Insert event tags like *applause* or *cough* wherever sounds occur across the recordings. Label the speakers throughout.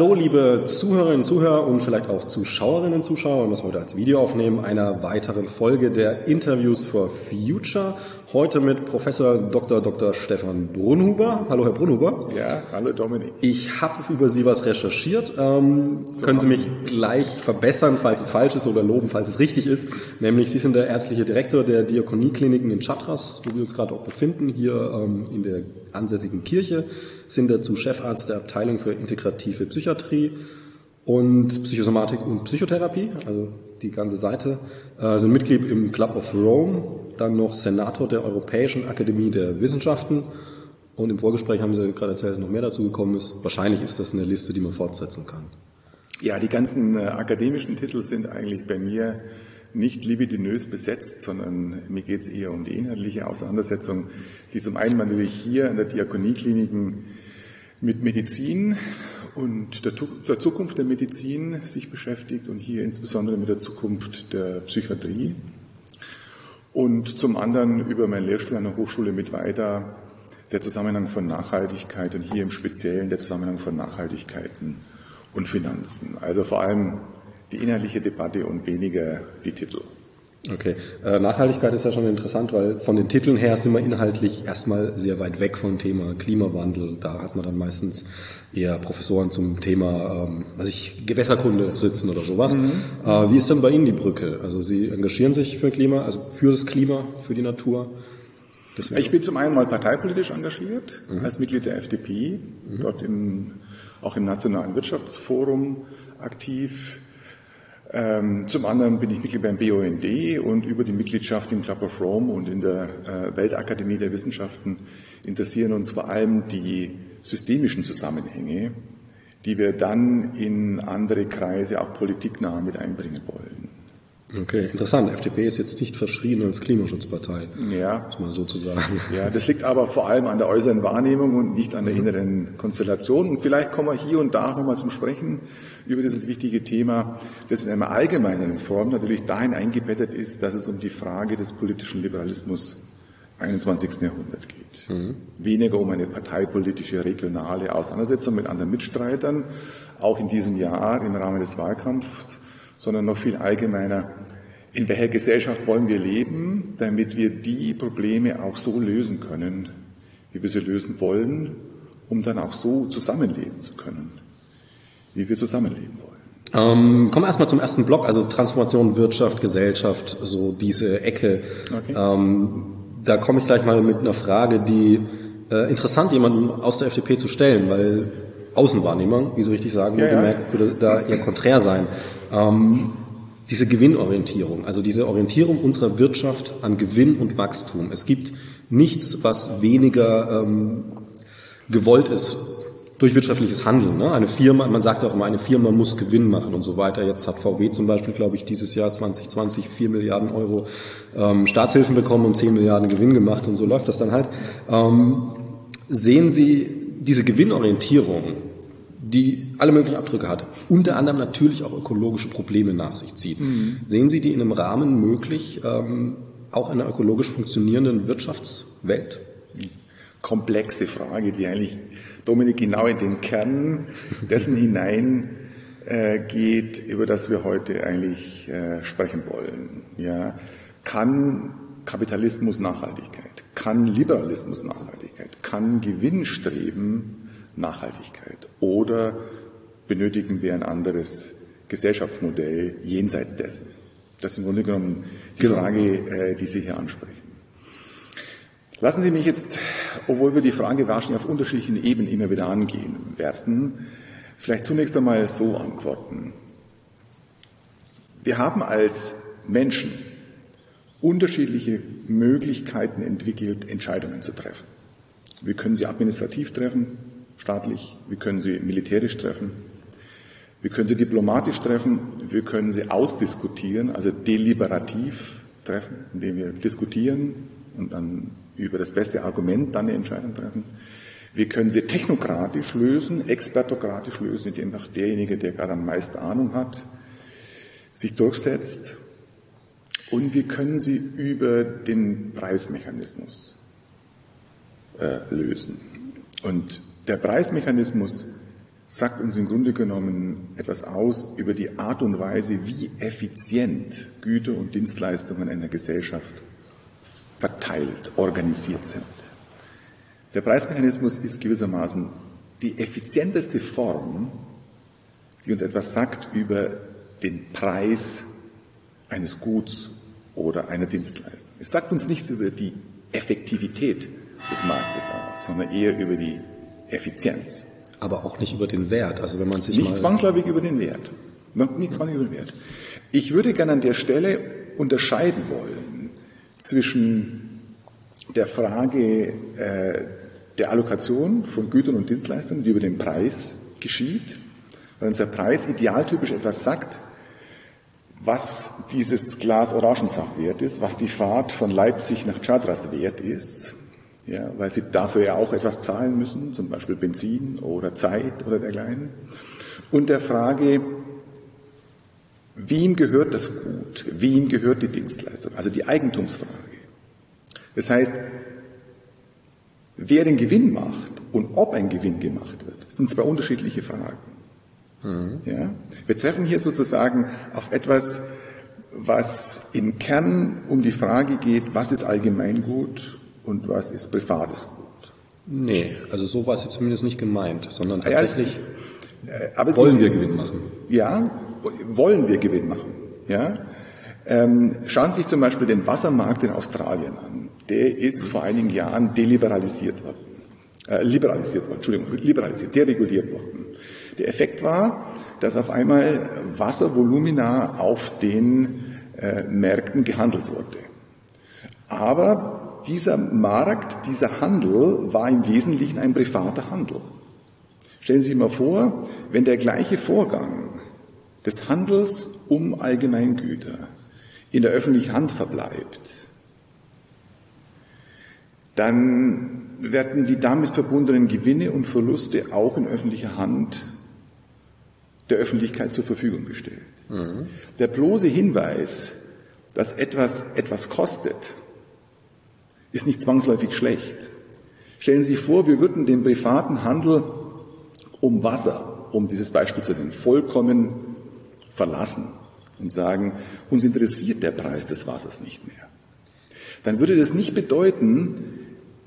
Speaker 1: Hallo, liebe Zuhörerinnen und Zuhörer und vielleicht auch Zuschauerinnen und Zuschauer, wir müssen heute als Video aufnehmen, einer weiteren Folge der Interviews for Future. Heute mit Professor Dr. Dr. Stefan Brunhuber. Hallo, Herr Brunhuber.
Speaker 2: Ja, hallo Dominik.
Speaker 1: Ich habe über Sie was recherchiert. Ähm, so können Sie mich gleich verbessern, falls es falsch ist oder loben, falls es richtig ist. Nämlich, Sie sind der ärztliche Direktor der Diakoniekliniken in Chatras, wo wir uns gerade auch befinden, hier ähm, in der ansässigen Kirche, sind dazu Chefarzt der Abteilung für integrative Psychiatrie und Psychosomatik und Psychotherapie, also die ganze Seite, äh, sind Mitglied im Club of Rome, dann noch Senator der Europäischen Akademie der Wissenschaften und im Vorgespräch haben Sie gerade erzählt, dass noch mehr dazu gekommen ist. Wahrscheinlich ist das eine Liste, die man fortsetzen kann.
Speaker 2: Ja, die ganzen äh, akademischen Titel sind eigentlich bei mir nicht libidinös besetzt, sondern mir geht es eher um die inhaltliche Auseinandersetzung, die zum einen natürlich hier an der Diakoniekliniken mit Medizin und der, der, Zukunft der Medizin sich beschäftigt und hier insbesondere mit der Zukunft der Psychiatrie. Und zum anderen über meinen Lehrstuhl an der Hochschule mit weiter der Zusammenhang von Nachhaltigkeit und hier im Speziellen der Zusammenhang von Nachhaltigkeiten und Finanzen. Also vor allem die inhaltliche Debatte und weniger die Titel.
Speaker 1: Okay, äh, Nachhaltigkeit ist ja schon interessant, weil von den Titeln her sind wir inhaltlich erstmal sehr weit weg vom Thema Klimawandel. Da hat man dann meistens eher Professoren zum Thema, ähm, was ich Gewässerkunde sitzen oder sowas. Mhm. Äh, wie ist denn bei Ihnen die Brücke? Also Sie engagieren sich für Klima, also für das Klima, für die Natur?
Speaker 2: Ich bin zum einen mal parteipolitisch engagiert mhm. als Mitglied der FDP, mhm. dort im, auch im Nationalen Wirtschaftsforum aktiv. Ähm, zum anderen bin ich Mitglied beim BUND und über die Mitgliedschaft im Club of Rome und in der äh, Weltakademie der Wissenschaften interessieren uns vor allem die systemischen Zusammenhänge, die wir dann in andere Kreise, auch politiknah mit einbringen wollen.
Speaker 1: Okay, interessant. FDP ist jetzt nicht verschrien als Klimaschutzpartei.
Speaker 2: Ja. Muss man so zu sagen. Ja, das liegt aber vor allem an der äußeren Wahrnehmung und nicht an der inneren Konstellation. Und vielleicht kommen wir hier und da nochmal zum Sprechen über dieses wichtige Thema, das in einer allgemeinen Form natürlich dahin eingebettet ist, dass es um die Frage des politischen Liberalismus 21. Jahrhundert geht. Mhm. Weniger um eine parteipolitische, regionale Auseinandersetzung mit anderen Mitstreitern, auch in diesem Jahr im Rahmen des Wahlkampfs sondern noch viel allgemeiner, in welcher Gesellschaft wollen wir leben, damit wir die Probleme auch so lösen können, wie wir sie lösen wollen, um dann auch so zusammenleben zu können, wie wir zusammenleben wollen.
Speaker 1: Ähm, kommen wir erstmal zum ersten Block, also Transformation Wirtschaft, Gesellschaft, so diese Ecke. Okay. Ähm, da komme ich gleich mal mit einer Frage, die äh, interessant jemandem aus der FDP zu stellen, weil Außenwahrnehmung, wie so richtig sagen, ja, gemerkt, würde da eher konträr sein. Ähm, diese Gewinnorientierung, also diese Orientierung unserer Wirtschaft an Gewinn und Wachstum. Es gibt nichts, was weniger ähm, gewollt ist durch wirtschaftliches Handeln. Ne? Eine Firma, man sagt auch immer, eine Firma muss Gewinn machen und so weiter. Jetzt hat VW zum Beispiel, glaube ich, dieses Jahr 2020 4 Milliarden Euro ähm, Staatshilfen bekommen und 10 Milliarden Gewinn gemacht und so läuft das dann halt. Ähm, sehen Sie diese Gewinnorientierung, die alle möglichen Abdrücke hat, unter anderem natürlich auch ökologische Probleme nach sich zieht. Mhm. Sehen Sie die in einem Rahmen möglich, ähm, auch in einer ökologisch funktionierenden Wirtschaftswelt?
Speaker 2: Komplexe Frage, die eigentlich, Dominik, genau in den Kern dessen hinein äh, geht, über das wir heute eigentlich äh, sprechen wollen. Ja, kann Kapitalismus Nachhaltigkeit? Kann Liberalismus Nachhaltigkeit? Kann Gewinnstreben Nachhaltigkeit? Oder benötigen wir ein anderes Gesellschaftsmodell jenseits dessen? Das ist im Grunde genommen die genau. Frage, äh, die Sie hier ansprechen. Lassen Sie mich jetzt, obwohl wir die Frage wahrscheinlich auf unterschiedlichen Ebenen immer wieder angehen werden, vielleicht zunächst einmal so antworten. Wir haben als Menschen unterschiedliche Möglichkeiten entwickelt, Entscheidungen zu treffen. Wir können sie administrativ treffen, staatlich, wir können sie militärisch treffen, wir können sie diplomatisch treffen, wir können sie ausdiskutieren, also deliberativ treffen, indem wir diskutieren und dann über das beste Argument dann eine Entscheidung treffen. Wir können sie technokratisch lösen, expertokratisch lösen, indem auch derjenige, der gerade am meisten Ahnung hat, sich durchsetzt und wir können sie über den Preismechanismus äh, lösen. Und der Preismechanismus sagt uns im Grunde genommen etwas aus über die Art und Weise, wie effizient Güter und Dienstleistungen in einer Gesellschaft verteilt, organisiert sind. Der Preismechanismus ist gewissermaßen die effizienteste Form, die uns etwas sagt über den Preis eines Guts oder einer Dienstleistung. Es sagt uns nichts über die Effektivität des Marktes aus, sondern eher über die Effizienz.
Speaker 1: Aber auch nicht über den Wert. Also wenn man sich
Speaker 2: nicht zwangsläufig über den Wert, nicht zwangsläufig über den Wert. Ich würde gerne an der Stelle unterscheiden wollen zwischen der Frage äh, der Allokation von Gütern und Dienstleistungen, die über den Preis geschieht, weil uns der Preis idealtypisch etwas sagt, was dieses Glas Orangensaft wert ist, was die Fahrt von Leipzig nach Chadras wert ist, ja, weil sie dafür ja auch etwas zahlen müssen, zum Beispiel Benzin oder Zeit oder dergleichen. Und der Frage, wem gehört das Gut, wem gehört die Dienstleistung, also die Eigentumsfrage. Das heißt, wer den Gewinn macht und ob ein Gewinn gemacht wird, sind zwei unterschiedliche Fragen. Mhm. Ja? Wir treffen hier sozusagen auf etwas, was im Kern um die Frage geht, was ist Allgemeingut und was ist privates Gut.
Speaker 1: Nee, also so war es jetzt zumindest nicht gemeint, sondern tatsächlich ja, äh, wollen wir Gewinn machen.
Speaker 2: Ja, wollen wir Gewinn machen. Ja? Ähm, schauen Sie sich zum Beispiel den Wassermarkt in Australien an. Der ist vor einigen Jahren deliberalisiert worden. Äh, liberalisiert worden, Entschuldigung, liberalisiert, dereguliert worden. Der Effekt war, dass auf einmal Wasservolumina auf den äh, Märkten gehandelt wurde. Aber dieser Markt, dieser Handel war im Wesentlichen ein privater Handel. Stellen Sie sich mal vor, wenn der gleiche Vorgang des Handels um Allgemeingüter in der öffentlichen Hand verbleibt, dann werden die damit verbundenen Gewinne und Verluste auch in öffentlicher Hand der Öffentlichkeit zur Verfügung gestellt. Mhm. Der bloße Hinweis, dass etwas etwas kostet, ist nicht zwangsläufig schlecht. Stellen Sie sich vor, wir würden den privaten Handel um Wasser, um dieses Beispiel zu nennen, vollkommen verlassen und sagen, uns interessiert der Preis des Wassers nicht mehr. Dann würde das nicht bedeuten,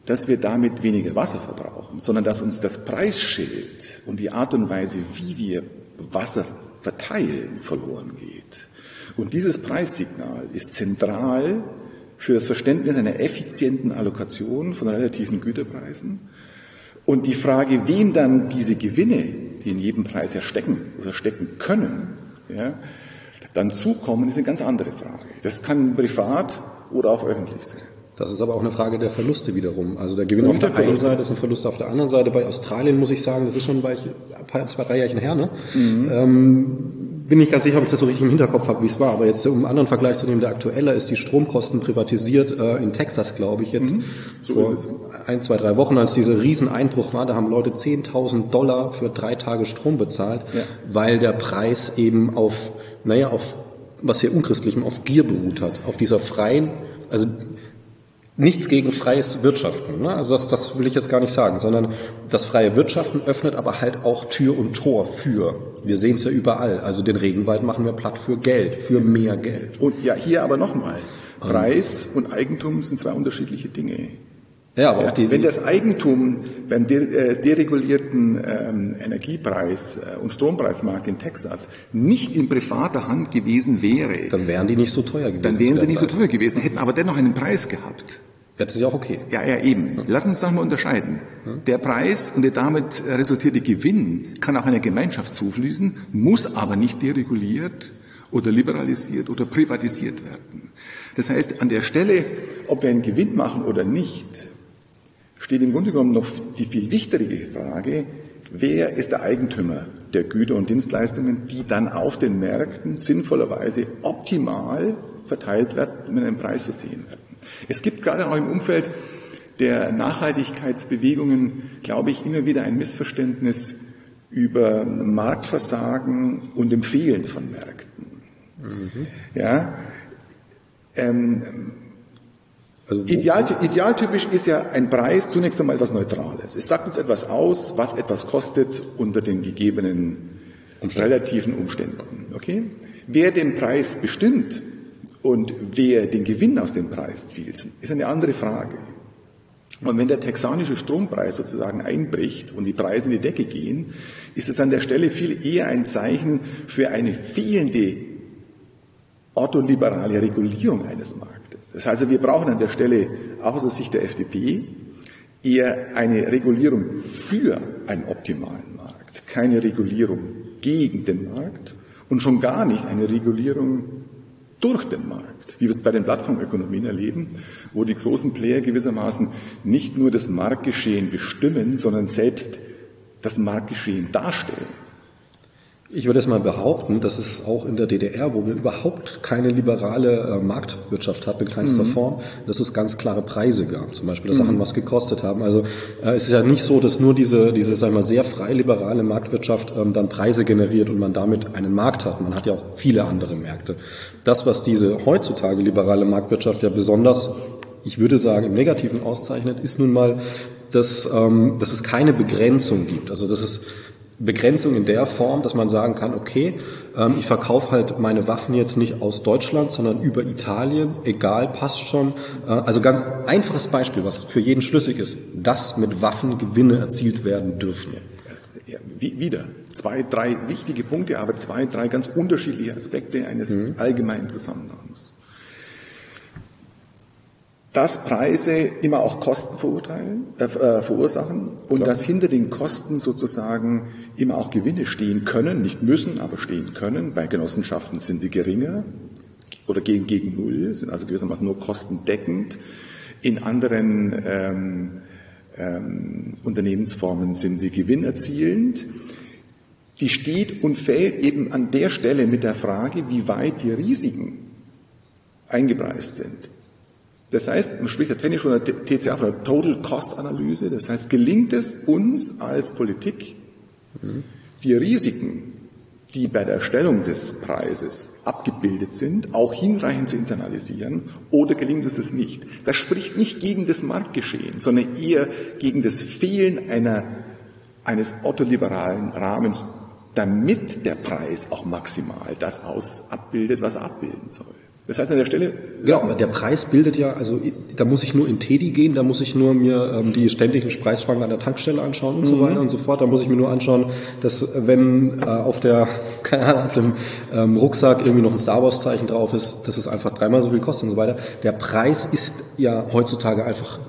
Speaker 2: dass wir damit weniger Wasser verbrauchen, sondern dass uns das Preisschild und die Art und Weise, wie wir Wasser verteilen, verloren geht. Und dieses Preissignal ist zentral für das Verständnis einer effizienten Allokation von relativen Güterpreisen. Und die Frage, wem dann diese Gewinne, die in jedem Preis ja stecken oder stecken können, ja, dann zukommen, ist eine ganz andere Frage. Das kann privat oder auch öffentlich sein.
Speaker 1: Das ist aber auch eine Frage der Verluste wiederum. Also der Gewinn auf der einen Seite ist ein Verlust auf der anderen Seite. Bei Australien muss ich sagen, das ist schon ein paar, Jahrchen her, ne? Mhm. Ähm, bin nicht ganz sicher, ob ich das so richtig im Hinterkopf habe, wie es war. Aber jetzt, um einen anderen Vergleich zu nehmen, der aktuelle ist die Stromkosten privatisiert äh, in Texas, glaube ich, jetzt mhm, so vor ein, zwei, drei Wochen, als dieser Rieseneinbruch war. Da haben Leute 10.000 Dollar für drei Tage Strom bezahlt, ja. weil der Preis eben auf, naja, auf was hier unchristlichem, auf Gier beruht hat, auf dieser freien, also nichts gegen freies Wirtschaften. Ne? Also das, das will ich jetzt gar nicht sagen, sondern das freie Wirtschaften öffnet aber halt auch Tür und Tor für. Wir sehen es ja überall. Also den Regenwald machen wir platt für Geld, für mehr Geld.
Speaker 2: Und ja, hier aber nochmal. Preis und Eigentum sind zwei unterschiedliche Dinge. Ja, aber auch die, wenn das Eigentum beim äh, deregulierten ähm, Energiepreis äh, und Strompreismarkt in Texas nicht in privater Hand gewesen wäre,
Speaker 1: dann wären die nicht so teuer gewesen.
Speaker 2: Dann wären sie nicht so teuer gewesen, hätten aber dennoch einen Preis gehabt.
Speaker 1: Ja, das ist ja auch okay.
Speaker 2: Ja, ja, eben. Lass uns doch mal unterscheiden. Ja. Der Preis und der damit resultierte Gewinn kann auch einer Gemeinschaft zufließen, muss aber nicht dereguliert oder liberalisiert oder privatisiert werden. Das heißt, an der Stelle, ob wir einen Gewinn machen oder nicht, steht im Grunde genommen noch die viel wichtigere Frage, wer ist der Eigentümer der Güter und Dienstleistungen, die dann auf den Märkten sinnvollerweise optimal verteilt werden und mit einem Preis versehen werden. Es gibt gerade auch im Umfeld der Nachhaltigkeitsbewegungen, glaube ich, immer wieder ein Missverständnis über Marktversagen und dem Fehlen von Märkten. Mhm. Ja, ähm, Also Ideal, idealtypisch ist ja ein Preis zunächst einmal etwas Neutrales. Es sagt uns etwas aus, was etwas kostet unter den gegebenen relativen Umständen. Okay? Wer den Preis bestimmt und wer den Gewinn aus dem Preis zielt, ist eine andere Frage. Und wenn der texanische Strompreis sozusagen einbricht und die Preise in die Decke gehen, ist es an der Stelle viel eher ein Zeichen für eine fehlende ortholiberale Regulierung eines Marktes. Das heißt, wir brauchen an der Stelle auch aus der Sicht der FDP eher eine Regulierung für einen optimalen Markt, keine Regulierung gegen den Markt und schon gar nicht eine Regulierung durch den Markt, wie wir es bei den Plattformökonomien erleben, wo die großen Player gewissermaßen nicht nur das Marktgeschehen bestimmen, sondern selbst das Marktgeschehen darstellen.
Speaker 1: Ich würde es mal behaupten, dass es auch in der DDR, wo wir überhaupt keine liberale äh, Marktwirtschaft hatten in kleinster mhm. Form, dass es ganz klare Preise gab, zum Beispiel, dass mhm. Sachen was gekostet haben. Also äh, es ist ja nicht so, dass nur diese, diese sagen wir mal, sehr frei liberale Marktwirtschaft ähm, dann Preise generiert und man damit einen Markt hat. Man hat ja auch viele andere Märkte. Das, was diese heutzutage liberale Marktwirtschaft ja besonders ich würde sagen, im Negativen auszeichnet, ist nun mal, dass, ähm, dass es keine Begrenzung gibt. Also dass es Begrenzung in der Form, dass man sagen kann, okay, ähm, ich verkaufe halt meine Waffen jetzt nicht aus Deutschland, sondern über Italien, egal, passt schon. Äh, also ganz einfaches Beispiel, was für jeden schlüssig ist, dass mit Waffen Gewinne erzielt werden dürfen.
Speaker 2: Ja, wieder zwei, drei wichtige Punkte, aber zwei, drei ganz unterschiedliche Aspekte eines mhm. allgemeinen Zusammenhangs dass Preise immer auch Kosten verurteilen, äh, äh, verursachen und Klar. dass hinter den Kosten sozusagen immer auch Gewinne stehen können, nicht müssen, aber stehen können. Bei Genossenschaften sind sie geringer oder gehen gegen Null, sind also gewissermaßen nur kostendeckend. In anderen ähm, ähm, Unternehmensformen sind sie gewinnerzielend. Die steht und fällt eben an der Stelle mit der Frage, wie weit die Risiken eingepreist sind. Das heißt, man spricht ja technisch von der TCA, von der Total Cost Analyse. Das heißt, gelingt es uns als Politik, die Risiken, die bei der Erstellung des Preises abgebildet sind, auch hinreichend zu internalisieren, oder gelingt uns das nicht? Das spricht nicht gegen das Marktgeschehen, sondern eher gegen das Fehlen einer, eines ortholiberalen Rahmens, damit der Preis auch maximal das aus abbildet, was er abbilden soll. Das heißt an der Stelle.
Speaker 1: Ja, aber der Preis bildet ja, also da muss ich nur in Teddy gehen, da muss ich nur mir ähm, die ständigen Preisfragen an der Tankstelle anschauen und mhm. so weiter und so fort. Da muss ich mir nur anschauen, dass wenn äh, auf der, *laughs* keine Ahnung, auf dem ähm, Rucksack irgendwie noch ein Star Wars Zeichen drauf ist, dass es einfach dreimal so viel kostet und so weiter. Der Preis ist ja heutzutage einfach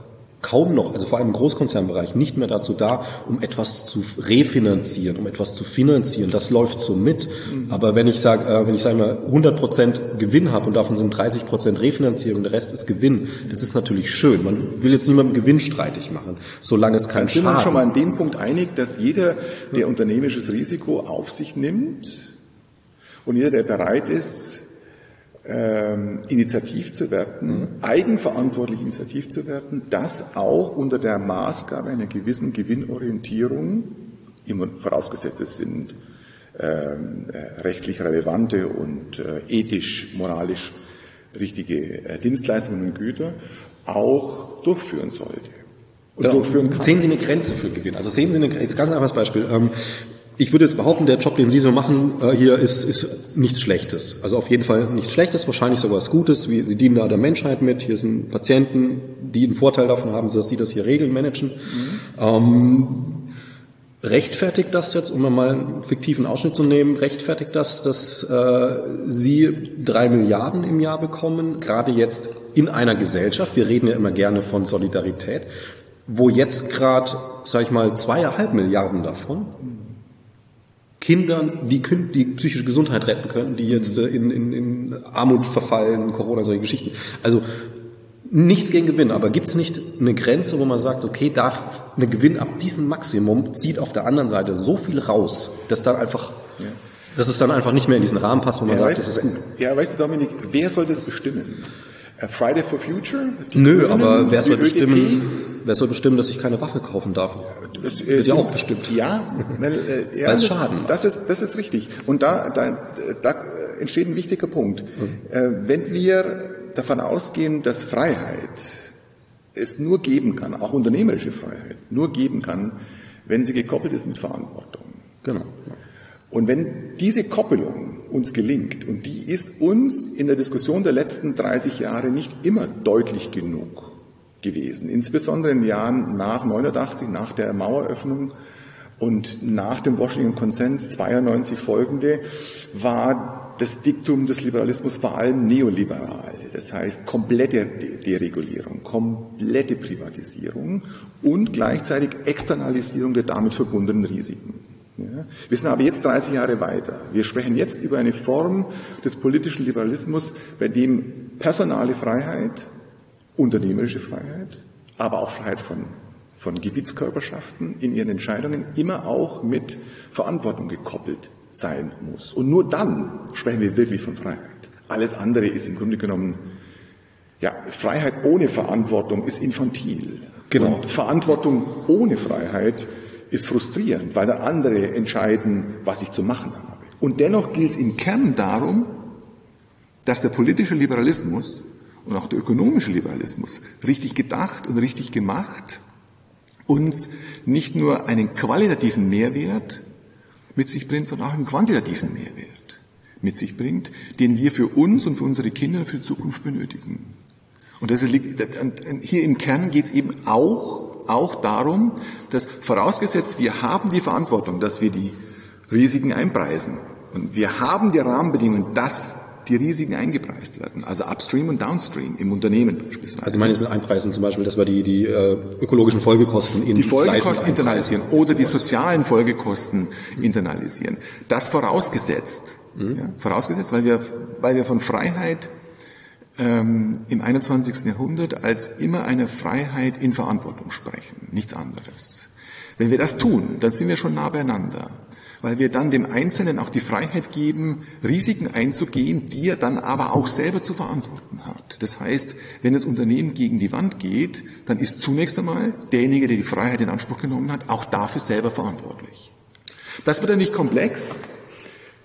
Speaker 1: kaum noch, also vor allem im Großkonzernbereich, nicht mehr dazu da, um etwas zu refinanzieren, um etwas zu finanzieren. Das läuft so mit. Aber wenn ich sage, äh, wenn ich sage mal 100 Prozent Gewinn habe und davon sind 30 Prozent Refinanzierung, der Rest ist Gewinn, das ist natürlich schön. Man will jetzt niemandem Gewinn streitig machen, solange es kein Schaden.
Speaker 2: Sind wir schon mal an dem Punkt einig, dass jeder, der unternehmisches Risiko auf sich nimmt und jeder, der bereit ist, ähm, initiativ zu werden, eigenverantwortlich initiativ zu werden, das auch unter der Maßgabe einer gewissen Gewinnorientierung, immer vorausgesetzt es sind ähm, äh, rechtlich relevante und äh, ethisch, moralisch richtige äh, Dienstleistungen und Güter, auch durchführen sollte.
Speaker 1: Und genau. durchführen kann. Sehen Sie eine Grenze für Gewinn? Also sehen Sie eine, jetzt ganz einfaches Beispiel. Ähm, ich würde jetzt behaupten, der Job, den Sie so machen, äh, hier ist, ist nichts Schlechtes. Also auf jeden Fall nichts Schlechtes, wahrscheinlich sogar was Gutes. Wie, Sie dienen da der Menschheit mit. Hier sind Patienten, die einen Vorteil davon haben, dass Sie das hier regeln, managen. Mhm. Ähm, rechtfertigt das jetzt, um mal einen fiktiven Ausschnitt zu nehmen, rechtfertigt das, dass äh, Sie drei Milliarden im Jahr bekommen, gerade jetzt in einer Gesellschaft, wir reden ja immer gerne von Solidarität, wo jetzt gerade, sage ich mal, zweieinhalb Milliarden davon Kindern, die, die psychische Gesundheit retten können, die jetzt äh, in, in, in Armut verfallen, Corona, solche Geschichten. Also nichts gegen Gewinn, aber gibt es nicht eine Grenze, wo man sagt, okay, darf eine Gewinn ab diesem Maximum zieht auf der anderen Seite so viel raus, dass dann einfach, ja. dass es dann einfach nicht mehr in diesen Rahmen passt, wo man ja, sagt, weißt, das ist gut.
Speaker 2: Ja, weißt du, Dominik, wer soll das bestimmen? Friday for Future?
Speaker 1: Nö, Grünen, aber wer soll bestimmen, wer soll bestimmen, dass ich keine Waffe kaufen darf?
Speaker 2: Das ist ja auch bestimmt. Ja, weil, äh, ja das, Schaden das ist, das ist richtig. Und da, da, da entsteht ein wichtiger Punkt. Mhm. Äh, wenn wir davon ausgehen, dass Freiheit es nur geben kann, auch unternehmerische Freiheit, nur geben kann, wenn sie gekoppelt ist mit Verantwortung. Genau. Und wenn diese Koppelung uns gelingt, und die ist uns in der Diskussion der letzten 30 Jahre nicht immer deutlich genug gewesen, insbesondere in den Jahren nach 89, nach der Maueröffnung und nach dem Washington Konsens 92 folgende, war das Diktum des Liberalismus vor allem neoliberal. Das heißt komplette Deregulierung, komplette Privatisierung und gleichzeitig Externalisierung der damit verbundenen Risiken. Ja. Wir sind aber jetzt 30 Jahre weiter. Wir sprechen jetzt über eine Form des politischen Liberalismus, bei dem personale Freiheit, unternehmerische Freiheit, aber auch Freiheit von, von Gebietskörperschaften in ihren Entscheidungen immer auch mit Verantwortung gekoppelt sein muss. Und nur dann sprechen wir wirklich von Freiheit. Alles andere ist im Grunde genommen, ja, Freiheit ohne Verantwortung ist infantil. Genau. Und Verantwortung ohne Freiheit ist frustrierend, weil dann andere entscheiden, was ich zu machen habe. Und dennoch gilt es im Kern darum, dass der politische Liberalismus und auch der ökonomische Liberalismus richtig gedacht und richtig gemacht uns nicht nur einen qualitativen Mehrwert mit sich bringt, sondern auch einen quantitativen Mehrwert mit sich bringt, den wir für uns und für unsere Kinder für die Zukunft benötigen. Und das ist, hier im Kern geht es eben auch auch darum, dass vorausgesetzt, wir haben die Verantwortung, dass wir die Risiken einpreisen. Und wir haben die Rahmenbedingungen, dass die Risiken eingepreist werden, also Upstream und Downstream im Unternehmen
Speaker 1: beispielsweise. Also ich meine jetzt mit Einpreisen zum Beispiel, dass wir die, die äh, ökologischen Folgekosten
Speaker 2: in Die Folgekosten internalisieren oder die sozialen Folgekosten internalisieren. Das vorausgesetzt, mhm. ja, vorausgesetzt, weil wir, weil wir von Freiheit ähm, im 21. Jahrhundert als immer eine Freiheit in Verantwortung sprechen, nichts anderes. Wenn wir das tun, dann sind wir schon nah beieinander, weil wir dann dem Einzelnen auch die Freiheit geben, Risiken einzugehen, die er dann aber auch selber zu verantworten hat. Das heißt, wenn das Unternehmen gegen die Wand geht, dann ist zunächst einmal derjenige, der die Freiheit in Anspruch genommen hat, auch dafür selber verantwortlich. Das wird dann nicht komplex,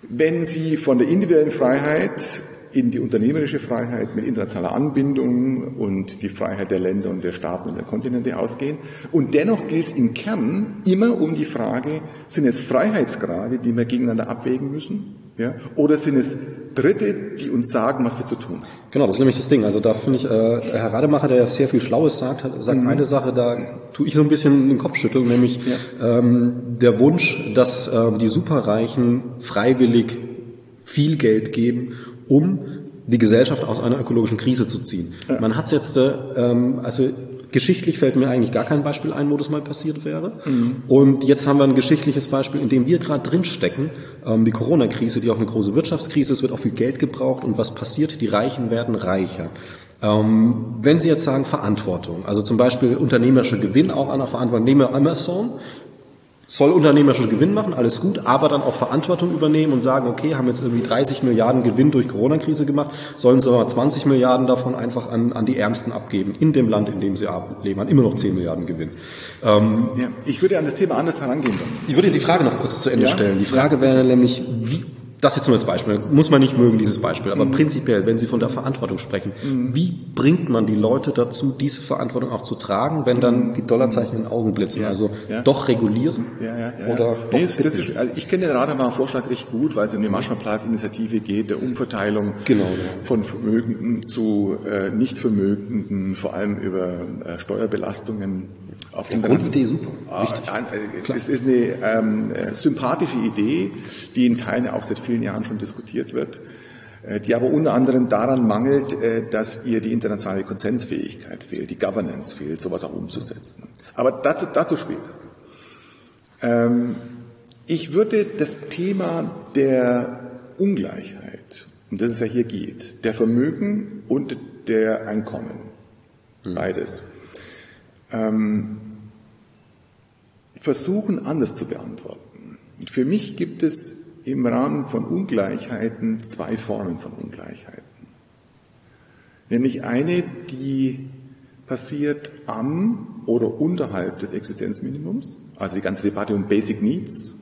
Speaker 2: wenn Sie von der individuellen Freiheit in die unternehmerische Freiheit mit internationaler Anbindung und die Freiheit der Länder und der Staaten und der Kontinente ausgehen. Und dennoch gilt es im Kern immer um die Frage, sind es Freiheitsgrade, die wir gegeneinander abwägen müssen? Ja? Oder sind es Dritte, die uns sagen, was wir zu tun?
Speaker 1: Genau, das ist nämlich das Ding. Also da finde ich, äh, Herr Rademacher, der sehr viel Schlaues sagt, hat, sagt mhm. eine Sache, da tue ich so ein bisschen den Kopf schütteln, nämlich ja. ähm, der Wunsch, dass äh, die Superreichen freiwillig viel Geld geben, um die Gesellschaft aus einer ökologischen Krise zu ziehen. Ja. Man hat es jetzt, äh, ähm, also geschichtlich fällt mir eigentlich gar kein Beispiel ein, wo das mal passiert wäre. Mhm. Und jetzt haben wir ein geschichtliches Beispiel, in dem wir gerade drinstecken, ähm, die Corona-Krise, die auch eine große Wirtschaftskrise ist, wird auch viel Geld gebraucht und was passiert? Die Reichen werden reicher. Ähm, wenn Sie jetzt sagen Verantwortung, also zum Beispiel unternehmerischer Gewinn auch an der Verantwortung, nehmen wir Amazon, soll unternehmerischen Gewinn machen, alles gut, aber dann auch Verantwortung übernehmen und sagen, okay, haben jetzt irgendwie 30 Milliarden Gewinn durch Corona-Krise gemacht, sollen sie aber 20 Milliarden davon einfach an, an die Ärmsten abgeben, in dem Land, in dem sie leben, an immer noch 10 Milliarden Gewinn.
Speaker 2: Ähm, ja, ich würde an das Thema anders herangehen.
Speaker 1: Ich würde die Frage noch kurz zu Ende ja? stellen. Die Frage wäre nämlich, wie, das jetzt nur als Beispiel, muss man nicht mögen, dieses Beispiel, aber mhm. prinzipiell, wenn Sie von der Verantwortung sprechen, mhm. wie bringt man die Leute dazu, diese Verantwortung auch zu tragen, wenn dann die Dollarzeichen in den Augen blitzen? Ja. Also ja. doch regulieren
Speaker 2: ja, ja, ja, oder nee, das ist, also Ich kenne den Rademer Vorschlag recht gut, weil es um die Marshallplatz-Initiative geht, der Umverteilung genau, von Vermögenden zu äh, Nichtvermögenden, vor allem über äh, Steuerbelastungen
Speaker 1: auf der Grundidee super.
Speaker 2: Ah, äh, es ist eine ähm, äh, sympathische Idee, die in Teilen auch seit vielen Jahren schon diskutiert wird, äh, die aber unter anderem daran mangelt, äh, dass ihr die internationale Konsensfähigkeit fehlt, die Governance fehlt, sowas auch umzusetzen. Aber dazu, dazu später. Ähm, ich würde das Thema der Ungleichheit, um das es ja hier geht, der Vermögen und der Einkommen, mhm. beides, ähm, versuchen anders zu beantworten. Und für mich gibt es im Rahmen von Ungleichheiten zwei Formen von Ungleichheiten. Nämlich eine, die passiert am oder unterhalb des Existenzminimums, also die ganze Debatte um Basic Needs.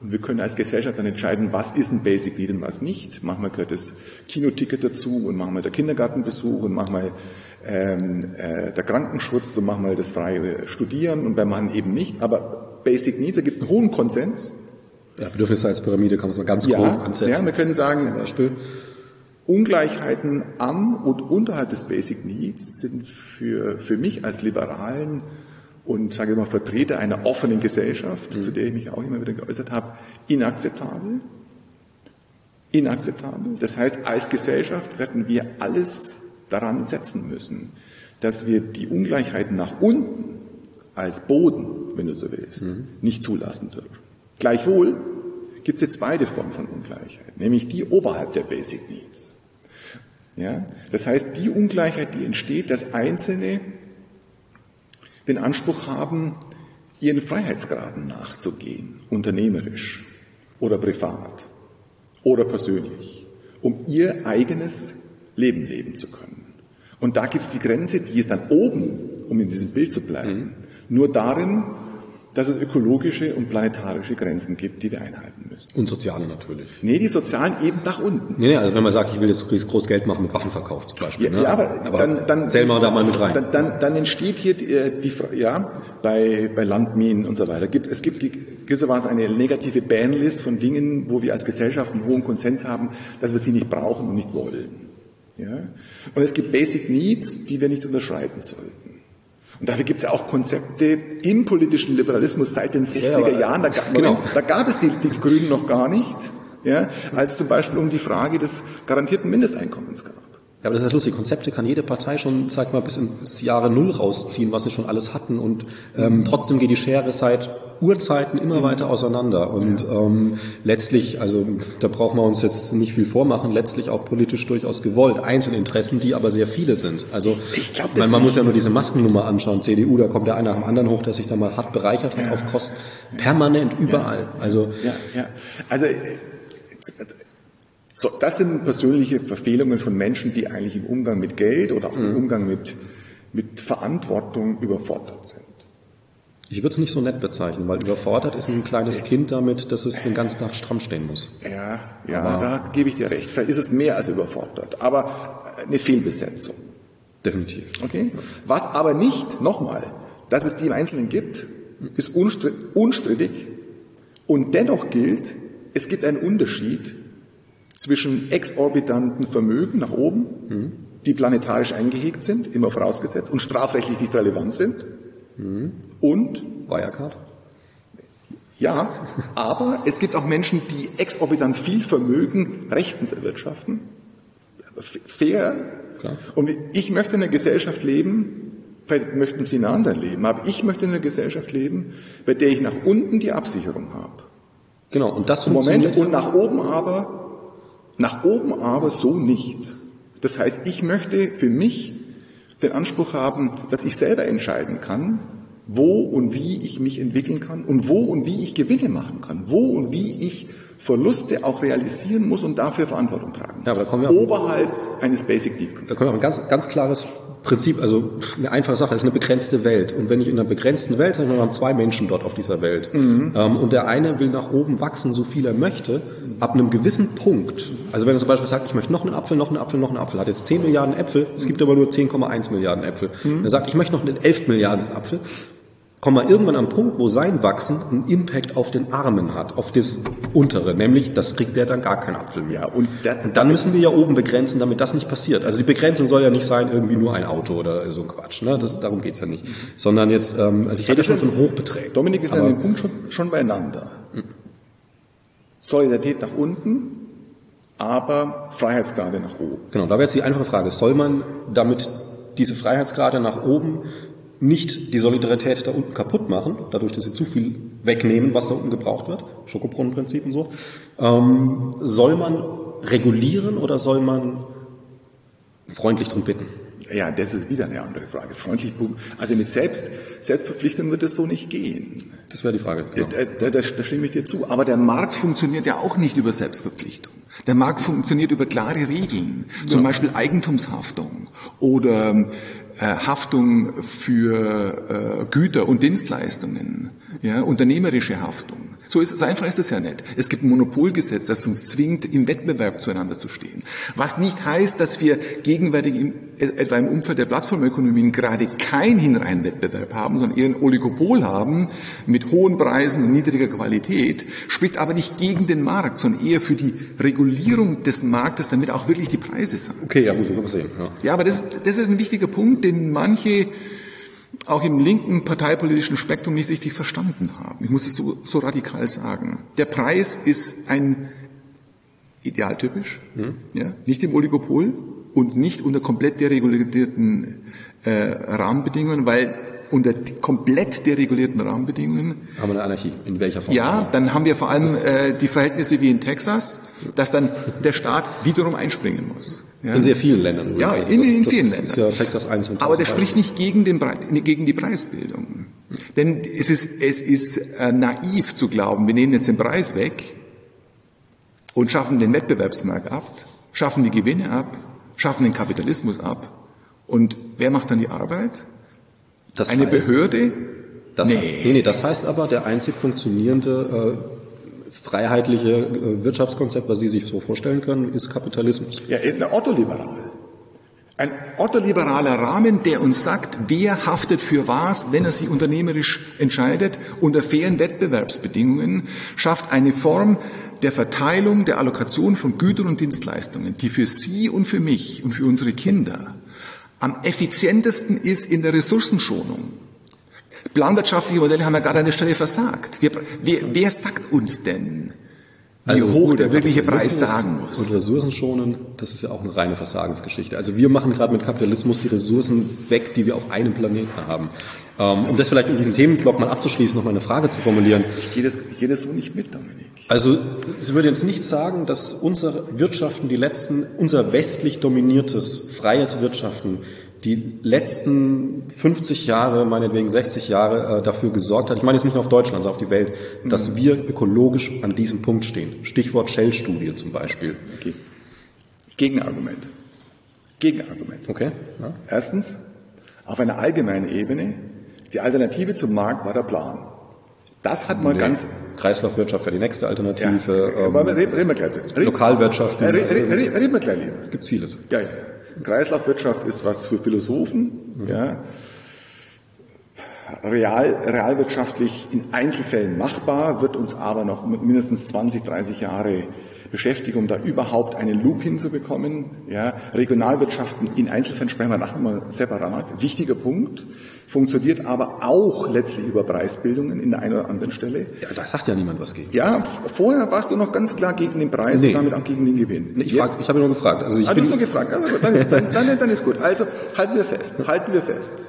Speaker 2: Und wir können als Gesellschaft dann entscheiden, was ist ein Basic Need und was nicht. Manchmal gehört das Kinoticket dazu und manchmal der Kindergartenbesuch und manchmal ähm, äh, der Krankenschutz, machen wir das freie Studieren und beim Mann eben nicht. Aber Basic Needs, da gibt es einen hohen Konsens.
Speaker 1: Ja, Bedürfnisseitspyramide kann man es mal ganz grob
Speaker 2: Ja,
Speaker 1: ansetzen.
Speaker 2: ja, wir können sagen,
Speaker 1: Zum Beispiel.
Speaker 2: Ungleichheiten am und unterhalb des Basic Needs sind für, für mich als Liberalen und sage ich mal Vertreter einer offenen Gesellschaft, zu der ich mich auch immer wieder geäußert habe, inakzeptabel. Inakzeptabel. Das heißt, als Gesellschaft werden wir alles daran setzen müssen, dass wir die Ungleichheiten nach unten als Boden, wenn du so willst, nicht zulassen dürfen. Gleichwohl gibt es jetzt beide Formen von Ungleichheit, nämlich die oberhalb der Basic Needs. Ja? Das heißt, die Ungleichheit, die entsteht, dass Einzelne den Anspruch haben, ihren Freiheitsgraden nachzugehen, unternehmerisch oder privat oder persönlich, um ihr eigenes Leben leben zu können. Und da gibt es die Grenze, die ist dann oben, um in diesem Bild zu bleiben, nur darin, dass es ökologische und planetarische Grenzen gibt, die wir einhalten müssen.
Speaker 1: Und Soziale natürlich.
Speaker 2: Nee, die sozialen eben nach unten.
Speaker 1: Nee, nee, also wenn man sagt, ich will jetzt groß Geld machen mit Waffenverkauf zum Beispiel.
Speaker 2: Ja,
Speaker 1: ne?
Speaker 2: ja aber, dann, dann,
Speaker 1: zählen wir da mal mit rein.
Speaker 2: Dann, dann, dann entsteht hier die, äh, die ja bei, bei Landminen und so weiter. Gibt, es gibt die- gewissermaßen eine negative Banlist von Dingen, wo wir als Gesellschaft einen hohen Konsens haben, dass wir sie nicht brauchen und nicht wollen. Ja? Und es gibt Basic Needs, die wir nicht unterschreiten sollten. Und dafür gibt es ja auch Konzepte im politischen Liberalismus seit den 60er
Speaker 1: aber-
Speaker 2: Jahren. Da, gab-
Speaker 1: genau.
Speaker 2: Da gab es die, die Grünen noch gar nicht. Ja, als es zum Beispiel um die Frage des garantierten Mindesteinkommens gab.
Speaker 1: Ja, aber das ist ja lustig. Konzepte kann jede Partei schon, sag mal, bis ins Jahre Null rausziehen, was sie schon alles hatten. Und ähm, trotzdem geht die Schere seit Urzeiten immer weiter auseinander. Und ähm, letztlich, also da brauchen wir uns jetzt nicht viel vormachen, letztlich auch politisch durchaus gewollt. Einzelinteressen, die aber sehr viele sind. Also
Speaker 2: Ich glaub,
Speaker 1: man, man muss ja nur diese Maskennummer anschauen. CDU, da kommt der eine nach dem anderen hoch, der sich da mal hart bereichert hat auf Kosten. Permanent überall. Also
Speaker 2: Ja, ja. Also äh, so, das sind persönliche Verfehlungen von Menschen, die eigentlich im Umgang mit Geld oder auch im Umgang mit, mit Verantwortung überfordert sind.
Speaker 1: ich würde es nicht so nett bezeichnen, weil überfordert ist ein kleines Kind damit, dass es den ganzen Tag stramm stehen muss.
Speaker 2: Ja, ja, da gebe ich dir recht. Vielleicht ist es mehr als überfordert, aber eine Fehlbesetzung.
Speaker 1: Definitiv.
Speaker 2: Okay? Was aber nicht, nochmal, dass es die im Einzelnen gibt, ist unstri- unstrittig und dennoch gilt, es gibt einen Unterschied zwischen exorbitanten Vermögen nach oben, die planetarisch eingehegt sind, immer vorausgesetzt, und strafrechtlich nicht relevant sind, und
Speaker 1: Wirecard?
Speaker 2: ja, aber es gibt auch Menschen, die exorbitant viel Vermögen rechtens erwirtschaften. Fair.
Speaker 1: Klar.
Speaker 2: Und ich möchte in einer Gesellschaft leben, vielleicht möchten Sie in einer anderen leben, aber ich möchte in einer Gesellschaft leben, bei der ich nach unten die Absicherung habe.
Speaker 1: Genau, und das
Speaker 2: Moment,
Speaker 1: funktioniert.
Speaker 2: und nach oben aber, nach oben aber so nicht. Das heißt, ich möchte für mich den Anspruch haben, dass ich selber entscheiden kann, wo und wie ich mich entwickeln kann und wo und wie ich Gewinne machen kann, wo und wie ich Verluste auch realisieren muss und dafür Verantwortung tragen muss.
Speaker 1: Ja, aber da kommen wir
Speaker 2: Oberhalb eines Basic Needs
Speaker 1: Da
Speaker 2: Konzepts.
Speaker 1: kommt auch ein ganz, ganz klares Prinzip, also eine einfache Sache, es ist eine begrenzte Welt. Und wenn ich in einer begrenzten Welt, dann haben zwei Menschen dort auf dieser Welt. Ähm, und der eine will nach oben wachsen, so viel er möchte, ab einem gewissen Punkt. Also wenn er zum Beispiel sagt, ich möchte noch einen Apfel, noch einen Apfel, noch einen Apfel, hat jetzt 10 Milliarden Äpfel, es gibt aber nur 10,1 Milliarden Äpfel. Er sagt, ich möchte noch einen 11 Milliarden Apfel, kommen wir irgendwann am Punkt, wo sein Wachsen einen Impact auf den Armen hat, auf das untere, nämlich das kriegt der dann gar keinen Apfel mehr.
Speaker 2: Ja, und das-
Speaker 1: und dann müssen wir ja oben begrenzen, damit das nicht passiert. Also die Begrenzung soll ja nicht sein, irgendwie nur ein Auto oder so ein Quatsch. Ne? Das, darum geht's ja nicht. Sondern jetzt, ähm, also ich rede schon von Hochbeträgen.
Speaker 2: Dominik ist
Speaker 1: Aber-
Speaker 2: an dem Punkt schon, schon beieinander. Solidarität nach unten, aber Freiheitsgrade nach oben.
Speaker 1: Genau, da wäre jetzt die einfache Frage, soll man damit diese Freiheitsgrade nach oben nicht die Solidarität da unten kaputt machen, dadurch, dass sie zu viel wegnehmen, was da unten gebraucht wird, Schokobrunnenprinzip und so. Ähm, soll man regulieren oder soll man freundlich drum bitten?
Speaker 2: Ja, das ist wieder eine andere Frage. Freundlich, also mit Selbst, Selbstverpflichtung wird es so nicht gehen.
Speaker 1: Das wäre die Frage. Genau.
Speaker 2: Da, da, da, da stimme ich dir zu. Aber der Markt funktioniert ja auch nicht über Selbstverpflichtung. Der Markt funktioniert über klare Regeln. Zum Beispiel Eigentumshaftung oder äh, Haftung für äh, Güter und Dienstleistungen, ja, unternehmerische Haftung. So, ist, so einfach ist es ja nicht. Es gibt ein Monopolgesetz, das uns zwingt, im Wettbewerb zueinander zu stehen. Was nicht heißt, dass wir gegenwärtig im, etwa im Umfeld der Plattformökonomien gerade keinen hinreinen Wettbewerb haben, sondern eher ein Oligopol haben mit hohen Preisen und niedriger Qualität, spricht aber nicht gegen den Markt, sondern eher für die Regulierung des Marktes, damit auch wirklich die Preise sind.
Speaker 1: Okay, ja, muss ich mal sehen.
Speaker 2: Ja, ja aber das, das ist ein wichtiger Punkt, den manche auch im linken parteipolitischen Spektrum nicht richtig verstanden haben. Ich muss es so, so radikal sagen. Der Preis ist ein idealtypisch, hm. ja, nicht im Oligopol und nicht unter komplett deregulierten äh, Rahmenbedingungen, weil unter komplett deregulierten Rahmenbedingungen.
Speaker 1: Haben wir eine Anarchie? In welcher Form?
Speaker 2: Ja, dann haben wir vor allem äh, die Verhältnisse wie in Texas, dass dann der Staat wiederum einspringen muss.
Speaker 1: Ja. In sehr vielen Ländern.
Speaker 2: Ja, also in, das, in vielen Ländern.
Speaker 1: Ja Texas 1
Speaker 2: und Aber der spricht nicht gegen, den, gegen die Preisbildung. Denn es ist, es ist äh, naiv zu glauben, wir nehmen jetzt den Preis weg und schaffen den Wettbewerbsmarkt ab, schaffen die Gewinne ab, schaffen den Kapitalismus ab. Und wer macht dann die Arbeit?
Speaker 1: Das
Speaker 2: Eine heißt, Behörde?
Speaker 1: Das, nee. nee, nee, das heißt aber, der einzig funktionierende äh, freiheitliche äh, Wirtschaftskonzept, was Sie sich so vorstellen können, ist Kapitalismus.
Speaker 2: Ja, ein ortholiberal. Ein ortholiberaler Rahmen, der uns sagt, wer haftet für was, wenn er sich unternehmerisch entscheidet, unter fairen Wettbewerbsbedingungen, schafft eine Form der Verteilung, der Allokation von Gütern und Dienstleistungen, die für Sie und für mich und für unsere Kinder am effizientesten ist in der Ressourcenschonung. Planwirtschaftliche Modelle haben ja gerade an der Stelle versagt. Wir, wer, wer sagt uns denn, wie also hoch der wirkliche Preis sagen muss?
Speaker 1: Und Ressourcen schonen, das ist ja auch eine reine Versagensgeschichte. Also wir machen gerade mit Kapitalismus die Ressourcen weg, die wir auf einem Planeten haben. Ähm, um das vielleicht in diesem Themenblock mal abzuschließen, noch mal eine Frage zu formulieren.
Speaker 2: Ich gehe das, ich gehe das so nicht mit, Dominik.
Speaker 1: Also Sie würden jetzt nicht sagen, dass unsere Wirtschaften, die letzten, unser westlich dominiertes, freies Wirtschaften die letzten 50 Jahre, meinetwegen 60 Jahre äh, dafür gesorgt hat, ich meine jetzt nicht nur auf Deutschland, sondern auf die Welt, mhm. dass wir ökologisch an diesem Punkt stehen. Stichwort Shell-Studie zum Beispiel.
Speaker 2: Okay. Gegenargument. Gegenargument.
Speaker 1: Okay. Ja.
Speaker 2: Erstens, auf einer allgemeinen Ebene, die Alternative zum Markt war der Plan. Das hat man nee. ganz.
Speaker 1: Kreislaufwirtschaft wäre die nächste Alternative.
Speaker 2: Ja. Ähm, reden wir gleich.
Speaker 1: Lokalwirtschaft.
Speaker 2: Reden, reden wir gleich.
Speaker 1: Es gibt vieles.
Speaker 2: Ja, ja. Kreislaufwirtschaft ist was für Philosophen, mhm. ja. Real, realwirtschaftlich in Einzelfällen machbar, wird uns aber noch mindestens 20, 30 Jahre beschäftigen, um da überhaupt einen Loop hinzubekommen. Ja, Regionalwirtschaften in Einzelfällen sprechen wir nachher mal separat. Wichtiger Punkt. Funktioniert aber auch letztlich über Preisbildungen in der einen oder anderen Stelle.
Speaker 1: Ja, da sagt ja niemand was gegen.
Speaker 2: Ja, vorher warst du noch ganz klar gegen den Preis nee. und damit auch gegen den Gewinn.
Speaker 1: Nee, ich, frag, ich habe nur gefragt.
Speaker 2: Also ich ah, bin nur gefragt. Also, dann, ist, dann, dann, dann ist gut. Also halten wir fest. Halten wir fest.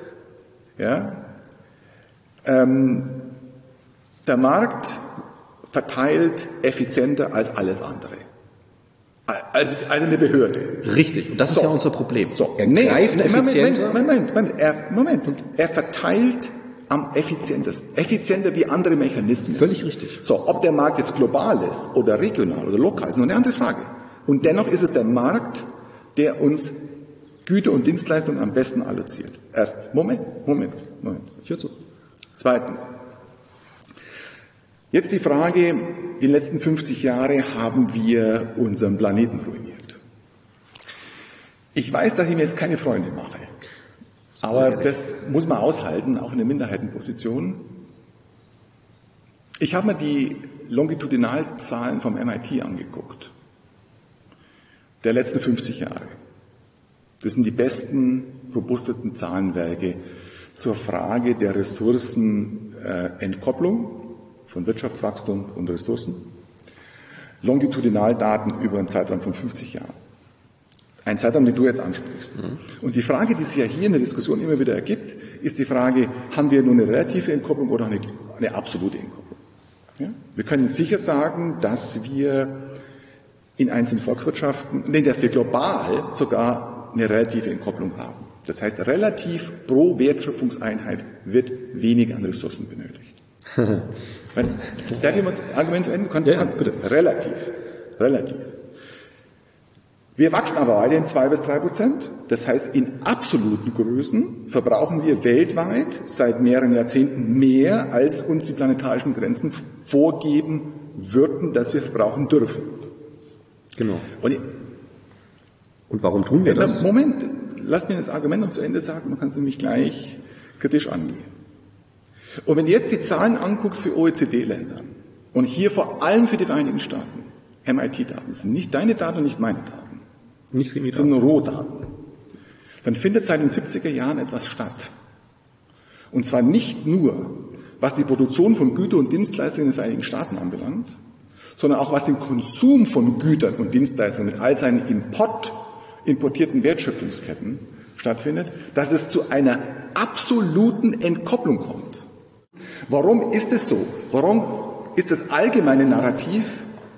Speaker 2: Ja. Ähm, der Markt verteilt effizienter als alles andere. Also, also eine Behörde.
Speaker 1: Richtig, und das so. ist ja unser Problem.
Speaker 2: So. Er nee, greift nee, effizienter. Moment, Moment, Moment, er, Moment. Er verteilt am effizientesten. Effizienter wie andere Mechanismen.
Speaker 1: Völlig richtig.
Speaker 2: So, ob der Markt jetzt global ist oder regional oder lokal, ist noch eine andere Frage. Und dennoch ist es der Markt, der uns Güter und Dienstleistungen am besten alloziert. Erst, Moment, Moment, Moment. Ich höre zu. Zweitens, Jetzt die Frage, die letzten 50 Jahre haben wir unseren Planeten ruiniert. Ich weiß, dass ich mir jetzt keine Freunde mache. Aber das muss man aushalten, auch in der Minderheitenposition. Ich habe mir die Longitudinalzahlen vom MIT angeguckt. Der letzten 50 Jahre. Das sind die besten, robustesten Zahlenwerke zur Frage der Ressourcenentkopplung von Wirtschaftswachstum und Ressourcen. Longitudinaldaten über einen Zeitraum von 50 Jahren. Ein Zeitraum, den du jetzt ansprichst. Mhm. Und die Frage, die sich ja hier in der Diskussion immer wieder ergibt, ist die Frage, haben wir nur eine relative Entkopplung oder eine, eine absolute Entkopplung? Ja? Wir können sicher sagen, dass wir in einzelnen Volkswirtschaften, nee, dass wir global sogar eine relative Entkopplung haben. Das heißt, relativ pro Wertschöpfungseinheit wird weniger an Ressourcen benötigt. *laughs* Darf ich mal das Argument zu Ende? Kann, ja, bitte. Relativ. Relativ. Wir wachsen aber weiter in zwei bis drei Prozent. Das heißt, in absoluten Größen verbrauchen wir weltweit seit mehreren Jahrzehnten mehr, als uns die planetarischen Grenzen vorgeben würden, dass wir verbrauchen dürfen.
Speaker 1: Genau. Und, Und warum tun wir das?
Speaker 2: Moment, lass mir das Argument noch zu Ende sagen, man kann es nämlich gleich kritisch angehen. Und wenn du jetzt die Zahlen anguckst für OECD-Länder und hier vor allem für die Vereinigten Staaten, MIT-Daten sind nicht deine Daten und nicht meine Daten. Gegen die Daten. Sondern Rohdaten. Dann findet seit den 70er Jahren etwas statt. Und zwar nicht nur, was die Produktion von Gütern und Dienstleistungen in den Vereinigten Staaten anbelangt, sondern auch was den Konsum von Gütern und Dienstleistungen mit all seinen Import, importierten Wertschöpfungsketten stattfindet, dass es zu einer absoluten Entkopplung kommt. Warum ist es so? Warum ist das allgemeine Narrativ,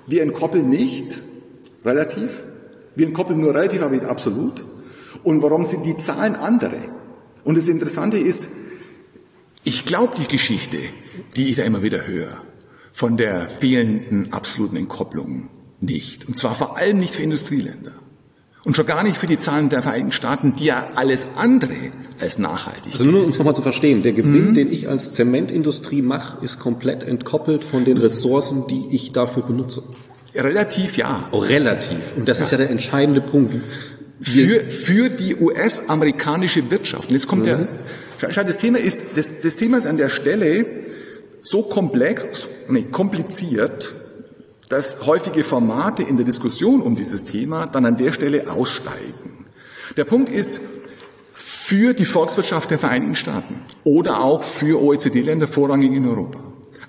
Speaker 2: wir entkoppeln nicht relativ? Wir entkoppeln nur relativ, aber nicht absolut. Und warum sind die Zahlen andere? Und das Interessante ist, ich glaube die Geschichte, die ich da immer wieder höre, von der fehlenden absoluten Entkopplung nicht. Und zwar vor allem nicht für Industrieländer. Und schon gar nicht für die Zahlen der Vereinigten Staaten, die ja alles andere als nachhaltig.
Speaker 1: Also nur um uns nochmal zu verstehen, der Gewinn, mhm. den ich als Zementindustrie mache, ist komplett entkoppelt von den Ressourcen, die ich dafür benutze.
Speaker 2: Relativ ja.
Speaker 1: Oh, relativ. Und das ja. ist ja der entscheidende Punkt.
Speaker 2: für, für die US-amerikanische Wirtschaft. Und jetzt kommt mhm. der, das Thema ist, das, das Thema ist an der Stelle so komplex, nee, kompliziert, dass häufige Formate in der Diskussion um dieses Thema dann an der Stelle aussteigen. Der Punkt ist, für die Volkswirtschaft der Vereinigten Staaten oder auch für OECD-Länder vorrangig in Europa,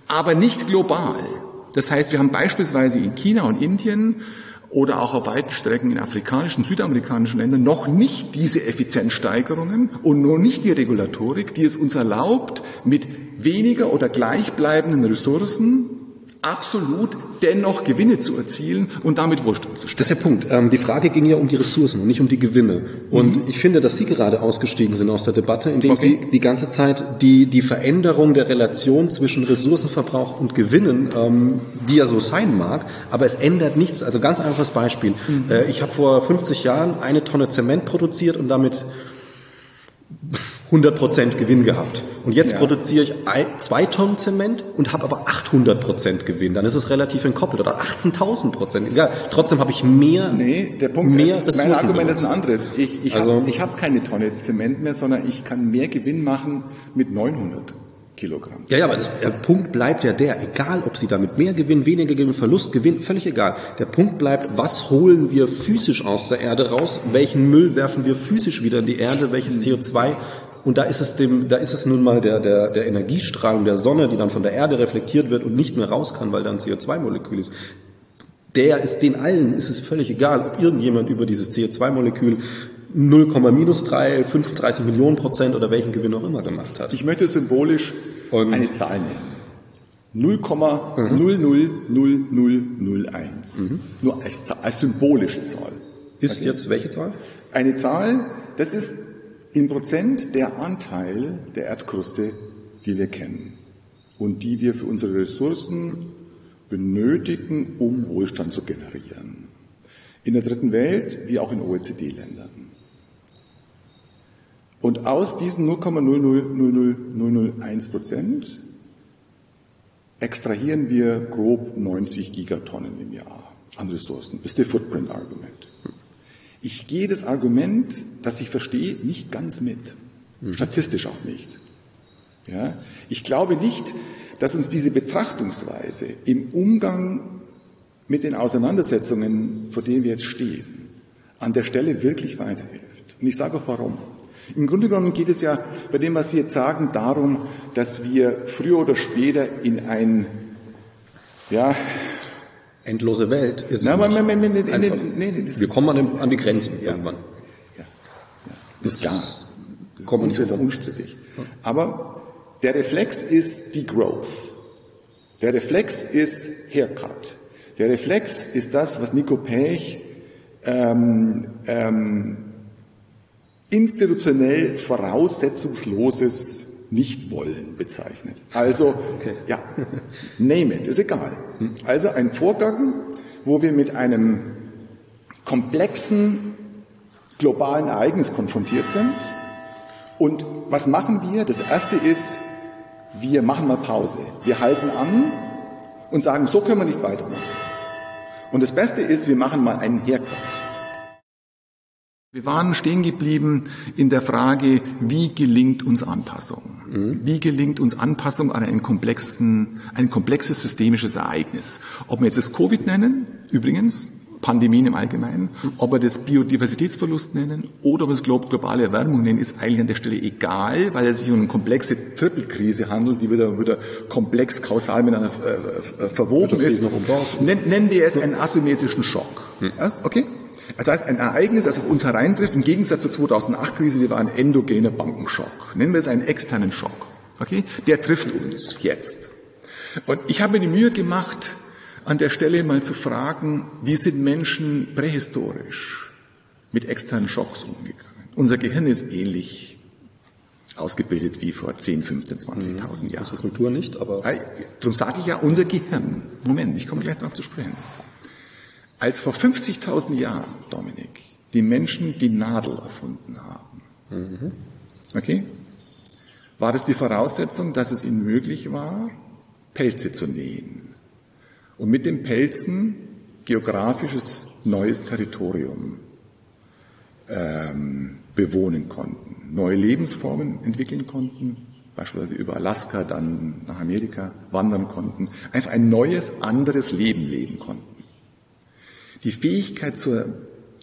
Speaker 2: aber nicht global. Das heißt, wir haben beispielsweise in China und Indien oder auch auf weiten Strecken in afrikanischen, südamerikanischen Ländern noch nicht diese Effizienzsteigerungen und nur nicht die Regulatorik, die es uns erlaubt, mit weniger oder gleichbleibenden Ressourcen absolut dennoch Gewinne zu erzielen und damit Wohlstand zu stellen.
Speaker 1: Das ist der Punkt. Ähm, die Frage ging ja um die Ressourcen und nicht um die Gewinne. Und mhm. ich finde, dass Sie gerade ausgestiegen sind aus der Debatte, indem okay. Sie die ganze Zeit die, die Veränderung der Relation zwischen Ressourcenverbrauch und Gewinnen, ähm, die ja so sein mag, aber es ändert nichts. Also ganz einfaches Beispiel. Mhm. Äh, ich habe vor 50 Jahren eine Tonne Zement produziert und damit 100% Gewinn gehabt. Und jetzt ja. produziere ich zwei Tonnen Zement und habe aber 800% Gewinn. Dann ist es relativ entkoppelt. Oder 18.000%. Egal. Trotzdem habe ich mehr,
Speaker 2: nee, der Punkt, mehr Ressourcen. Mein Argument ist ein anderes. Ich, ich also, habe hab keine Tonne Zement mehr, sondern ich kann mehr Gewinn machen mit 900. Kilogramm.
Speaker 1: Ja, ja, aber das, der Punkt bleibt ja der, egal ob Sie damit mehr Gewinn, weniger Gewinn, Verlust, Gewinn, völlig egal. Der Punkt bleibt, was holen wir physisch aus der Erde raus, welchen Müll werfen wir physisch wieder in die Erde, welches hm. CO2 und da ist es dem, da ist es nun mal der, der, der Energiestrahlung der Sonne, die dann von der Erde reflektiert wird und nicht mehr raus kann, weil da ein CO2-Molekül ist. Der ist den allen, ist es völlig egal, ob irgendjemand über dieses CO2-Molekül 0, minus 3, 35 Millionen Prozent oder welchen Gewinn auch immer gemacht hat.
Speaker 2: Ich möchte symbolisch und eine Zahl nennen. 0,000001. Mhm. Nur als, als symbolische Zahl.
Speaker 1: Ist okay. jetzt welche Zahl?
Speaker 2: Eine Zahl, das ist in Prozent der Anteil der Erdkruste, die wir kennen und die wir für unsere Ressourcen benötigen, um Wohlstand zu generieren. In der dritten Welt wie auch in OECD-Ländern. Und aus diesen 0,00001 Prozent extrahieren wir grob 90 Gigatonnen im Jahr an Ressourcen. Das ist der Footprint-Argument. Ich gehe das Argument, das ich verstehe, nicht ganz mit. Mhm. Statistisch auch nicht. Ja? Ich glaube nicht, dass uns diese Betrachtungsweise im Umgang mit den Auseinandersetzungen, vor denen wir jetzt stehen, an der Stelle wirklich weiterhilft. Und ich sage auch warum. Im Grunde genommen geht es ja bei dem, was Sie jetzt sagen, darum, dass wir früher oder später in ein ja,
Speaker 1: endlose Welt
Speaker 2: ist es nicht. Nee,
Speaker 1: nee, nee, nee, Wir kommen an, den, an die Grenzen ja. irgendwann.
Speaker 2: Ja. ja. Das ist klar. Das kommen ist, nicht unstrittig. Aber der Reflex ist die Growth. Der Reflex ist Haircut. Der Reflex ist das, was Nico Pech ähm, ähm, institutionell voraussetzungsloses Nichtwollen bezeichnet. Also, okay. ja, name it, ist egal. Also ein Vorgang, wo wir mit einem komplexen globalen Ereignis konfrontiert sind. Und was machen wir? Das erste ist, wir machen mal Pause. Wir halten an und sagen, so können wir nicht weitermachen. Und das Beste ist, wir machen mal einen Haircut. Wir waren stehen geblieben in der Frage, wie gelingt uns Anpassung? Mhm. Wie gelingt uns Anpassung an einen komplexen, ein komplexes systemisches Ereignis? Ob wir jetzt das Covid nennen, übrigens, Pandemien im Allgemeinen, ob wir das Biodiversitätsverlust nennen oder ob wir es globale Erwärmung nennen, ist eigentlich an der Stelle egal, weil es sich um eine komplexe Trippelkrise handelt, die wieder, wieder komplex kausal miteinander äh, äh verwoben ist. Nennen wir es einen asymmetrischen Schock. Hm. Ja, okay? Das heißt, ein Ereignis, das auf uns hereintrifft, im Gegensatz zur 2008-Krise, die war ein endogener Bankenschock. Nennen wir es einen externen Schock. Okay? Der trifft uns jetzt. Und ich habe mir die Mühe gemacht, an der Stelle mal zu fragen, wie sind Menschen prähistorisch mit externen Schocks umgegangen? Unser Gehirn ist ähnlich ausgebildet wie vor 10, 15, 20.000 Jahren.
Speaker 1: Unsere Kultur nicht, aber...
Speaker 2: Darum sage ich ja unser Gehirn. Moment, ich komme gleich darauf zu sprechen. Als vor 50.000 Jahren, Dominik, die Menschen die Nadel erfunden haben, mhm. okay, war das die Voraussetzung, dass es ihnen möglich war, Pelze zu nähen und mit den Pelzen geografisches neues Territorium ähm, bewohnen konnten, neue Lebensformen entwickeln konnten, beispielsweise über Alaska, dann nach Amerika wandern konnten, einfach ein neues, anderes Leben leben konnten. Die Fähigkeit zur,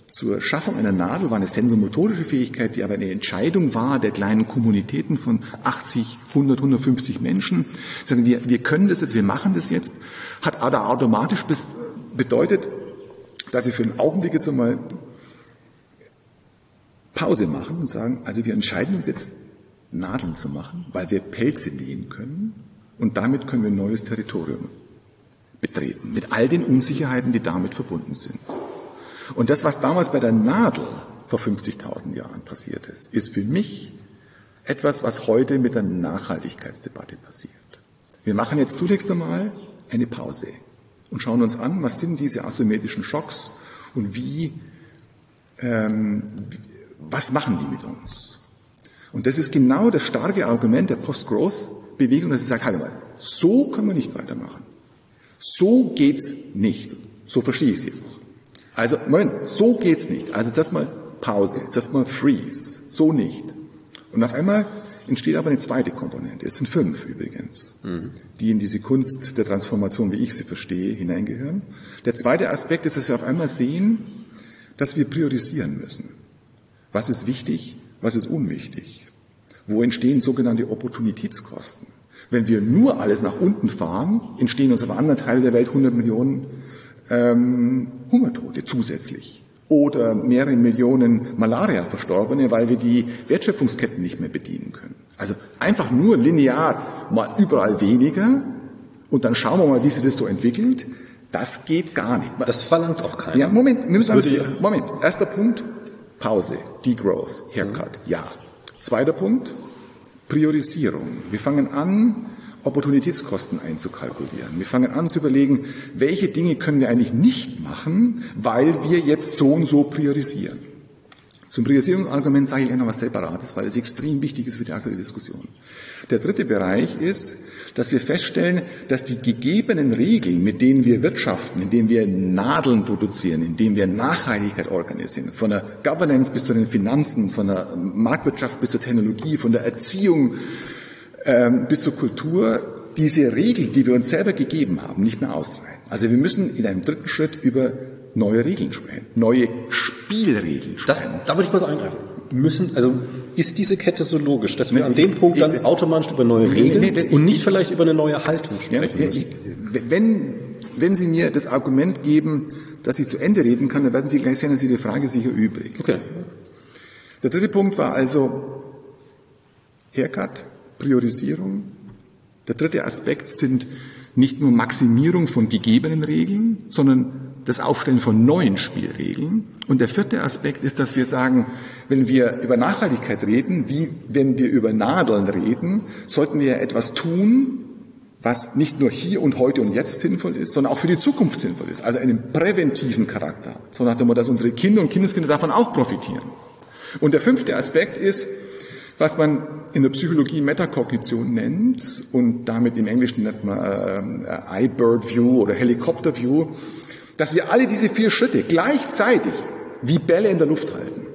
Speaker 2: zur Schaffung einer Nadel war eine sensomotorische Fähigkeit, die aber eine Entscheidung war der kleinen Kommunitäten von 80, 100, 150 Menschen. Sagen wir, wir können das jetzt, wir machen das jetzt, hat aber automatisch bedeutet, dass sie für einen Augenblick jetzt einmal Pause machen und sagen, also wir entscheiden uns jetzt, Nadeln zu machen, weil wir Pelze nähen können und damit können wir ein neues Territorium betreten, mit all den Unsicherheiten, die damit verbunden sind. Und das, was damals bei der Nadel vor 50.000 Jahren passiert ist, ist für mich etwas, was heute mit der Nachhaltigkeitsdebatte passiert. Wir machen jetzt zunächst einmal eine Pause und schauen uns an, was sind diese asymmetrischen Schocks und wie, ähm, was machen die mit uns? Und das ist genau das starke Argument der Post-Growth-Bewegung, dass sie sagt, halt mal, so können wir nicht weitermachen. So geht's nicht. So verstehe ich es jetzt. Also, Moment, so geht's nicht. Also jetzt erstmal Pause, jetzt erstmal Freeze. So nicht. Und auf einmal entsteht aber eine zweite Komponente. Es sind fünf übrigens, mhm. die in diese Kunst der Transformation, wie ich sie verstehe, hineingehören. Der zweite Aspekt ist, dass wir auf einmal sehen, dass wir priorisieren müssen. Was ist wichtig, was ist unwichtig? Wo entstehen sogenannte Opportunitätskosten? Wenn wir nur alles nach unten fahren, entstehen uns auf anderen Teilen der Welt 100 Millionen ähm, Hungertote zusätzlich oder mehrere Millionen Malaria-Verstorbene, weil wir die Wertschöpfungsketten nicht mehr bedienen können. Also einfach nur linear mal überall weniger und dann schauen wir mal, wie sich das so entwickelt. Das geht gar nicht.
Speaker 1: Das verlangt auch keiner.
Speaker 2: Ja, Moment, müssen alles, Moment. Erster Punkt, Pause, Degrowth, Haircut, mhm. ja. Zweiter Punkt, Priorisierung. Wir fangen an, Opportunitätskosten einzukalkulieren. Wir fangen an zu überlegen, welche Dinge können wir eigentlich nicht machen, weil wir jetzt so und so priorisieren. Zum Priorisierungsargument sage ich noch was Separates, weil es extrem wichtig ist für die aktuelle Diskussion. Der dritte Bereich ist, dass wir feststellen, dass die gegebenen Regeln, mit denen wir wirtschaften, indem wir Nadeln produzieren, indem wir Nachhaltigkeit organisieren, von der Governance bis zu den Finanzen, von der Marktwirtschaft bis zur Technologie, von der Erziehung ähm, bis zur Kultur, diese Regeln, die wir uns selber gegeben haben, nicht mehr ausreichen. Also wir müssen in einem dritten Schritt über neue Regeln sprechen, neue Spielregeln sprechen.
Speaker 1: Das, da würde ich kurz eingreifen. Müssen, also ist diese Kette so logisch, dass wir an dem Punkt dann automatisch über neue Regeln und nicht vielleicht über eine neue Haltung sprechen müssen?
Speaker 2: Wenn, wenn Sie mir das Argument geben, dass ich zu Ende reden kann, dann werden Sie gleich sehen, dass Ihre Frage sicher übrig. Okay. Der dritte Punkt war also Haircut, Priorisierung. Der dritte Aspekt sind nicht nur Maximierung von gegebenen Regeln, sondern das Aufstellen von neuen Spielregeln. Und der vierte Aspekt ist, dass wir sagen, wenn wir über Nachhaltigkeit reden, wie wenn wir über Nadeln reden, sollten wir etwas tun, was nicht nur hier und heute und jetzt sinnvoll ist, sondern auch für die Zukunft sinnvoll ist, also einen präventiven Charakter, so nach dem Motto, dass unsere Kinder und Kindeskinder davon auch profitieren. Und der fünfte Aspekt ist, was man in der Psychologie Metakognition nennt und damit im Englischen nennt man äh, iBird View oder Helicopter View, dass wir alle diese vier Schritte gleichzeitig wie Bälle in der Luft halten.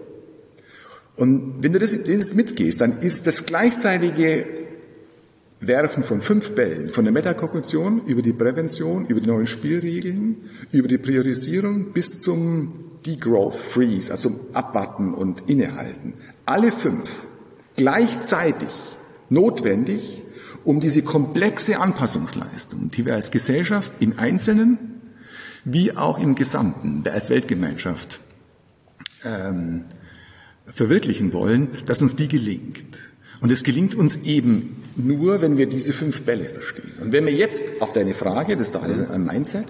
Speaker 2: Und wenn du das, das mitgehst, dann ist das gleichzeitige Werfen von fünf Bällen, von der Metakognition über die Prävention, über die neuen Spielregeln, über die Priorisierung bis zum Degrowth Freeze, also Abwarten und Innehalten. Alle fünf gleichzeitig notwendig, um diese komplexe Anpassungsleistung, die wir als Gesellschaft im Einzelnen wie auch im Gesamten, als Weltgemeinschaft ähm, verwirklichen wollen, dass uns die gelingt. Und es gelingt uns eben nur, wenn wir diese fünf Bälle verstehen. Und wenn wir jetzt auf deine Frage, das ist alles ein Mindset,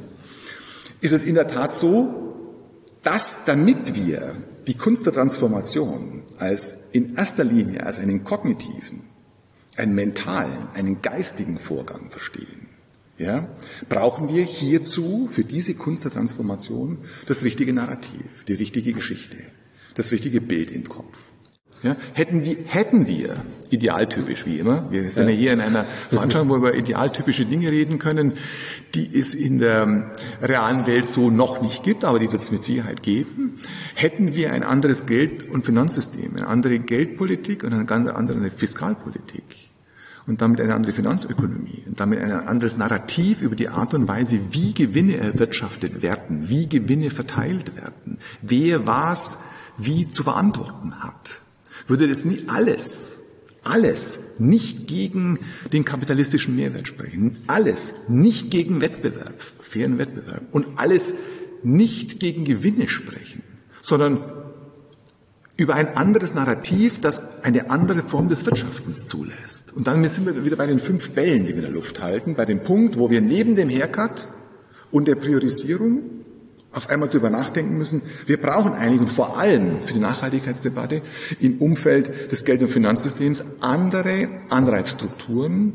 Speaker 2: ist es in der Tat so, dass damit wir die Kunst der Transformation als in erster Linie als einen kognitiven, einen mentalen, einen geistigen Vorgang verstehen, ja, brauchen wir hierzu für diese Kunst der Transformation das richtige Narrativ, die richtige Geschichte, das richtige Bild im Kopf. Ja, hätten, wir, hätten wir, idealtypisch wie immer, wir sind ja. ja hier in einer Veranstaltung, wo wir über idealtypische Dinge reden können, die es in der realen Welt so noch nicht gibt, aber die wird es mit Sicherheit geben, hätten wir ein anderes Geld- und Finanzsystem, eine andere Geldpolitik und eine ganz andere Fiskalpolitik und damit eine andere Finanzökonomie und damit ein anderes Narrativ über die Art und Weise, wie Gewinne erwirtschaftet werden, wie Gewinne verteilt werden, wer was wie zu verantworten hat. Würde das nie alles, alles nicht gegen den kapitalistischen Mehrwert sprechen, alles nicht gegen Wettbewerb, fairen Wettbewerb und alles nicht gegen Gewinne sprechen, sondern über ein anderes Narrativ, das eine andere Form des Wirtschaftens zulässt. Und dann sind wir wieder bei den fünf Bällen, die wir in der Luft halten, bei dem Punkt, wo wir neben dem Haircut und der Priorisierung auf einmal darüber nachdenken müssen. Wir brauchen eigentlich und vor allem für die Nachhaltigkeitsdebatte im Umfeld des Geld- und Finanzsystems andere Anreizstrukturen,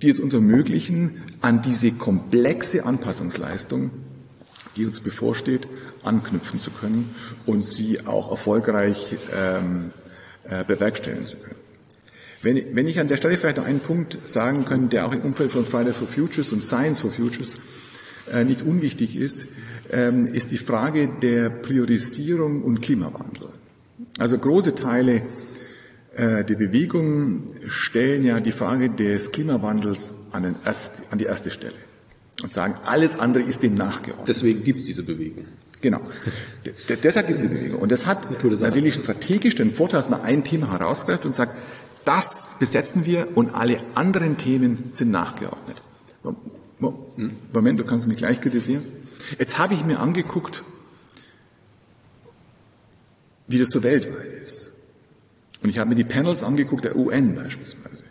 Speaker 2: die es uns ermöglichen, an diese komplexe Anpassungsleistung, die uns bevorsteht, anknüpfen zu können und sie auch erfolgreich ähm, äh, bewerkstelligen zu können. Wenn, wenn ich an der Stelle vielleicht noch einen Punkt sagen könnte, der auch im Umfeld von Friday for Futures und Science for Futures äh, nicht unwichtig ist, ähm, ist die Frage der Priorisierung und Klimawandel. Also große Teile äh, der Bewegung stellen ja die Frage des Klimawandels an, erst, an die erste Stelle und sagen, alles andere ist dem nachgeordnet.
Speaker 1: Deswegen gibt es diese Bewegung.
Speaker 2: Genau. Deshalb gibt es diese Bewegung. Und das hat natürlich strategisch den Vorteil, dass man ein Thema herausgreift und sagt, das besetzen wir und alle anderen Themen sind nachgeordnet. Moment, du kannst mich gleich kritisieren. Jetzt habe ich mir angeguckt, wie das so weltweit ist. Und ich habe mir die Panels angeguckt, der UN beispielsweise.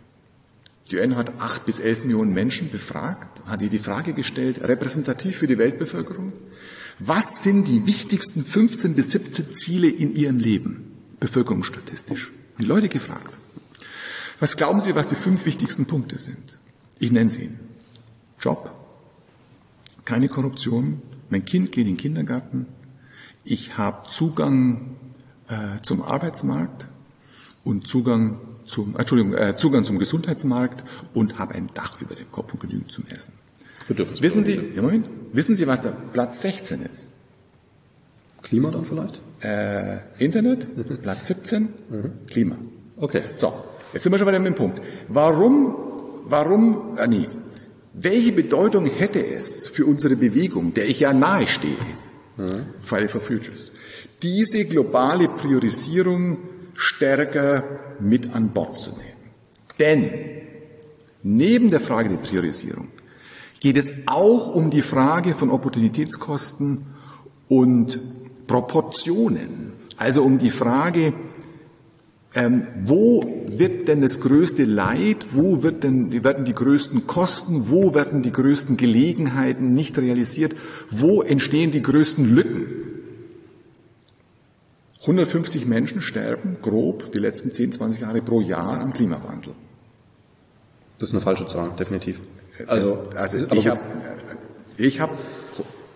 Speaker 2: Die UN hat acht bis elf Millionen Menschen befragt, hat ihr die Frage gestellt, repräsentativ für die Weltbevölkerung, was sind die wichtigsten 15 bis 17 Ziele in ihrem Leben, bevölkerungsstatistisch? Die Leute gefragt. Was glauben Sie, was die fünf wichtigsten Punkte sind? Ich nenne sie Ihnen. Job, keine Korruption, mein Kind geht in den Kindergarten, ich habe Zugang äh, zum Arbeitsmarkt und Zugang zum, Entschuldigung, äh, Zugang zum Gesundheitsmarkt und habe ein Dach über dem Kopf und genügend zum Essen. Wissen Sie, ja, Moment, wissen Sie, was der Platz 16 ist?
Speaker 1: Klima dann vielleicht?
Speaker 2: Äh, Internet, mhm. Platz 17, mhm. Klima.
Speaker 1: Okay.
Speaker 2: So, jetzt sind wir schon bei dem Punkt. Warum, warum, ah, nee, welche Bedeutung hätte es für unsere Bewegung, der ich ja nahe stehe, mhm. Friday for Futures, diese globale Priorisierung stärker mit an Bord zu nehmen? Denn neben der Frage der Priorisierung geht es auch um die Frage von Opportunitätskosten und Proportionen, also um die Frage, ähm, wo wird denn das größte Leid, wo wird denn, werden die größten Kosten, wo werden die größten Gelegenheiten nicht realisiert, wo entstehen die größten Lücken? 150 Menschen sterben grob die letzten 10, 20 Jahre pro Jahr am Klimawandel.
Speaker 1: Das ist eine falsche Zahl, definitiv.
Speaker 2: Also, das, also ich habe ich hab,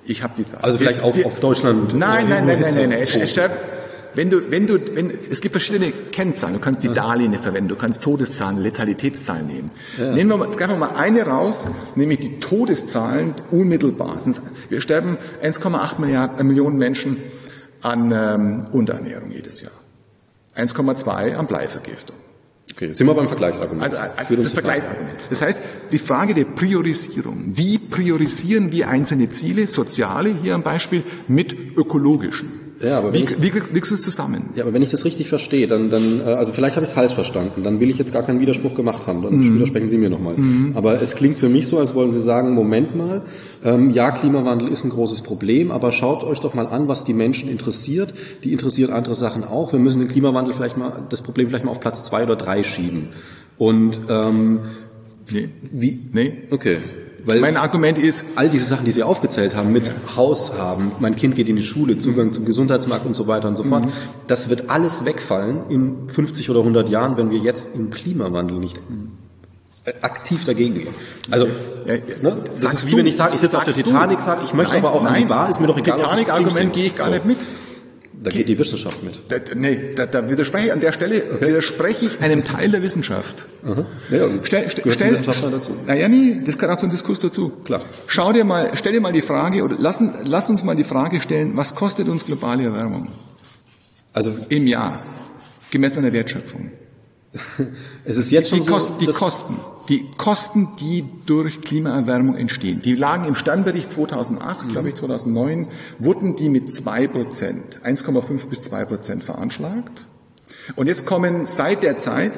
Speaker 2: ich hab die Zahl.
Speaker 1: Also vielleicht auf, auf Deutschland.
Speaker 2: Nein, nein, nein, nein, nein, nein. Es, es, wenn du, wenn du, wenn, es gibt verschiedene Kennzahlen. Du kannst die Darlehen verwenden, du kannst Todeszahlen, Letalitätszahlen nehmen. Ja. Nehmen wir mal, greifen wir mal eine raus, nämlich die Todeszahlen unmittelbar. Wir sterben 1,8 Milliarden, äh, Millionen Menschen an ähm, Unterernährung jedes Jahr. 1,2 an Bleivergiftung.
Speaker 1: Okay, sind wir beim Vergleichsargument.
Speaker 2: Also, also das Vergleichsargument. Das heißt, die Frage der Priorisierung. Wie priorisieren wir einzelne Ziele, soziale hier am Beispiel, mit ökologischen?
Speaker 1: Ja, aber
Speaker 2: wie, ich, wie kriegst du es zusammen?
Speaker 1: Ja, aber wenn ich das richtig verstehe, dann, dann äh, also vielleicht habe ich es falsch verstanden, dann will ich jetzt gar keinen Widerspruch gemacht haben, dann mhm. widersprechen Sie mir nochmal. Mhm. Aber es klingt für mich so, als wollen Sie sagen, Moment mal, ähm, ja, Klimawandel ist ein großes Problem, aber schaut euch doch mal an, was die Menschen interessiert. Die interessiert andere Sachen auch. Wir müssen den Klimawandel vielleicht mal, das Problem vielleicht mal auf Platz zwei oder drei schieben. Und ähm,
Speaker 2: nee. wie?
Speaker 1: Nee. Okay.
Speaker 2: Weil mein Argument ist,
Speaker 1: all diese Sachen, die Sie aufgezählt haben, mit Haus haben, mein Kind geht in die Schule, Zugang zum Gesundheitsmarkt und so weiter und so fort, mhm. das wird alles wegfallen in 50 oder 100 Jahren, wenn wir jetzt im Klimawandel nicht äh, aktiv dagegen gehen. Also, ne, das ist wie du, wenn ich sage, ich sitze auf der Titanic, sage, ich möchte nein, aber auch nein, an die Bar, ist mir doch egal.
Speaker 2: Titanic-Argument gehe ich gar so. nicht mit.
Speaker 1: Da geht die Wissenschaft mit.
Speaker 2: Da, nee, da, da widerspreche ich an der Stelle, okay. widerspreche ich einem Teil der Wissenschaft.
Speaker 1: Aha. Ja,
Speaker 2: stell, stell, stell, dazu? Naja, nee, das gehört auch zum Diskurs dazu.
Speaker 1: Klar.
Speaker 2: Schau dir mal, stell dir mal die Frage, oder lass, lass uns mal die Frage stellen, was kostet uns globale Erwärmung?
Speaker 1: Also
Speaker 2: im Jahr, gemessen an der Wertschöpfung.
Speaker 1: Es ist jetzt schon
Speaker 2: die, Kosten,
Speaker 1: so,
Speaker 2: die Kosten, die Kosten, die durch Klimaerwärmung entstehen, die lagen im Sternbericht 2008, mhm. glaube ich 2009, wurden die mit zwei Prozent, 1,5 bis zwei Prozent veranschlagt. Und jetzt kommen seit der Zeit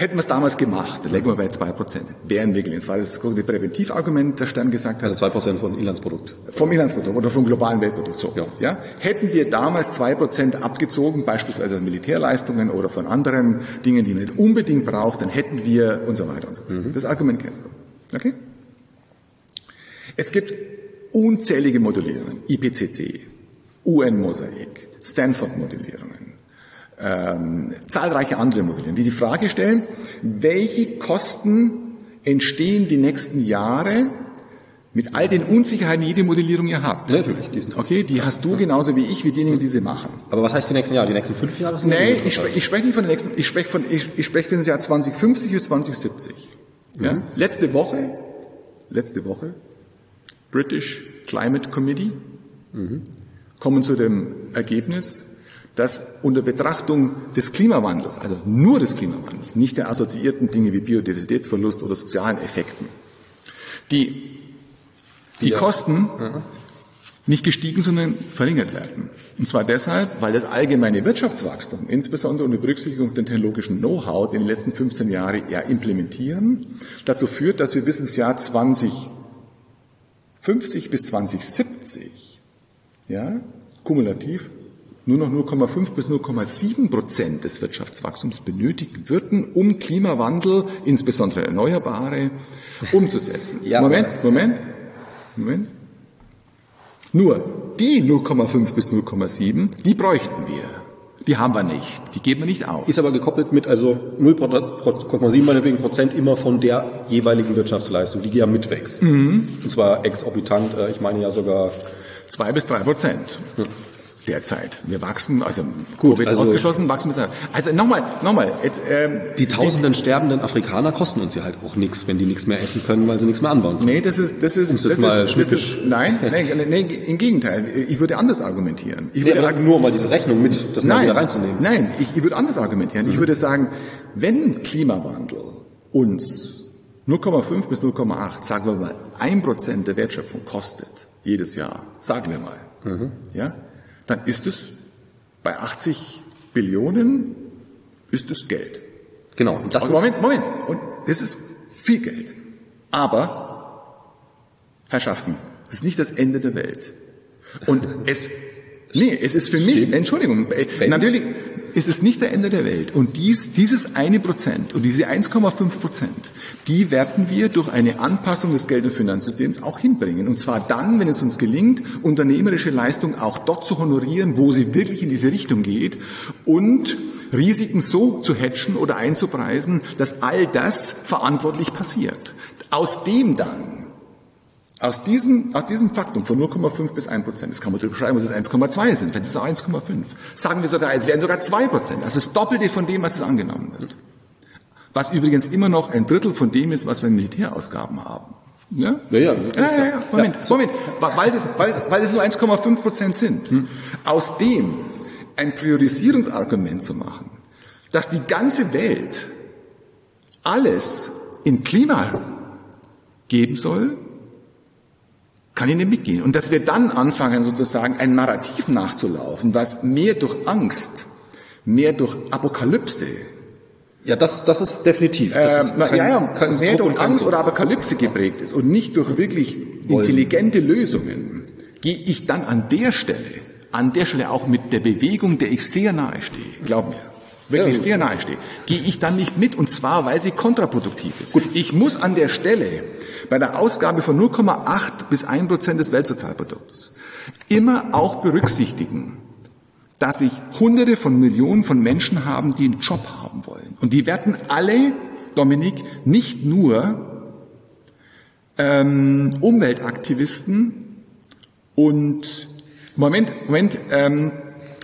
Speaker 2: Hätten wir es damals gemacht, dann lägen wir bei 2%. Wären wir gelingen. Das war das Präventivargument, das Stern gesagt hat.
Speaker 1: Also 2% vom Inlandsprodukt.
Speaker 2: Vom Inlandsprodukt oder vom globalen Weltprodukt. So. Ja. ja. Hätten wir damals 2% abgezogen, beispielsweise Militärleistungen oder von anderen Dingen, die man nicht unbedingt braucht, dann hätten wir und so weiter und so fort. Mhm. Das Argument kennst du. Okay? Es gibt unzählige Modellierungen. IPCC, UN-Mosaik, Stanford-Modellierungen ähm, zahlreiche andere Modelle, die die Frage stellen, welche Kosten entstehen die nächsten Jahre mit all den Unsicherheiten, die jede Modellierung ihr habt.
Speaker 1: Natürlich.
Speaker 2: Die sind okay, die hast du genauso wie ich, wie diejenigen, die sie machen.
Speaker 1: Aber was heißt die nächsten Jahre? Die nächsten fünf Jahre?
Speaker 2: Sind nee, ich, spreche, ich spreche nicht von den nächsten, ich spreche von, ich, ich spreche von dem Jahr 2050 bis 2070. Mhm. Ja? Letzte Woche, letzte Woche, British Climate Committee, mhm. kommen zu dem Ergebnis, dass unter Betrachtung des Klimawandels, also nur des Klimawandels, nicht der assoziierten Dinge wie Biodiversitätsverlust oder sozialen Effekten, die, die ja. Kosten ja. nicht gestiegen, sondern verringert werden. Und zwar deshalb, weil das allgemeine Wirtschaftswachstum, insbesondere unter Berücksichtigung der technologischen Know-how, den die letzten 15 Jahre ja implementieren, dazu führt, dass wir bis ins Jahr 2050 bis 2070 ja, kumulativ nur noch 0,5 bis 0,7 Prozent des Wirtschaftswachstums benötigen würden, um Klimawandel, insbesondere Erneuerbare, *laughs* umzusetzen. Ja, Moment, Moment, Moment. Nur die 0,5 bis 0,7, die bräuchten wir. Die haben wir nicht. Die geben wir nicht aus.
Speaker 1: Ist aber gekoppelt mit also 0,7 Prozent immer von der jeweiligen Wirtschaftsleistung, die ja mitwächst. Mhm. Und zwar exorbitant, äh, ich meine ja sogar
Speaker 2: zwei bis drei Prozent. Hm derzeit. Wir wachsen, also Gut, Covid also, ausgeschlossen, wachsen wir. Also nochmal, nochmal. Jetzt,
Speaker 1: ähm, die tausenden die, sterbenden Afrikaner kosten uns ja halt auch nichts, wenn die nichts mehr essen können, weil sie nichts mehr anbauen können.
Speaker 2: Nee, das ist, das ist, das, mal ist, das ist, nein, *laughs* nein, nee, im Gegenteil. Ich würde anders argumentieren. Ich würde
Speaker 1: nee, sagen, nur mal diese Rechnung mit, das mal wieder reinzunehmen.
Speaker 2: Nein, ich, ich würde anders argumentieren. Mhm. Ich würde sagen, wenn Klimawandel uns 0,5 bis 0,8, sagen wir mal, ein Prozent der Wertschöpfung kostet jedes Jahr, sagen wir mal, mhm. ja, dann ist es bei 80 Billionen ist es Geld.
Speaker 1: Genau.
Speaker 2: Das Und Moment, Moment. Und das ist viel Geld. Aber, Herrschaften, das ist nicht das Ende der Welt. Und es Nee, es ist für mich, Entschuldigung, äh, ist es nicht der Ende der Welt. Und dies, dieses eine Prozent und diese 1,5 Prozent, die werden wir durch eine Anpassung des Geld- und Finanzsystems auch hinbringen. Und zwar dann, wenn es uns gelingt, unternehmerische Leistung auch dort zu honorieren, wo sie wirklich in diese Richtung geht und Risiken so zu hatchen oder einzupreisen, dass all das verantwortlich passiert. Aus dem dann, aus diesem, aus diesem Faktum von 0,5 bis 1 Prozent, das kann man beschreiben, dass es 1,2 sind, wenn es noch 1,5, sagen wir sogar, es wären sogar 2 Prozent. Das ist das Doppelte von dem, was es angenommen wird. Was übrigens immer noch ein Drittel von dem ist, was wir in Militärausgaben haben. Ja?
Speaker 1: Ja, ja,
Speaker 2: ja, ja, ja. Moment, ja. Moment, weil das, weil, es, weil es nur 1,5 Prozent sind. Hm. Aus dem ein Priorisierungsargument zu machen, dass die ganze Welt alles in Klima geben soll, kann ich nicht mitgehen. Und dass wir dann anfangen, sozusagen ein Narrativ nachzulaufen, was mehr durch Angst, mehr durch Apokalypse,
Speaker 1: ja, das, das ist definitiv.
Speaker 2: Das
Speaker 1: äh, ist
Speaker 2: kein, ja, ja, kein mehr durch Angst oder Apokalypse geprägt ist und nicht durch wirklich intelligente Lösungen, gehe ich dann an der Stelle, an der Stelle auch mit der Bewegung, der ich sehr nahe stehe, glaub mir, wirklich ja, sehr nahe stehe, gehe ich dann nicht mit und zwar, weil sie kontraproduktiv ist. Gut, ich muss an der Stelle bei der Ausgabe von 0,8 bis 1 Prozent des Weltsozialprodukts immer auch berücksichtigen, dass sich Hunderte von Millionen von Menschen haben, die einen Job haben wollen. Und die werden alle, Dominik, nicht nur ähm, Umweltaktivisten und Moment, Moment, ähm,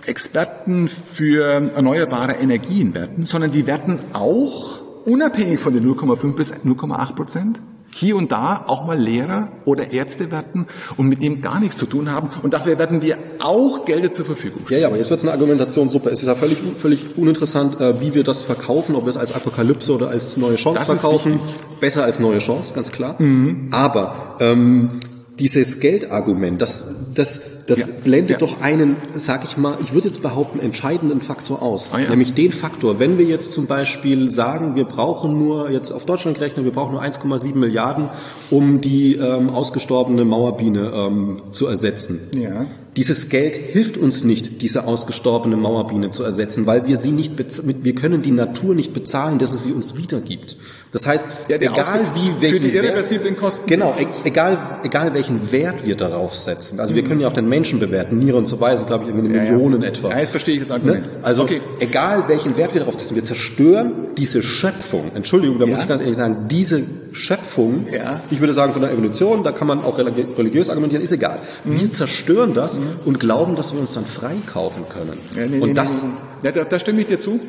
Speaker 2: Experten für erneuerbare Energien werden, sondern die werden auch unabhängig von den 0,5 bis 0,8 Prozent hier und da auch mal Lehrer oder Ärzte werden und mit dem gar nichts zu tun haben. Und dafür werden wir auch Gelder zur Verfügung
Speaker 1: stellen. Ja, ja, aber jetzt wird es eine Argumentation super. Es ist ja völlig, völlig uninteressant, äh, wie wir das verkaufen, ob wir es als Apokalypse oder als neue Chance das verkaufen. Besser als neue Chance, ganz klar. Mhm. Aber ähm, dieses Geldargument, das, das, das ja, blendet ja. doch einen, sag ich mal, ich würde jetzt behaupten, entscheidenden Faktor aus. Ah, ja. Nämlich den Faktor, wenn wir jetzt zum Beispiel sagen, wir brauchen nur, jetzt auf Deutschland gerechnet, wir brauchen nur 1,7 Milliarden, um die ähm, ausgestorbene Mauerbiene ähm, zu ersetzen. Ja. Dieses Geld hilft uns nicht, diese ausgestorbene Mauerbiene zu ersetzen, weil wir sie nicht, wir können die Natur nicht bezahlen, dass es sie uns wiedergibt. Das heißt, ja, egal wie welchen
Speaker 2: für die irreversiblen Kosten.
Speaker 1: Genau, e egal egal welchen Wert wir darauf setzen. Also wir können ja auch den Menschen bewerten. Niere und so weiter, glaube ich, irgendwie eine ja, Millionen
Speaker 2: ja.
Speaker 1: etwa.
Speaker 2: Ja, jetzt verstehe ich das Argument. Ne?
Speaker 1: Also okay. egal welchen Wert wir darauf setzen, wir zerstören diese Schöpfung. Entschuldigung, da muss ich ganz ehrlich sagen, diese Schöpfung. Ja. Ich würde sagen von der Evolution, da kann man auch religiös argumentieren, ist egal. Mhm. Wir zerstören das mhm. und glauben, dass wir uns dann freikaufen können.
Speaker 2: Nee, und nee, das. Nee, ja, da, da stimme ich dir zu.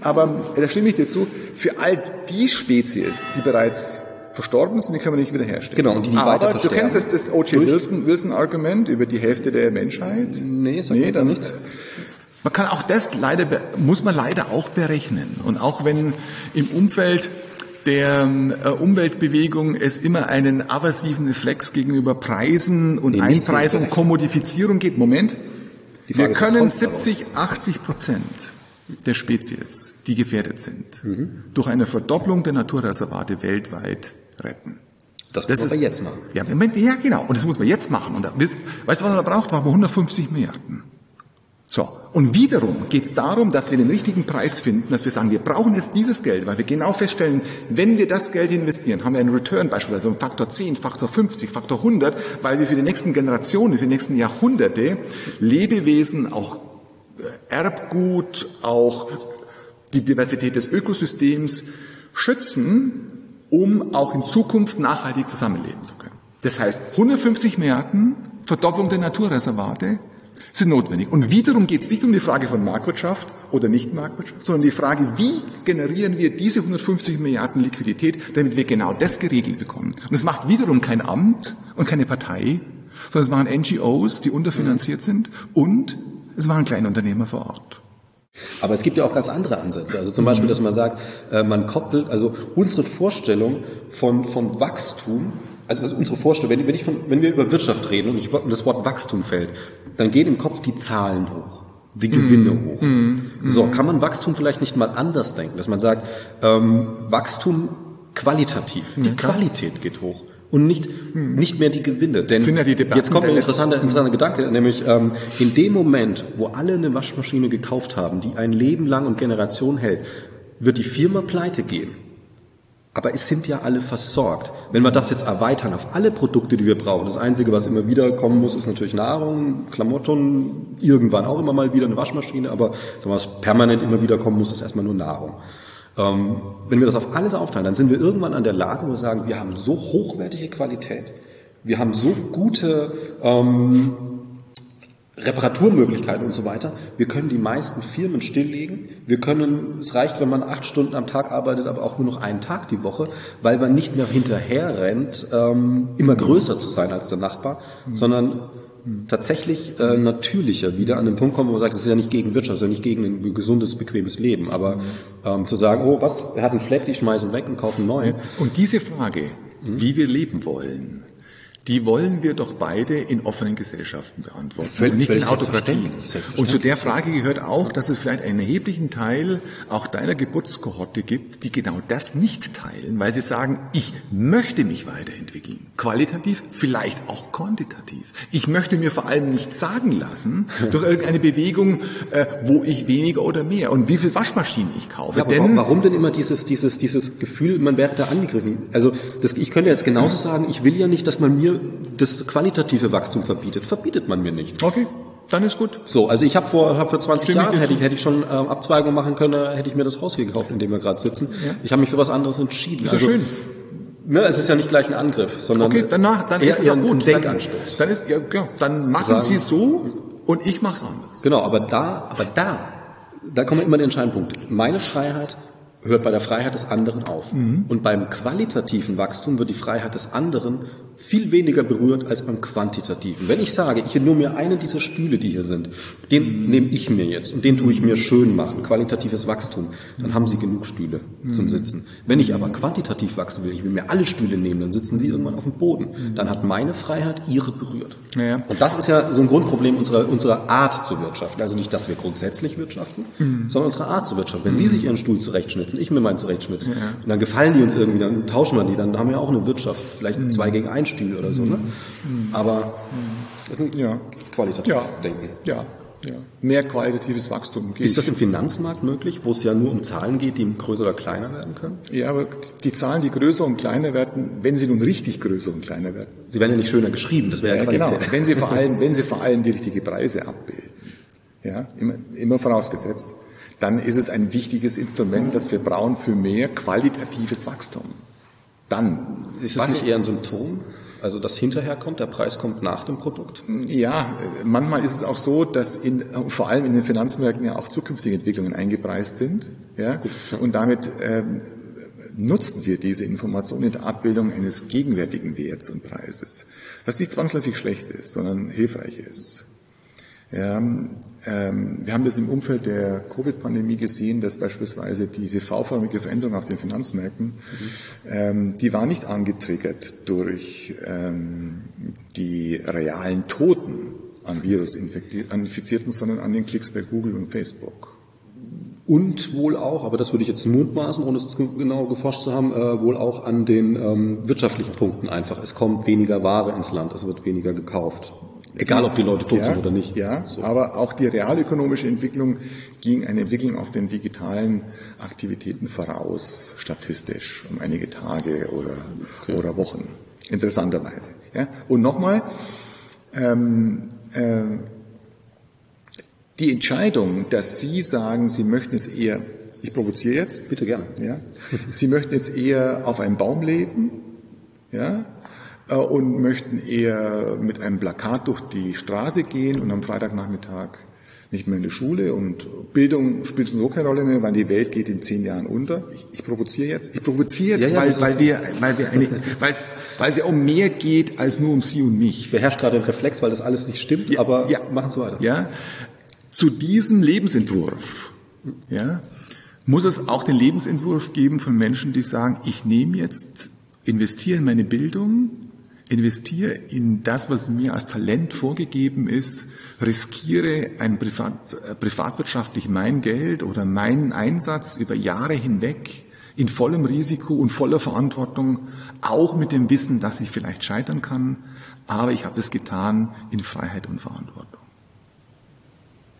Speaker 2: Aber da stimme ich dir zu, für all die Spezies, die bereits verstorben sind, die können wir nicht wiederherstellen.
Speaker 1: Genau, und die, die
Speaker 2: Aber du kennst das, das O.J. Wilson, Wilson Argument über die Hälfte der Menschheit?
Speaker 1: Nee, sag nee, dann nicht.
Speaker 2: Man kann auch das leider, muss man leider auch berechnen. Und auch wenn im Umfeld der äh, Umweltbewegung es immer einen aversiven Reflex gegenüber Preisen und nee, Einpreisung, Kommodifizierung geht. Moment. Wir können 70, 80 Prozent der Spezies, die gefährdet sind, mhm. durch eine Verdopplung der Naturreservate weltweit retten.
Speaker 1: Das, das müssen wir jetzt machen.
Speaker 2: Ja, ja, genau. Und das muss man jetzt machen. Und da, weißt du, was man da braucht? Brauchen wir 150 Milliarden. So. Und wiederum geht es darum, dass wir den richtigen Preis finden, dass wir sagen, wir brauchen jetzt dieses Geld, weil wir genau feststellen, wenn wir das Geld investieren, haben wir einen Return beispielsweise um Faktor 10, Faktor 50, Faktor 100, weil wir für die nächsten Generationen, für die nächsten Jahrhunderte Lebewesen, auch Erbgut, auch die Diversität des Ökosystems schützen, um auch in Zukunft nachhaltig zusammenleben zu können. Das heißt, 150 Milliarden Verdopplung der Naturreservate sind notwendig. Und wiederum geht es nicht um die Frage von Marktwirtschaft oder Nicht-Marktwirtschaft, sondern die Frage, wie generieren wir diese 150 Milliarden Liquidität, damit wir genau das geregelt bekommen. Und es macht wiederum kein Amt und keine Partei, sondern es machen NGOs, die unterfinanziert sind und es waren Kleinunternehmer vor Ort.
Speaker 1: Aber es gibt ja auch ganz andere Ansätze. Also zum Beispiel, dass man sagt, äh, man koppelt, also unsere Vorstellung von, von Wachstum, also unsere Vorstellung, wenn, wenn, ich von, wenn wir über Wirtschaft reden und, ich, und das Wort Wachstum fällt, dann gehen im Kopf die Zahlen hoch, die Gewinne mm. hoch. Mm. So, kann man Wachstum vielleicht nicht mal anders denken, dass man sagt, ähm, Wachstum qualitativ, die ja, Qualität geht hoch und nicht, nicht mehr die Gewinne. Denn
Speaker 2: ja die
Speaker 1: jetzt kommt ein interessanter, interessanter Gedanke, nämlich ähm, in dem Moment, wo alle eine Waschmaschine gekauft haben, die ein Leben lang und Generation hält, wird die Firma pleite gehen. Aber es sind ja alle versorgt. Wenn wir das jetzt erweitern auf alle Produkte, die wir brauchen, das Einzige, was immer wieder kommen muss, ist natürlich Nahrung, Klamotten, irgendwann auch immer mal wieder eine Waschmaschine, aber was permanent immer wieder kommen muss, ist erstmal nur Nahrung. Ähm, wenn wir das auf alles aufteilen, dann sind wir irgendwann an der Lage, wo wir sagen, wir haben so hochwertige Qualität, wir haben so gute ähm, Reparaturmöglichkeiten und so weiter. Wir können die meisten Firmen stilllegen. Wir können, es reicht, wenn man acht Stunden am Tag arbeitet, aber auch nur noch einen Tag die Woche, weil man nicht mehr hinterher rennt, ähm, immer größer zu sein als der Nachbar, mhm. sondern tatsächlich äh, natürlicher wieder an den Punkt kommen, wo man sagt, es ist ja nicht gegen Wirtschaft, es ist ja nicht gegen ein gesundes, bequemes Leben, aber ähm, zu sagen, oh was, er hat einen Fleck, ich schmeiße ihn weg und kaufe einen neuen.
Speaker 2: Und diese Frage, wie wir leben wollen, die wollen wir doch beide in offenen Gesellschaften beantworten,
Speaker 1: Völlig, nicht in Autokratien.
Speaker 2: Und zu der Frage gehört auch, dass es vielleicht einen erheblichen Teil auch deiner Geburtskohorte gibt, die genau das nicht teilen, weil sie sagen, ich möchte mich weiterentwickeln, qualitativ, vielleicht auch quantitativ. Ich möchte mir vor allem nichts sagen lassen durch irgendeine Bewegung, äh, wo ich weniger oder mehr und wie viel Waschmaschinen ich kaufe.
Speaker 1: Ja, denn, warum denn immer dieses, dieses, dieses Gefühl, man wäre da angegriffen? Also das, ich könnte jetzt genauso sagen, ich will ja nicht, dass man mir das qualitative Wachstum verbietet. Verbietet man mir nicht.
Speaker 2: Okay. Dann ist gut.
Speaker 1: So, also ich habe vor, hab vor 20 Stimme Jahren hätte ich, hätte ich schon ähm, Abzweigung machen können, hätte ich mir das Haus hier gekauft, in dem wir gerade sitzen. Ja. Ich habe mich für was anderes entschieden.
Speaker 2: Ist also, schön.
Speaker 1: Ne, es ist ja nicht gleich ein Angriff, sondern
Speaker 2: okay, danach, dann ist es
Speaker 1: auch gut. ein Denkanstoß.
Speaker 2: Dann, dann ist ja, ja dann machen Sie es so und ich mache es anders.
Speaker 1: Genau, aber da, aber da, da kommen immer den entscheidenden Punkt. Meine Freiheit hört bei der Freiheit des anderen auf. Mhm. Und beim qualitativen Wachstum wird die Freiheit des anderen viel weniger berührt als beim quantitativen. Wenn ich sage, ich nehme mir einen dieser Stühle, die hier sind, den mhm. nehme ich mir jetzt und den tue ich mir schön machen, qualitatives Wachstum, dann haben Sie genug Stühle mhm. zum Sitzen. Wenn ich aber quantitativ wachsen will, ich will mir alle Stühle nehmen, dann sitzen Sie irgendwann auf dem Boden. Mhm. Dann hat meine Freiheit Ihre berührt. Ja. Und das ist ja so ein Grundproblem unserer, unserer Art zu wirtschaften. Also nicht, dass wir grundsätzlich wirtschaften, mhm. sondern unsere Art zu wirtschaften. Wenn Sie sich Ihren Stuhl zurechtschnitzen, ich mir meinen zurechtschnitzen, ja. und dann gefallen die uns irgendwie, dann tauschen wir die, dann haben wir auch eine Wirtschaft, vielleicht mhm. zwei gegen ein Stühle oder so. Ne? Mhm. Aber das ist ein ja. qualitativ
Speaker 2: ja. Denken. Ja. Ja. Mehr qualitatives Wachstum.
Speaker 1: Geht. Ist das im Finanzmarkt möglich, wo es ja nur um Zahlen geht, die größer oder kleiner werden können?
Speaker 2: Ja, aber die Zahlen, die größer und kleiner werden, wenn sie nun richtig größer und kleiner werden.
Speaker 1: Sie werden ja nicht schöner geschrieben, das wäre ja, ja
Speaker 2: Genau, wenn sie vor allem, wenn sie vor allem die richtige Preise abbilden. Ja, immer, immer vorausgesetzt. Dann ist es ein wichtiges Instrument, das wir brauchen für mehr qualitatives Wachstum. Dann.
Speaker 1: Ist das nicht eher ein Symptom? Also das hinterher kommt, der Preis kommt nach dem Produkt?
Speaker 2: Ja, manchmal ist es auch so, dass in, vor allem in den Finanzmärkten ja auch zukünftige Entwicklungen eingepreist sind. Ja? Und damit ähm, nutzen wir diese Information in der Abbildung eines gegenwärtigen Werts und Preises, was nicht zwangsläufig schlecht ist, sondern hilfreich ist. Ja, ähm, wir haben das im Umfeld der Covid-Pandemie gesehen, dass beispielsweise diese V-förmige Veränderung auf den Finanzmärkten, mhm. ähm, die war nicht angetriggert durch ähm, die realen Toten an Virus-Infizierten, sondern an den Klicks bei Google und Facebook.
Speaker 1: Und wohl auch, aber das würde ich jetzt mutmaßen, ohne es genau geforscht zu haben, äh, wohl auch an den ähm, wirtschaftlichen Punkten einfach. Es kommt weniger Ware ins Land, es wird weniger gekauft. Egal, ob die Leute tot ja, sind oder nicht.
Speaker 2: Ja, so. aber auch die realökonomische Entwicklung ging eine Entwicklung auf den digitalen Aktivitäten voraus, statistisch, um einige Tage oder, okay. oder Wochen. Interessanterweise. Ja. Und nochmal, ähm, äh, die Entscheidung, dass Sie sagen, Sie möchten jetzt eher, ich provoziere jetzt,
Speaker 1: bitte gerne,
Speaker 2: ja, Sie möchten jetzt eher auf einem Baum leben, ja, und möchten eher mit einem Plakat durch die Straße gehen und am Freitagnachmittag nicht mehr in die Schule und Bildung spielt so keine Rolle mehr, weil die Welt geht in zehn Jahren unter. Ich, ich provoziere jetzt, ich provoziere jetzt, ja, ja, weil, weil wir, weil wir eine, weil es, weil es ja um mehr geht als nur um Sie und mich.
Speaker 1: Beherrscht gerade den Reflex, weil das alles nicht stimmt, ja, aber ja, machen Sie weiter.
Speaker 2: Ja, zu diesem Lebensentwurf, ja, muss es auch den Lebensentwurf geben von Menschen, die sagen, ich nehme jetzt, investiere in meine Bildung, investiere in das, was mir als Talent vorgegeben ist, riskiere ein Privat, äh, privatwirtschaftlich mein Geld oder meinen Einsatz über Jahre hinweg in vollem Risiko und voller Verantwortung, auch mit dem Wissen, dass ich vielleicht scheitern kann, aber ich habe es getan in Freiheit und Verantwortung.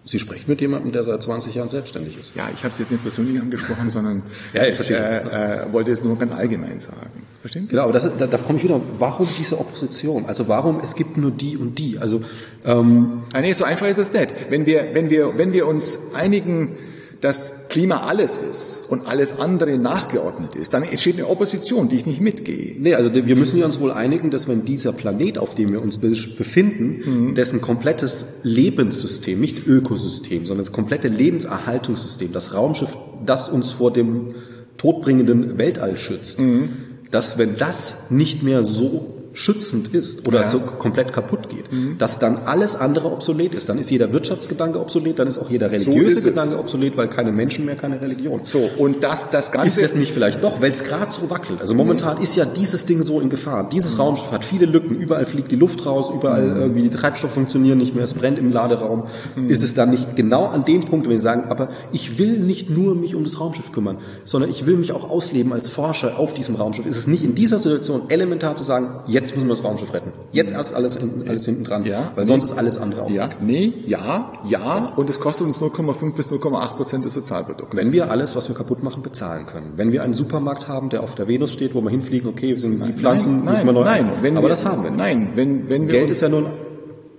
Speaker 1: Sie sprechen mit jemandem, der seit 20 Jahren selbstständig ist.
Speaker 2: Ja, ich habe es jetzt nicht persönlich angesprochen, sondern ja, ich verstehe. Äh, äh, wollte es nur ganz allgemein sagen.
Speaker 1: Verstehen Sie? Genau, aber das, da, da komme ich wieder. Warum diese Opposition? Also warum es gibt nur die und die? Also
Speaker 2: ähm, ah, nee, so einfach ist es nicht. Wenn wir, wenn wir, wenn wir uns einigen, dass Klima alles ist und alles andere nachgeordnet ist, dann entsteht eine Opposition, die ich nicht mitgehe.
Speaker 1: Nee, also wir müssen uns wohl einigen, dass wenn dieser Planet, auf dem wir uns befinden, mhm. dessen komplettes Lebenssystem, nicht Ökosystem, sondern das komplette Lebenserhaltungssystem, das Raumschiff, das uns vor dem todbringenden Weltall schützt, mhm. dass wenn das nicht mehr so schützend ist oder ja. so komplett kaputt geht, mhm. dass dann alles andere obsolet ist. Dann ist jeder Wirtschaftsgedanke obsolet, dann ist auch jeder religiöse so Gedanke obsolet, weil keine Menschen mehr, keine Religion.
Speaker 2: So, und das, das Ganze...
Speaker 1: Ist das nicht vielleicht doch, weil es gerade so wackelt. Also momentan mhm. ist ja dieses Ding so in Gefahr. Dieses mhm. Raumschiff hat viele Lücken, überall fliegt die Luft raus, überall mhm. irgendwie die Treibstoffe funktionieren nicht mehr, es brennt im Laderaum. Mhm. Ist es dann nicht genau an dem Punkt, wenn wir sagen, aber ich will nicht nur mich um das Raumschiff kümmern, sondern ich will mich auch ausleben als Forscher auf diesem Raumschiff. Ist es nicht in dieser Situation elementar zu sagen, jetzt müssen wir das Raumschiff retten? Jetzt erst alles, hinten, alles hinten dran,
Speaker 2: ja,
Speaker 1: weil sonst ist alles andere
Speaker 2: auch ja, weg. Nee, ja, ja, und es kostet uns 0,5 bis 0,8 Prozent des Sozialprodukts.
Speaker 1: Wenn wir alles, was wir kaputt machen, bezahlen können. Wenn wir einen Supermarkt haben, der auf der Venus steht, wo wir hinfliegen, okay, sind die Pflanzen
Speaker 2: nein, müssen wir neu Nein,
Speaker 1: wenn aber wir, das haben wir.
Speaker 2: Nein, wenn, wenn
Speaker 1: wir Geld ist ja nur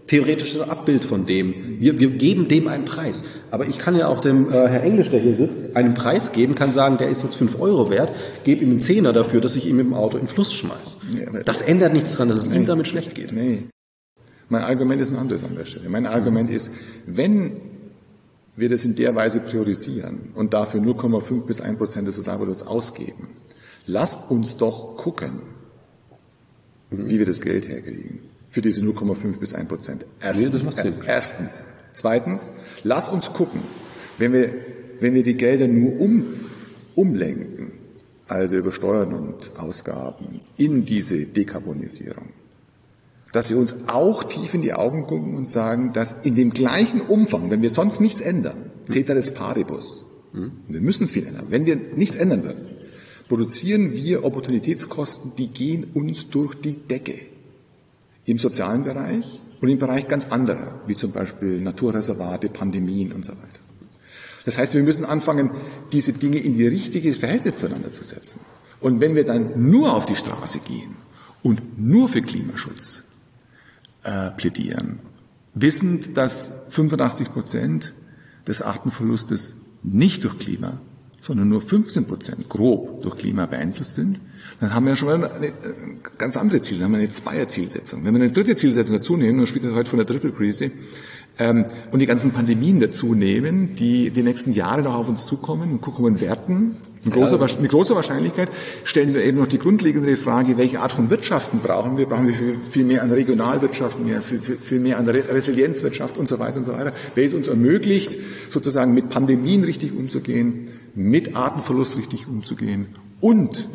Speaker 1: theoretisches Abbild von dem. Wir, wir geben dem einen Preis. Aber ich kann ja auch dem äh, Herr Englisch, der hier sitzt, einen Preis geben, kann sagen, der ist jetzt fünf Euro wert, gebe ihm einen Zehner dafür, dass ich ihm mit dem Auto in den Fluss schmeiß. Ja, das ändert nichts daran, dass es nee, ihm damit schlecht geht.
Speaker 2: Nee. Mein Argument ist ein anderes an der Stelle. Mein Argument ist, wenn wir das in der Weise priorisieren und dafür 0,5 bis 1 Prozent des Sozialprodukts ausgeben, lasst uns doch gucken, wie wir das Geld herkriegen für diese 0,5 bis 1 Prozent.
Speaker 1: Erstens,
Speaker 2: nee, erstens. Zweitens, lass uns gucken, wenn wir, wenn wir die Gelder nur um, umlenken, also über Steuern und Ausgaben in diese Dekarbonisierung, dass wir uns auch tief in die Augen gucken und sagen, dass in dem gleichen Umfang, wenn wir sonst nichts ändern, Ceteris Paribus, mhm. wir müssen viel ändern, wenn wir nichts ändern würden, produzieren wir Opportunitätskosten, die gehen uns durch die Decke im sozialen Bereich und im Bereich ganz anderer, wie zum Beispiel Naturreservate, Pandemien und so weiter. Das heißt, wir müssen anfangen, diese Dinge in die richtige Verhältnis zueinander zu setzen. Und wenn wir dann nur auf die Straße gehen und nur für Klimaschutz äh, plädieren, wissend, dass 85 Prozent des Artenverlustes nicht durch Klima, sondern nur 15 Prozent grob durch Klima beeinflusst sind, dann haben wir schon mal eine, ganz andere Ziele, dann haben wir eine Zweier-Zielsetzung. Wenn wir eine dritte Zielsetzung dazu nehmen, und spricht heute von der Triple-Krise, ähm, und die ganzen Pandemien dazu nehmen, die die nächsten Jahre noch auf uns zukommen und gucken werten, mit großer, ja. mit großer Wahrscheinlichkeit stellen wir eben noch die grundlegende Frage, welche Art von Wirtschaften brauchen wir? Brauchen wir viel, viel mehr an Regionalwirtschaft, mehr, viel, viel mehr an Resilienzwirtschaft und so weiter und so weiter, welches uns ermöglicht, sozusagen mit Pandemien richtig umzugehen, mit Artenverlust richtig umzugehen und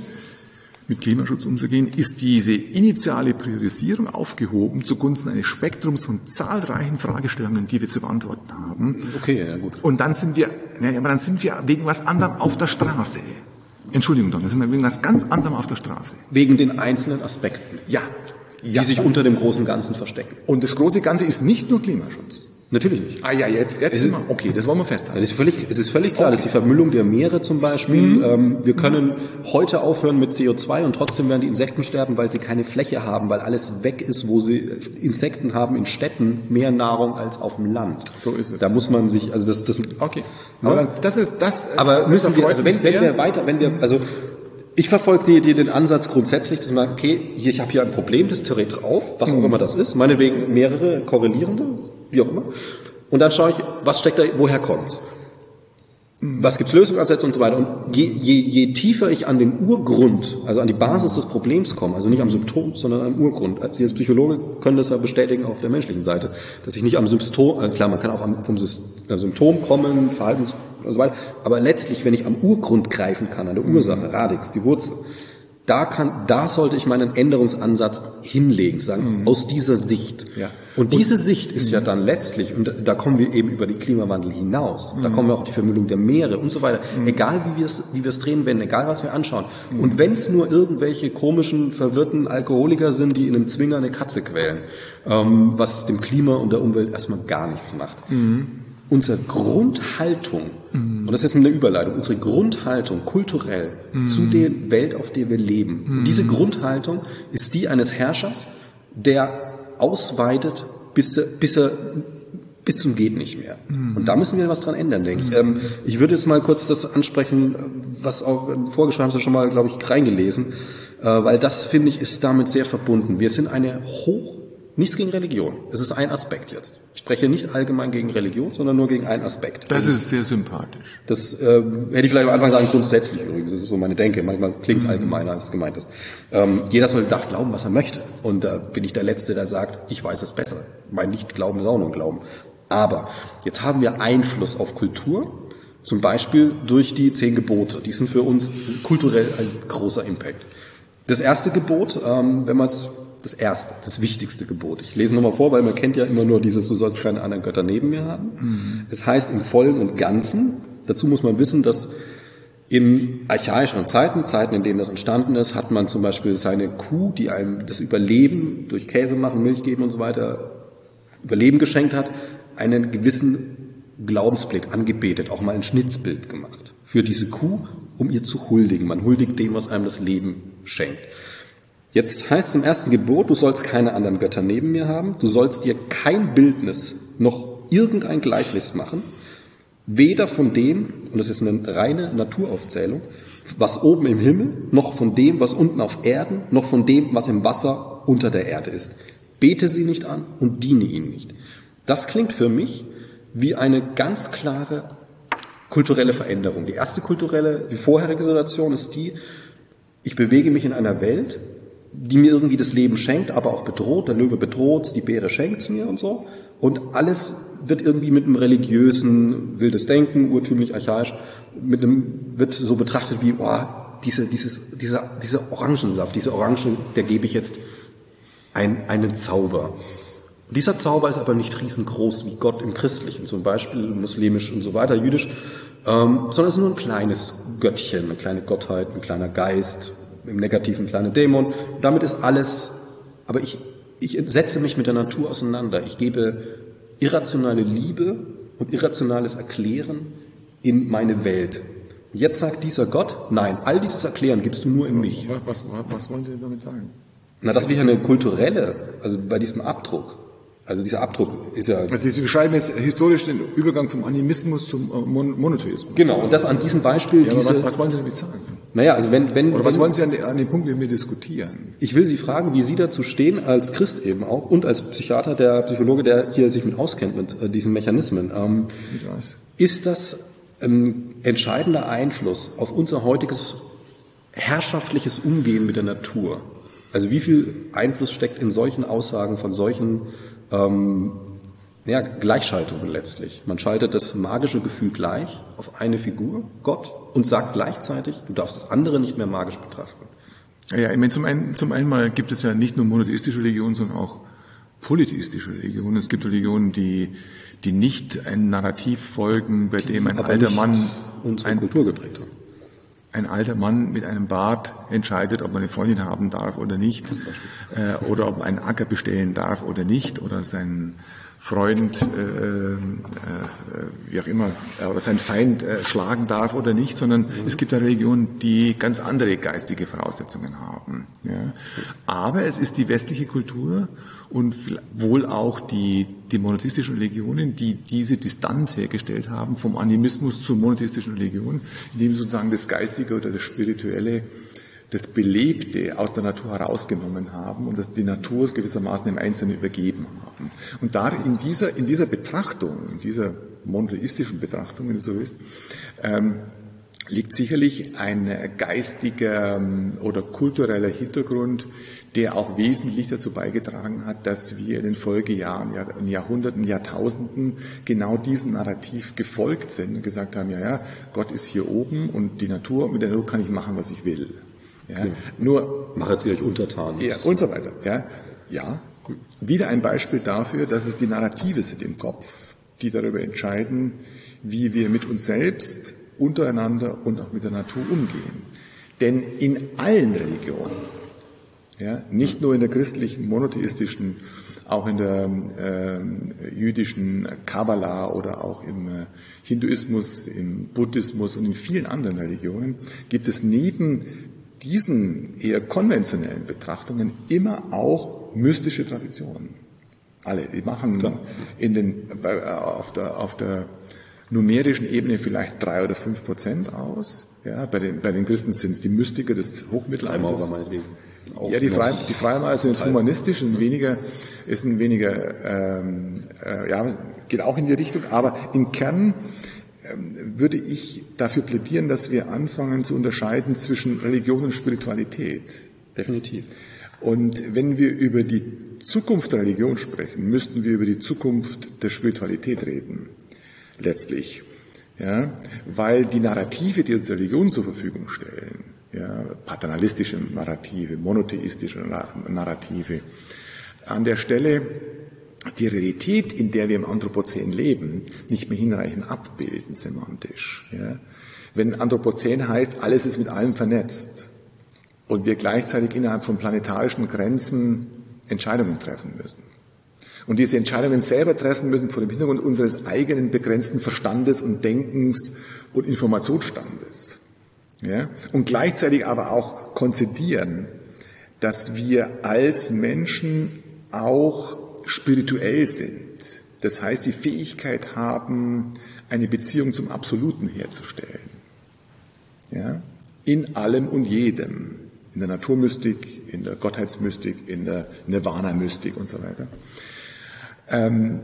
Speaker 2: mit Klimaschutz umzugehen, ist diese initiale Priorisierung aufgehoben zugunsten eines Spektrums von zahlreichen Fragestellungen, die wir zu beantworten haben.
Speaker 1: Okay, ja gut.
Speaker 2: Und dann sind wir, naja, aber dann sind wir wegen was anderem auf der Straße. Entschuldigung, dann sind wir wegen was ganz anderem auf der Straße.
Speaker 1: Wegen den einzelnen Aspekten.
Speaker 2: Ja.
Speaker 1: Die ja. sich unter dem großen Ganzen verstecken.
Speaker 2: Und das große Ganze ist nicht nur Klimaschutz.
Speaker 1: Natürlich nicht.
Speaker 2: Ah ja, jetzt, jetzt ist, okay, das wollen wir festhalten.
Speaker 1: Es ist völlig, es ist völlig klar, okay. dass die Vermüllung der Meere zum Beispiel, mhm. ähm, wir können heute aufhören mit CO2 und trotzdem werden die Insekten sterben, weil sie keine Fläche haben, weil alles weg ist, wo sie Insekten haben in Städten mehr Nahrung als auf dem Land.
Speaker 2: So ist es.
Speaker 1: Da muss man sich, also das, das.
Speaker 2: Okay. Aber das ist das.
Speaker 1: Aber das müssen wir, wenn, wenn wir weiter, wenn wir, also ich verfolge die, die, den Ansatz grundsätzlich, dass man, okay, hier, ich habe hier ein Problem, das tritt auf, was auch mhm. immer das ist, meinetwegen mehrere korrelierende, wie auch immer. Und dann schaue ich, was steckt da, woher kommt's? Was gibt's Lösungsansätze und so weiter. Und je, je, je tiefer ich an den Urgrund, also an die Basis des Problems komme, also nicht am Symptom, sondern am Urgrund. Als Sie als Psychologe können das ja bestätigen auf der menschlichen Seite, dass ich nicht am Symptom, äh, klar, man kann auch vom äh, Symptom kommen, Verhaltens und so weiter, aber letztlich, wenn ich am Urgrund greifen kann, an der Ursache, Radix, die Wurzel, da kann, da sollte ich meinen Änderungsansatz hinlegen, sagen, mhm. aus dieser Sicht.
Speaker 2: Ja.
Speaker 1: Und diese Sicht ist ja dann letztlich, und da kommen wir eben über den Klimawandel hinaus, mhm. da kommen wir auch auf die Vermüllung der Meere und so weiter, mhm. egal wie wir es, wie wir es drehen wenden, egal was wir anschauen. Mhm. Und wenn es nur irgendwelche komischen, verwirrten Alkoholiker sind, die in einem Zwinger eine Katze quälen, ähm, was dem Klima und der Umwelt erstmal gar nichts macht.
Speaker 2: Mhm
Speaker 1: unsere Grundhaltung, mhm. und das ist eine Überleitung, unsere Grundhaltung kulturell mhm. zu der Welt, auf der wir leben, mhm. diese Grundhaltung ist die eines Herrschers, der ausweitet, bis bis er bis zum geht nicht mehr. Mhm. Und da müssen wir was dran ändern, denke ich. Ähm, ich würde jetzt mal kurz das ansprechen, was auch vorgeschrieben haben Sie schon mal, glaube ich, reingelesen, äh, weil das finde ich ist damit sehr verbunden. Wir sind eine hoch Nichts gegen Religion. Es ist ein Aspekt jetzt. Ich spreche nicht allgemein gegen Religion, sondern nur gegen einen Aspekt.
Speaker 2: Das ist sehr sympathisch.
Speaker 1: Das äh, hätte ich vielleicht am Anfang sagen, grundsätzlich übrigens. Das ist so meine Denke. Manchmal klingt es mhm. allgemeiner, als es gemeint ist. Ähm, jeder soll darf glauben, was er möchte. Und da bin ich der Letzte, der sagt, ich weiß es besser. Mein Nicht-Glauben ist auch nur ein Glauben. Aber jetzt haben wir Einfluss auf Kultur, zum Beispiel durch die zehn Gebote. Die sind für uns kulturell ein großer Impact. Das erste Gebot, ähm, wenn man es das erste, das wichtigste Gebot. Ich lese nochmal vor, weil man kennt ja immer nur dieses, du sollst keine anderen Götter neben mir haben. Mhm. Es heißt im Vollen und Ganzen, dazu muss man wissen, dass in archaischen Zeiten, Zeiten, in denen das entstanden ist, hat man zum Beispiel seine Kuh, die einem das Überleben durch Käse machen, Milch geben und so weiter, Überleben geschenkt hat, einen gewissen Glaubensblick angebetet, auch mal ein Schnitzbild gemacht für diese Kuh, um ihr zu huldigen. Man huldigt dem, was einem das Leben schenkt. Jetzt heißt es im ersten Gebot, du sollst keine anderen Götter neben mir haben, du sollst dir kein Bildnis noch irgendein Gleichnis machen, weder von dem, und das ist eine reine Naturaufzählung, was oben im Himmel, noch von dem, was unten auf Erden, noch von dem, was im Wasser unter der Erde ist. Bete sie nicht an und diene ihnen nicht. Das klingt für mich wie eine ganz klare kulturelle Veränderung. Die erste kulturelle, die vorherige Situation ist die, ich bewege mich in einer Welt, die mir irgendwie das Leben schenkt, aber auch bedroht. Der Löwe bedroht die Beere schenkt's mir und so. Und alles wird irgendwie mit einem religiösen, wildes Denken, urtümlich archaisch, mit einem, wird so betrachtet wie, oh, diese, dieses, dieser, dieser Orangensaft, diese Orange, der gebe ich jetzt ein, einen Zauber. Und dieser Zauber ist aber nicht riesengroß wie Gott im Christlichen, zum Beispiel muslimisch und so weiter, jüdisch, ähm, sondern es ist nur ein kleines Göttchen, eine kleine Gottheit, ein kleiner Geist, im negativen kleine Dämon. Damit ist alles, aber ich, ich setze mich mit der Natur auseinander. Ich gebe irrationale Liebe und irrationales Erklären in meine Welt. Jetzt sagt dieser Gott, nein, all dieses Erklären gibst du nur in mich.
Speaker 2: Was, was, was wollen Sie damit sagen?
Speaker 1: Na, dass wir hier eine kulturelle, also bei diesem Abdruck, also dieser Abdruck ist ja.
Speaker 2: Also Sie beschreiben jetzt historisch den Übergang vom Animismus zum äh, Monotheismus.
Speaker 1: Genau, und das an diesem Beispiel.
Speaker 2: Ja, diese, was, was wollen Sie damit sagen?
Speaker 1: Naja, also wenn, wenn.
Speaker 2: Oder was wollen Sie an, an dem Punkt mit mir diskutieren?
Speaker 1: Ich will Sie fragen, wie Sie dazu stehen, als Christ eben auch und als Psychiater, der Psychologe, der hier sich mit auskennt mit äh, diesen Mechanismen. Ähm, ist das ein entscheidender Einfluss auf unser heutiges herrschaftliches Umgehen mit der Natur? Also wie viel Einfluss steckt in solchen Aussagen von solchen ähm, ja, Gleichschaltungen letztlich. Man schaltet das magische Gefühl gleich auf eine Figur, Gott, und sagt gleichzeitig, du darfst das andere nicht mehr magisch betrachten.
Speaker 2: Ja, ich meine, zum einen, zum einen mal gibt es ja nicht nur monotheistische Religionen, sondern auch polytheistische Religionen. Es gibt Religionen, die, die nicht ein Narrativ folgen, bei dem ein alter Mann
Speaker 1: unsere ein, Kultur geprägt hat
Speaker 2: ein alter Mann mit einem Bart entscheidet, ob man eine Freundin haben darf oder nicht, äh, oder ob man einen Acker bestellen darf oder nicht, oder sein Freund, äh, äh, wie auch immer, äh, oder sein Feind äh, schlagen darf oder nicht, sondern mhm. es gibt ja Religionen, die ganz andere geistige Voraussetzungen haben. Ja. Aber es ist die westliche Kultur und wohl auch die, die monotheistischen Religionen, die diese Distanz hergestellt haben vom Animismus zur monotheistischen Religion, indem sozusagen das Geistige oder das Spirituelle, das Belebte aus der Natur herausgenommen haben und das die Natur gewissermaßen dem Einzelnen übergeben haben. Und da in dieser, in dieser Betrachtung, in dieser monotheistischen Betrachtung, wenn du so willst, ähm, liegt sicherlich ein geistiger ähm, oder kultureller Hintergrund, der auch wesentlich dazu beigetragen hat, dass wir in den Folgejahren, in Jahrhunderten, Jahrtausenden genau diesem Narrativ gefolgt sind und gesagt haben, ja, ja, Gott ist hier oben und die Natur, mit der Natur kann ich machen, was ich will.
Speaker 1: Ja, ja. Nur machet sie euch untertan.
Speaker 2: Ja, und so weiter. Ja, ja. Wieder ein Beispiel dafür, dass es die Narrative sind im Kopf, die darüber entscheiden, wie wir mit uns selbst, untereinander und auch mit der Natur umgehen. Denn in allen Religionen, ja, nicht nur in der christlichen, monotheistischen, auch in der äh, jüdischen Kabbalah oder auch im äh, Hinduismus, im Buddhismus und in vielen anderen Religionen gibt es neben diesen eher konventionellen Betrachtungen immer auch mystische Traditionen. Alle. Die machen Klar. in den, auf der, auf der numerischen Ebene vielleicht drei oder fünf Prozent aus. Ja, bei den, bei den Christen sind es die Mystiker des Hochmittelalters. Ja, die, Frei, die Freimaurer sind jetzt humanistisch und weniger, ist ein weniger, ähm, äh, ja, geht auch in die Richtung, aber im Kern ähm, würde ich dafür plädieren, dass wir anfangen zu unterscheiden zwischen Religion und Spiritualität.
Speaker 1: Definitiv.
Speaker 2: Und wenn wir über die Zukunft der Religion sprechen, müssten wir über die Zukunft der Spiritualität reden. Letztlich. Ja, weil die Narrative, die uns Religion zur Verfügung stellen, ja, paternalistische Narrative, monotheistische Narrative, an der Stelle die Realität, in der wir im Anthropozän leben, nicht mehr hinreichend abbilden semantisch. Ja. Wenn Anthropozän heißt, alles ist mit allem vernetzt und wir gleichzeitig innerhalb von planetarischen Grenzen Entscheidungen treffen müssen. Und diese Entscheidungen selber treffen müssen vor dem Hintergrund unseres eigenen begrenzten Verstandes und Denkens und Informationsstandes. Ja? Und gleichzeitig aber auch konzidieren, dass wir als Menschen auch spirituell sind. Das heißt, die Fähigkeit haben, eine Beziehung zum Absoluten herzustellen. Ja? In allem und jedem. In der Naturmystik, in der Gottheitsmystik, in der Nirvana-Mystik und so weiter. Ähm,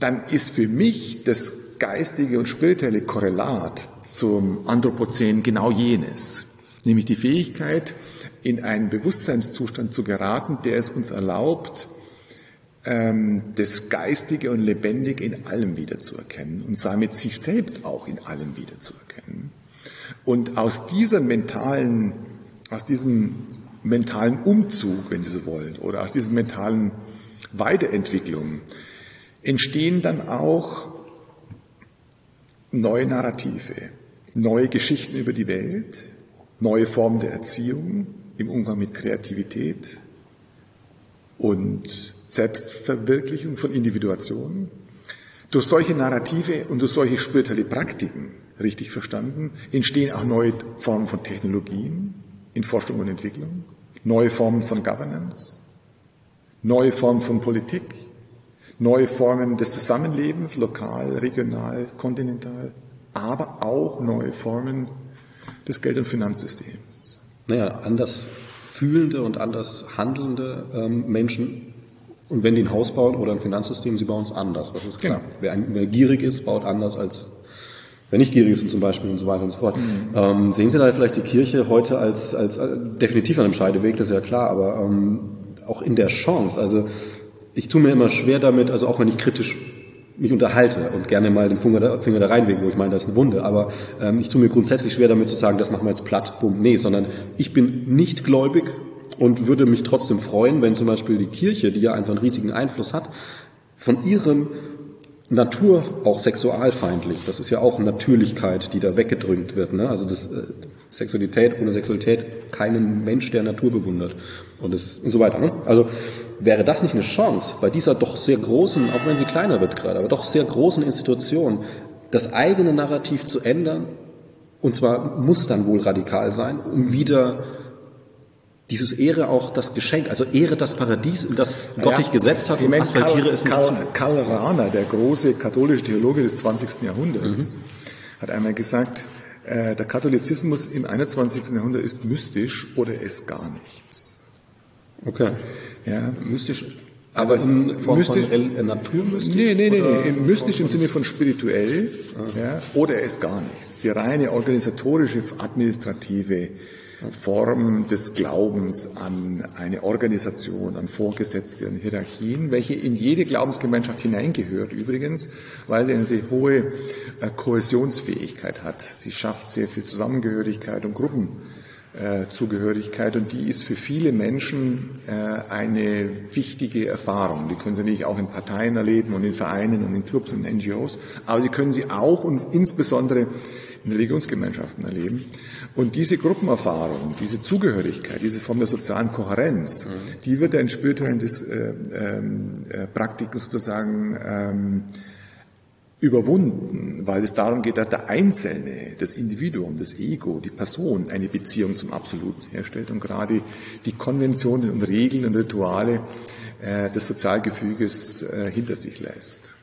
Speaker 2: dann ist für mich das geistige und spirituelle Korrelat zum Anthropozän genau jenes. Nämlich die Fähigkeit, in einen Bewusstseinszustand zu geraten, der es uns erlaubt, ähm, das Geistige und Lebendige in allem wiederzuerkennen und damit sich selbst auch in allem wiederzuerkennen. Und aus dieser mentalen, aus diesem mentalen Umzug, wenn Sie so wollen, oder aus diesem mentalen Weiterentwicklung entstehen dann auch neue Narrative, neue Geschichten über die Welt, neue Formen der Erziehung im Umgang mit Kreativität und Selbstverwirklichung von Individuation. Durch solche Narrative und durch solche spirituelle Praktiken, richtig verstanden, entstehen auch neue Formen von Technologien in Forschung und Entwicklung, neue Formen von Governance, neue Formen von Politik, neue Formen des Zusammenlebens, lokal, regional, kontinental, aber auch neue Formen des Geld- und Finanzsystems.
Speaker 1: Naja, anders fühlende und anders handelnde ähm, Menschen und wenn die ein Haus bauen oder ein Finanzsystem, sie bauen es anders. Das ist klar. Genau. Wer, wer gierig ist, baut anders als wer nicht gierig ist zum Beispiel und so weiter und so fort. Mhm. Ähm, sehen Sie da vielleicht die Kirche heute als, als äh, definitiv an einem Scheideweg, das ist ja klar, aber ähm, auch in der Chance. Also ich tue mir immer schwer damit, also auch wenn ich kritisch mich unterhalte und gerne mal den Finger da, Finger da reinwege, wo ich meine, das ist eine Wunde, aber ähm, ich tue mir grundsätzlich schwer damit zu sagen, das machen wir jetzt platt, bumm, nee, sondern ich bin nicht gläubig und würde mich trotzdem freuen, wenn zum Beispiel die Kirche, die ja einfach einen riesigen Einfluss hat, von ihrem Natur auch sexualfeindlich. Das ist ja auch Natürlichkeit, die da weggedrückt wird. Ne? Also das, äh, Sexualität ohne Sexualität keinen Mensch der Natur bewundert und, das, und so weiter. Ne? Also wäre das nicht eine Chance, bei dieser doch sehr großen, auch wenn sie kleiner wird gerade, aber doch sehr großen Institution, das eigene Narrativ zu ändern, und zwar muss dann wohl radikal sein, um wieder dieses Ehre auch das Geschenk, also Ehre das Paradies, in das Gott dich gesetzt hat
Speaker 2: und asphaltiere es Karl, Karl Rahner, der große katholische Theologe des 20. Jahrhunderts, mhm. hat einmal gesagt, der Katholizismus im 21. Jahrhundert ist mystisch oder ist gar nichts.
Speaker 1: Okay.
Speaker 2: Ja, mystisch.
Speaker 1: Aber also in Form mystisch, von äh,
Speaker 2: naturmystisch? Nee, nee, nee, nee. mystisch im Sinne von spirituell, ah. ja, oder er ist gar nichts. Die reine organisatorische, administrative Form des Glaubens an eine Organisation, an Vorgesetzte, an Hierarchien, welche in jede Glaubensgemeinschaft hineingehört übrigens, weil sie eine sehr hohe äh, Kohäsionsfähigkeit hat. Sie schafft sehr viel Zusammengehörigkeit und Gruppenzugehörigkeit und die ist für viele Menschen äh, eine wichtige Erfahrung. Die können sie nicht auch in Parteien erleben und in Vereinen und in Clubs und NGOs, aber sie können sie auch und insbesondere in Religionsgemeinschaften erleben. Und diese Gruppenerfahrung, diese Zugehörigkeit, diese Form der sozialen Kohärenz, mhm. die wird in spirituellen des, äh, äh, Praktiken sozusagen ähm, überwunden, weil es darum geht, dass der Einzelne, das Individuum, das Ego, die Person eine Beziehung zum Absoluten herstellt und gerade die Konventionen und Regeln und Rituale äh, des Sozialgefüges äh, hinter sich lässt.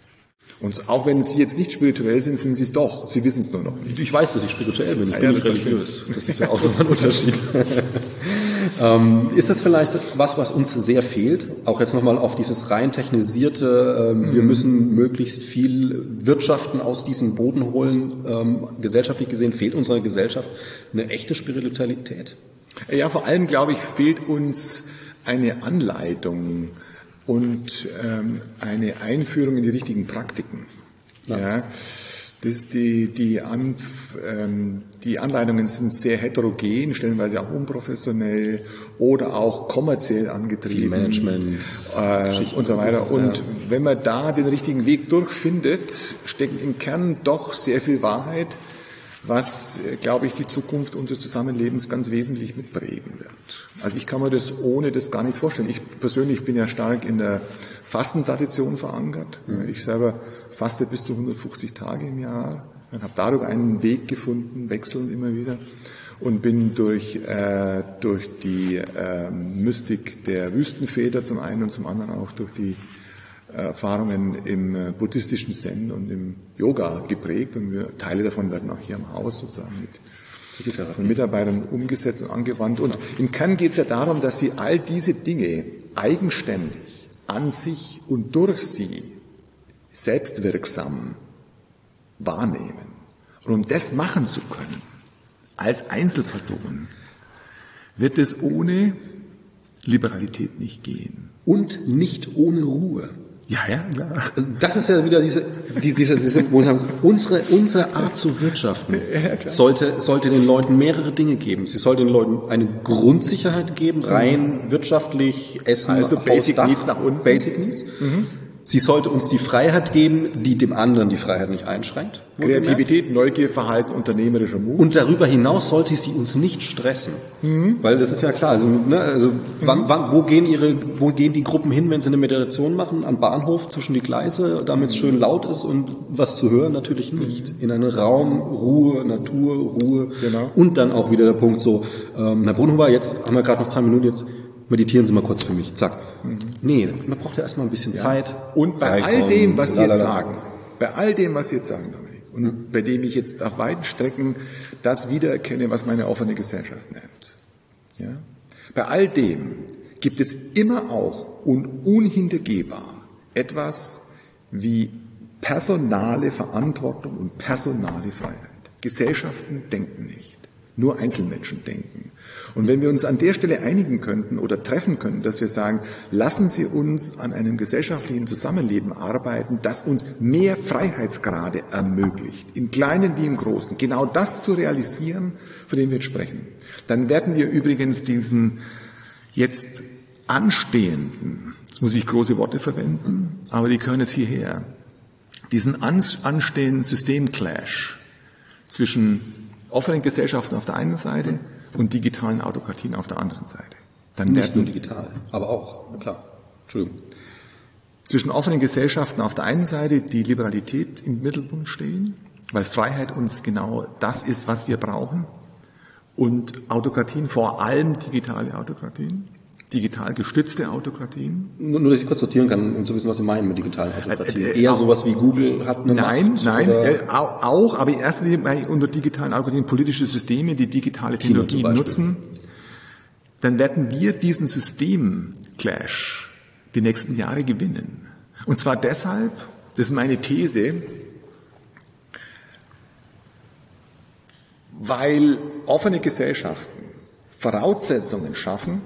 Speaker 2: Und auch wenn Sie jetzt nicht spirituell sind, sind Sie es doch. Sie wissen es nur noch nicht.
Speaker 1: Ich weiß, dass ich spirituell bin. Ich ja, bin nicht religiös. Das ist ja auch nochmal ein Unterschied. *laughs* ähm, ist das vielleicht was, was uns sehr fehlt? Auch jetzt nochmal auf dieses rein technisierte, ähm, mhm. wir müssen möglichst viel Wirtschaften aus diesem Boden holen. Ähm, gesellschaftlich gesehen fehlt unserer Gesellschaft eine echte Spiritualität?
Speaker 2: Ja, vor allem, glaube ich, fehlt uns eine Anleitung und ähm, eine Einführung in die richtigen Praktiken. Ja. ja. Das die, die, An, ähm, die Anleitungen sind sehr heterogen, stellenweise auch unprofessionell oder auch kommerziell angetrieben. Viel
Speaker 1: Management.
Speaker 2: Äh, und so weiter. Und ja. wenn man da den richtigen Weg durchfindet, steckt im Kern doch sehr viel Wahrheit was, äh, glaube ich, die Zukunft unseres Zusammenlebens ganz wesentlich mitprägen wird. Also ich kann mir das ohne das gar nicht vorstellen. Ich persönlich bin ja stark in der Fastentradition verankert. Mhm. Ich selber faste bis zu 150 Tage im Jahr und habe darüber einen Weg gefunden, wechselnd immer wieder und bin durch, äh, durch die äh, Mystik der Wüstenväter zum einen und zum anderen auch durch die Erfahrungen im äh, buddhistischen Zen und im Yoga geprägt und wir, Teile davon werden auch hier im Haus sozusagen mit, mit Mitarbeitern umgesetzt und angewandt. Und im Kern geht es ja darum, dass sie all diese Dinge eigenständig an sich und durch sie selbstwirksam wahrnehmen. Und um das machen zu können, als Einzelperson, wird es ohne Liberalität nicht gehen.
Speaker 1: Und nicht ohne Ruhe.
Speaker 2: Ja, ja, klar.
Speaker 1: Das ist ja wieder diese, diese, diese wo sagen, unsere, unsere Art zu wirtschaften *laughs* ja, sollte, sollte den Leuten mehrere Dinge geben. Sie sollte den Leuten eine Grundsicherheit geben, rein mhm. wirtschaftlich, Essen,
Speaker 2: also Basic Needs nach unten.
Speaker 1: Basic Needs. Mhm. Sie sollte uns die Freiheit geben, die dem anderen die Freiheit nicht einschränkt.
Speaker 2: Kreativität, Neugier, Verhalten, unternehmerischer Mut.
Speaker 1: Und darüber hinaus sollte sie uns nicht stressen. Mhm. Weil das ist ja klar. Also, ne, also mhm. wann, wann, wo gehen ihre, wo gehen die Gruppen hin, wenn sie eine Meditation machen? Am Bahnhof zwischen die Gleise, damit es schön laut ist und was zu hören natürlich nicht. In einen Raum, Ruhe, Natur, Ruhe. Genau. Und dann auch wieder der Punkt so, ähm, Herr Brunhuber, jetzt haben wir gerade noch zwei Minuten, jetzt meditieren Sie mal kurz für mich. Zack. Mhm. Nee, man braucht ja erstmal ein bisschen ja. Zeit.
Speaker 2: Und bei all dem, was Sie jetzt sagen, bei all dem, was Sie jetzt sagen, Dominik, und mhm. bei dem ich jetzt auf weiten Strecken das wiedererkenne, was meine offene Gesellschaft nennt. Ja? Bei all dem gibt es immer auch und unhintergehbar etwas wie personale Verantwortung und personale Freiheit. Gesellschaften denken nicht, nur Einzelmenschen denken. Und wenn wir uns an der Stelle einigen könnten oder treffen könnten, dass wir sagen, lassen Sie uns an einem gesellschaftlichen Zusammenleben arbeiten, das uns mehr Freiheitsgrade ermöglicht, im Kleinen wie im Großen, genau das zu realisieren, von dem wir jetzt sprechen, dann werden wir übrigens diesen jetzt anstehenden, jetzt muss ich große Worte verwenden, aber die gehören jetzt hierher, diesen anstehenden Systemclash zwischen offenen Gesellschaften auf der einen Seite und digitalen Autokratien auf der anderen Seite.
Speaker 1: Dann Nicht nur digital, aber auch, ja klar. Entschuldigung.
Speaker 2: Zwischen offenen Gesellschaften auf der einen Seite, die Liberalität im Mittelpunkt stehen, weil Freiheit uns genau das ist, was wir brauchen, und Autokratien, vor allem digitale Autokratien, digital gestützte Autokratien.
Speaker 1: Nur, nur, dass ich kurz sortieren kann, um zu wissen, was Sie meinen mit digitalen Autokratien. Äh, äh, Eher sowas wie Google hat eine
Speaker 2: Nein, Macht, nein, äh, auch, aber Linie unter digitalen Autokratien politische Systeme, die digitale Technologien nutzen. Dann werden wir diesen Systemclash die nächsten Jahre gewinnen. Und zwar deshalb, das ist meine These, weil offene Gesellschaften Voraussetzungen schaffen,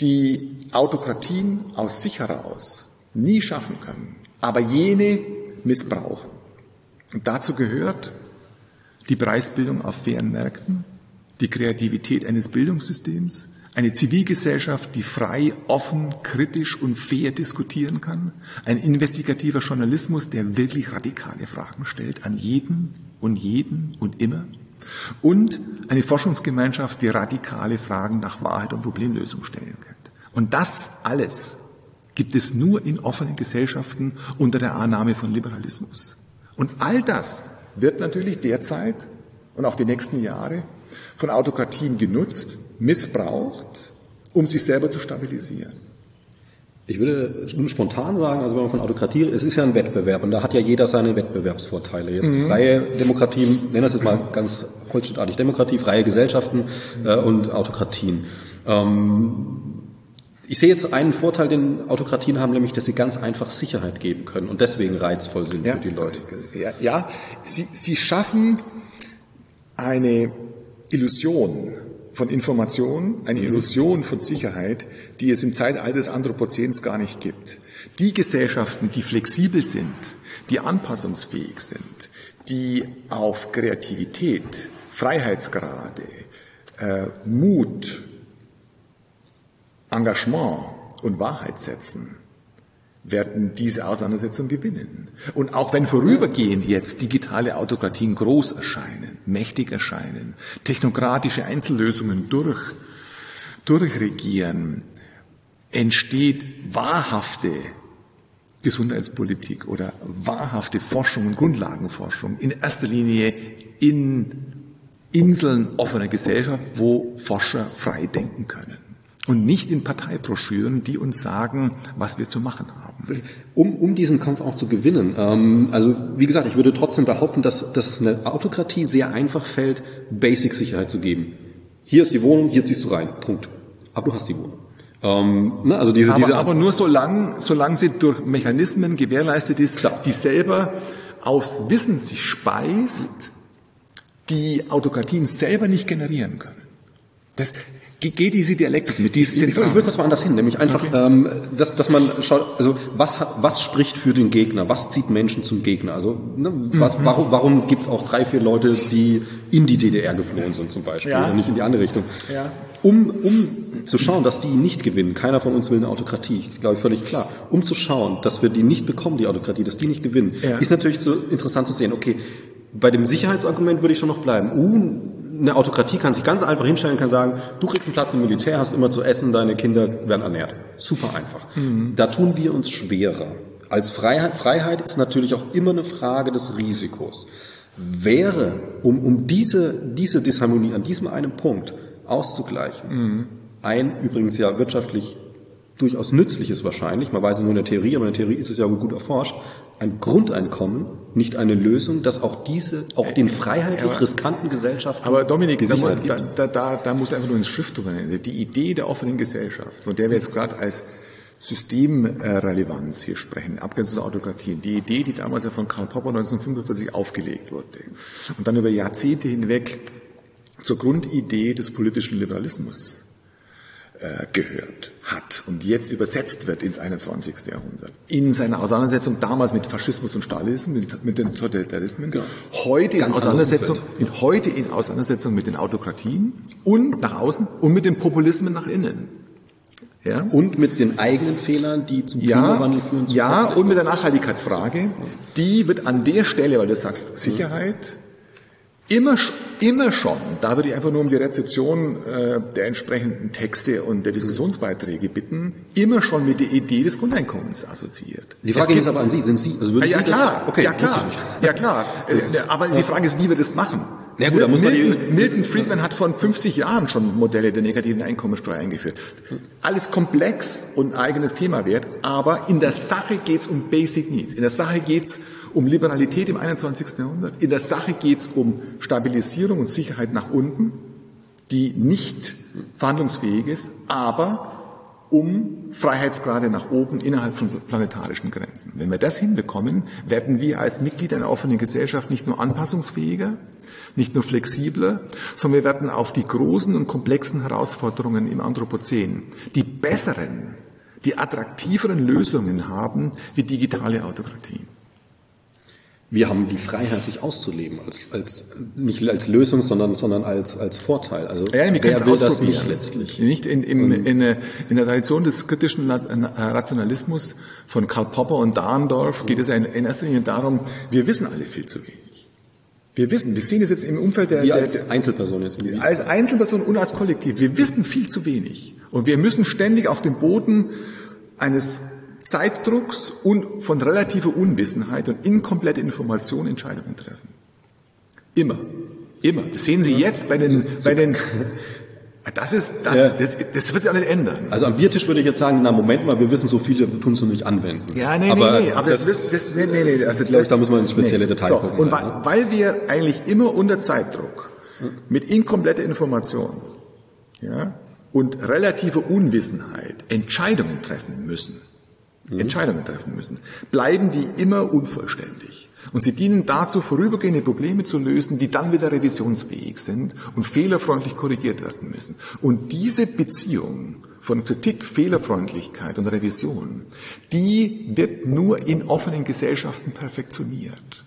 Speaker 2: die Autokratien aus sich heraus nie schaffen können, aber jene missbrauchen. Und dazu gehört die Preisbildung auf fairen Märkten, die Kreativität eines Bildungssystems, eine Zivilgesellschaft, die frei, offen, kritisch und fair diskutieren kann, ein investigativer Journalismus, der wirklich radikale Fragen stellt an jeden und jeden und immer, und eine Forschungsgemeinschaft, die radikale Fragen nach Wahrheit und Problemlösung stellen kann. Und das alles gibt es nur in offenen Gesellschaften unter der Annahme von Liberalismus. Und all das wird natürlich derzeit und auch die nächsten Jahre von Autokratien genutzt, missbraucht, um sich selber zu stabilisieren.
Speaker 1: Ich würde nur spontan sagen, also wenn man von Autokratie, es ist ja ein Wettbewerb und da hat ja jeder seine Wettbewerbsvorteile. Jetzt mhm. freie Demokratie, nennen das jetzt mal ganz holzschnittartig Demokratie, freie Gesellschaften äh, und Autokratien. Ähm, ich sehe jetzt einen Vorteil, den Autokratien haben, nämlich, dass sie ganz einfach Sicherheit geben können und deswegen reizvoll sind ja, für die Leute.
Speaker 2: Ja, ja sie, sie schaffen eine Illusion von Information, eine Illusion von Sicherheit, die es im Zeitalter des Anthropozäns gar nicht gibt. Die Gesellschaften, die flexibel sind, die anpassungsfähig sind, die auf Kreativität, Freiheitsgrade, äh, Mut, Engagement und Wahrheit setzen, werden diese Auseinandersetzung gewinnen. Und auch wenn vorübergehend jetzt digitale Autokratien groß erscheinen, mächtig erscheinen, technokratische Einzellösungen durch, durchregieren, entsteht wahrhafte Gesundheitspolitik oder wahrhafte Forschung und Grundlagenforschung in erster Linie in Inseln offener Gesellschaft, wo Forscher frei denken können und nicht in Parteibroschüren, die uns sagen, was wir zu machen haben.
Speaker 1: Um, um diesen Kampf auch zu gewinnen. Ähm, also wie gesagt, ich würde trotzdem behaupten, dass, dass eine Autokratie sehr einfach fällt, Basic-Sicherheit zu geben. Hier ist die Wohnung, hier ziehst du rein. Punkt. Aber du hast die Wohnung.
Speaker 2: Ähm, ne, also diese, aber, diese aber nur solange, solange sie durch Mechanismen gewährleistet ist, Klar. die selber aus Wissen sich speist, die Autokratien selber nicht generieren können. Das, Geht diese Dialektik mit? Die ist
Speaker 1: ich, ich, würde kurz mal anders hin, nämlich einfach, okay. ähm, dass, dass man schaut, also was hat, was spricht für den Gegner? Was zieht Menschen zum Gegner? Also ne, was, mhm. warum, warum gibt es auch drei, vier Leute, die in die DDR geflohen sind zum Beispiel ja. und nicht in die andere Richtung? Ja. Um, um zu schauen, dass die nicht gewinnen, keiner von uns will eine Autokratie, glaube ich völlig klar. Um zu schauen, dass wir die nicht bekommen, die Autokratie, dass die nicht gewinnen, ja. ist natürlich so interessant zu sehen. Okay, bei dem Sicherheitsargument würde ich schon noch bleiben. Uh, eine Autokratie kann sich ganz einfach hinstellen, kann sagen, du kriegst einen Platz im Militär, hast immer zu essen, deine Kinder werden ernährt. Super einfach. Mhm. Da tun wir uns schwerer. Als Freiheit, Freiheit ist natürlich auch immer eine Frage des Risikos. Wäre, um, um diese, diese Disharmonie an diesem einen Punkt auszugleichen, mhm. ein übrigens ja wirtschaftlich durchaus nützliches wahrscheinlich, man weiß es nur in der Theorie, aber in der Theorie ist es ja gut erforscht, ein Grundeinkommen, nicht eine Lösung, dass auch diese, auch den freiheitlich aber, riskanten Gesellschaften
Speaker 2: Aber Dominik, da, da, da, da muss einfach nur ins Schrift drüber Die Idee der offenen Gesellschaft, von der wir jetzt gerade als Systemrelevanz hier sprechen, Abgrenzung zur Autokratie, die Idee, die damals ja von Karl Popper 1945 aufgelegt wurde und dann über Jahrzehnte hinweg zur Grundidee des politischen Liberalismus äh, gehört hat und jetzt übersetzt wird ins 21. Jahrhundert. In seiner Auseinandersetzung damals mit Faschismus und Stalinismus, mit, mit den Totalitarismen, genau. heute, in Auseinandersetzung, in, heute in Auseinandersetzung mit den Autokratien und nach außen und mit den Populismen nach innen.
Speaker 1: Ja? Und mit den eigenen Fehlern, die zum
Speaker 2: ja, Klimawandel führen. Ja, und mit der Nachhaltigkeitsfrage, die wird an der Stelle, weil du sagst Sicherheit, Immer, immer schon, da würde ich einfach nur um die Rezeption äh, der entsprechenden Texte und der Diskussionsbeiträge bitten, immer schon mit der Idee des Grundeinkommens assoziiert.
Speaker 1: Die Frage ist aber an Sie, sind Sie,
Speaker 2: also würden ja, Sie klar, das, okay, ja klar, ja klar, äh, aber die Frage ist, wie wir das machen.
Speaker 1: Ja, gut, da muss
Speaker 2: Milton, man die, Milton Friedman hat vor 50 Jahren schon Modelle der negativen Einkommensteuer eingeführt. Alles komplex und eigenes Thema wert, aber in der Sache geht's um Basic Needs. In der Sache geht's um Liberalität im 21. Jahrhundert. In der Sache geht es um Stabilisierung und Sicherheit nach unten, die nicht verhandlungsfähig ist, aber um Freiheitsgrade nach oben innerhalb von planetarischen Grenzen. Wenn wir das hinbekommen, werden wir als Mitglied einer offenen Gesellschaft nicht nur anpassungsfähiger, nicht nur flexibler, sondern wir werden auf die großen und komplexen Herausforderungen im Anthropozän die besseren, die attraktiveren Lösungen haben wie digitale Autokratie.
Speaker 1: Wir haben die Freiheit, sich auszuleben, als, als nicht als Lösung, sondern, sondern als, als Vorteil. Also
Speaker 2: ja, wir wer will das nicht letztlich? Nicht in, im, in, in der Tradition des kritischen Rationalismus von Karl Popper und Dahndorf geht es in erster Linie darum, wir wissen alle viel zu wenig. Wir wissen, wir sehen es jetzt im Umfeld der,
Speaker 1: wir als Einzelperson jetzt.
Speaker 2: Als Einzelperson und als Kollektiv. Wir wissen viel zu wenig. Und wir müssen ständig auf dem Boden eines Zeitdrucks und von relativer Unwissenheit und inkompletter Information Entscheidungen treffen. Immer. Immer. Das sehen Sie jetzt bei den, bei den Das ist, das, ja. das, das wird sich auch nicht ändern.
Speaker 1: Also am Biertisch würde ich jetzt sagen, na Moment mal, wir wissen so viel, wir tun es nur nicht anwenden.
Speaker 2: Ja, nee, aber nee, nee, aber das, das, das, nee, nee, nee, also
Speaker 1: das, da muss man ins spezielle nee. Detail so, gucken.
Speaker 2: Und weil, weil wir eigentlich immer unter Zeitdruck mit inkompletter Information, ja, und relativer Unwissenheit Entscheidungen treffen müssen. Entscheidungen treffen müssen, bleiben die immer unvollständig. Und sie dienen dazu, vorübergehende Probleme zu lösen, die dann wieder revisionsfähig sind und fehlerfreundlich korrigiert werden müssen. Und diese Beziehung von Kritik, Fehlerfreundlichkeit und Revision, die wird nur in offenen Gesellschaften perfektioniert.